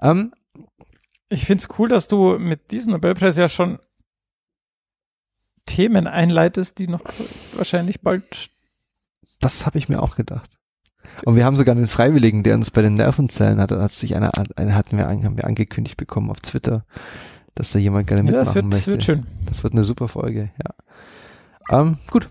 Ähm, Ich finde es cool, dass du mit diesem Nobelpreis ja schon Themen einleitest, die noch wahrscheinlich bald. das habe ich mir auch gedacht. Und wir haben sogar einen Freiwilligen, der uns bei den Nervenzellen hat, hat sich einer, einer hatten wir, haben wir angekündigt bekommen auf Twitter, dass da jemand gerne Ja, mitmachen das wird, das möchte. wird schön. Das wird eine super Folge, ja. Ähm, gut.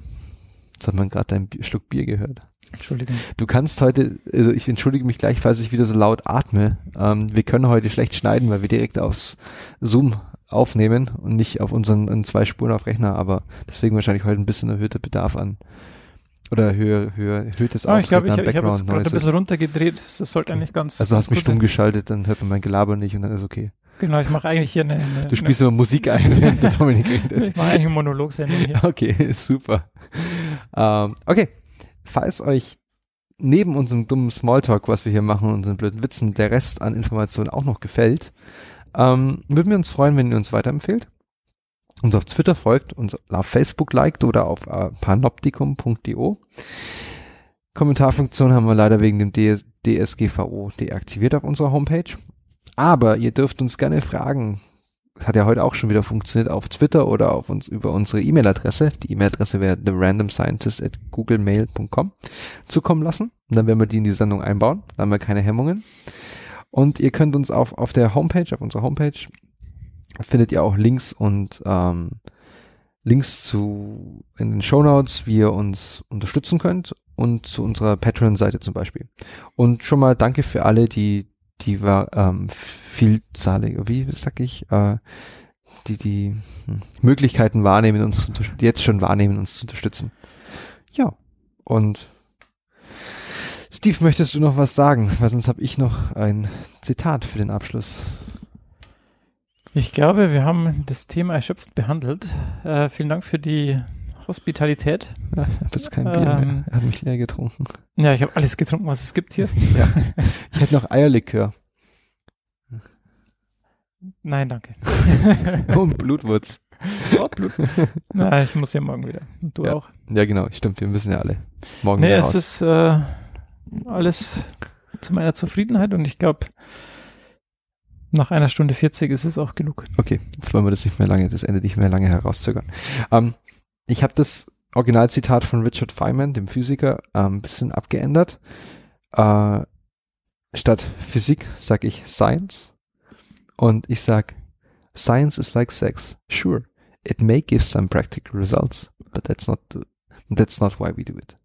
Jetzt hat man gerade einen Bier, Schluck Bier gehört. Entschuldigung. Du kannst heute, also ich entschuldige mich gleich, falls ich wieder so laut atme. Ähm, wir können heute schlecht schneiden, weil wir direkt aufs Zoom aufnehmen und nicht auf unseren zwei Spuren auf Rechner, aber deswegen wahrscheinlich heute ein bisschen erhöhter Bedarf an oder höher, höher, erhöhtes Ah, ich glaube, ich, an ich habe jetzt gerade ein bisschen runtergedreht. Das sollte eigentlich ganz. Also hast mich stumm geschaltet, dann hört man mein Gelaber nicht und dann ist okay. Genau, ich mache eigentlich hier eine, eine Du spielst immer Musik ein, während der Dominik eine, redet. ich mache eigentlich eine Monologsendung hier. Okay, super. Ähm, okay, falls euch neben unserem dummen Smalltalk, was wir hier machen, unseren blöden Witzen, der Rest an Informationen auch noch gefällt, ähm, würden wir uns freuen, wenn ihr uns weiterempfehlt, uns auf Twitter folgt, uns auf Facebook liked oder auf äh, panoptikum.io. Kommentarfunktion haben wir leider wegen dem DS DSGVO deaktiviert auf unserer Homepage. Aber ihr dürft uns gerne fragen. Das hat ja heute auch schon wieder funktioniert auf Twitter oder auf uns über unsere E-Mail-Adresse. Die E-Mail-Adresse wäre therandomscientist at googlemail.com zukommen lassen. Und dann werden wir die in die Sendung einbauen. Da haben wir keine Hemmungen. Und ihr könnt uns auf, auf der Homepage, auf unserer Homepage, findet ihr auch Links und ähm, Links zu in den Shownotes, wie ihr uns unterstützen könnt und zu unserer Patreon-Seite zum Beispiel. Und schon mal danke für alle, die die war ähm, vielzahlige, wie sag ich, äh, die die hm, Möglichkeiten wahrnehmen, uns jetzt schon wahrnehmen, uns zu unterstützen. Ja, und Steve, möchtest du noch was sagen? Weil sonst habe ich noch ein Zitat für den Abschluss. Ich glaube, wir haben das Thema erschöpft behandelt. Äh, vielen Dank für die Hospitalität. Ja, ich habe jetzt kein Bier mehr. Ähm. Er hat mich leer getrunken. Ja, ich habe alles getrunken, was es gibt hier. Ja. Ich hätte noch Eierlikör Nein, danke. und Blutwurz. Oh, Blut. Na, ich muss ja morgen wieder. Und du Ja. auch. Ja, genau, stimmt. Wir müssen ja alle morgen Nee, wieder es raus. ist äh, alles zu meiner Zufriedenheit und ich glaube, nach einer Stunde 40 ist es auch genug. Okay, jetzt wollen wir das nicht mehr lange, das Ende nicht mehr lange herauszögern. Ähm, ich habe das Originalzitat von Richard Feynman, dem Physiker, ein ähm, bisschen abgeändert. Äh, statt Physik sag ich Science und ich sag Science is like sex. Sure, it may give some practical results, but that's not that's not why we do it.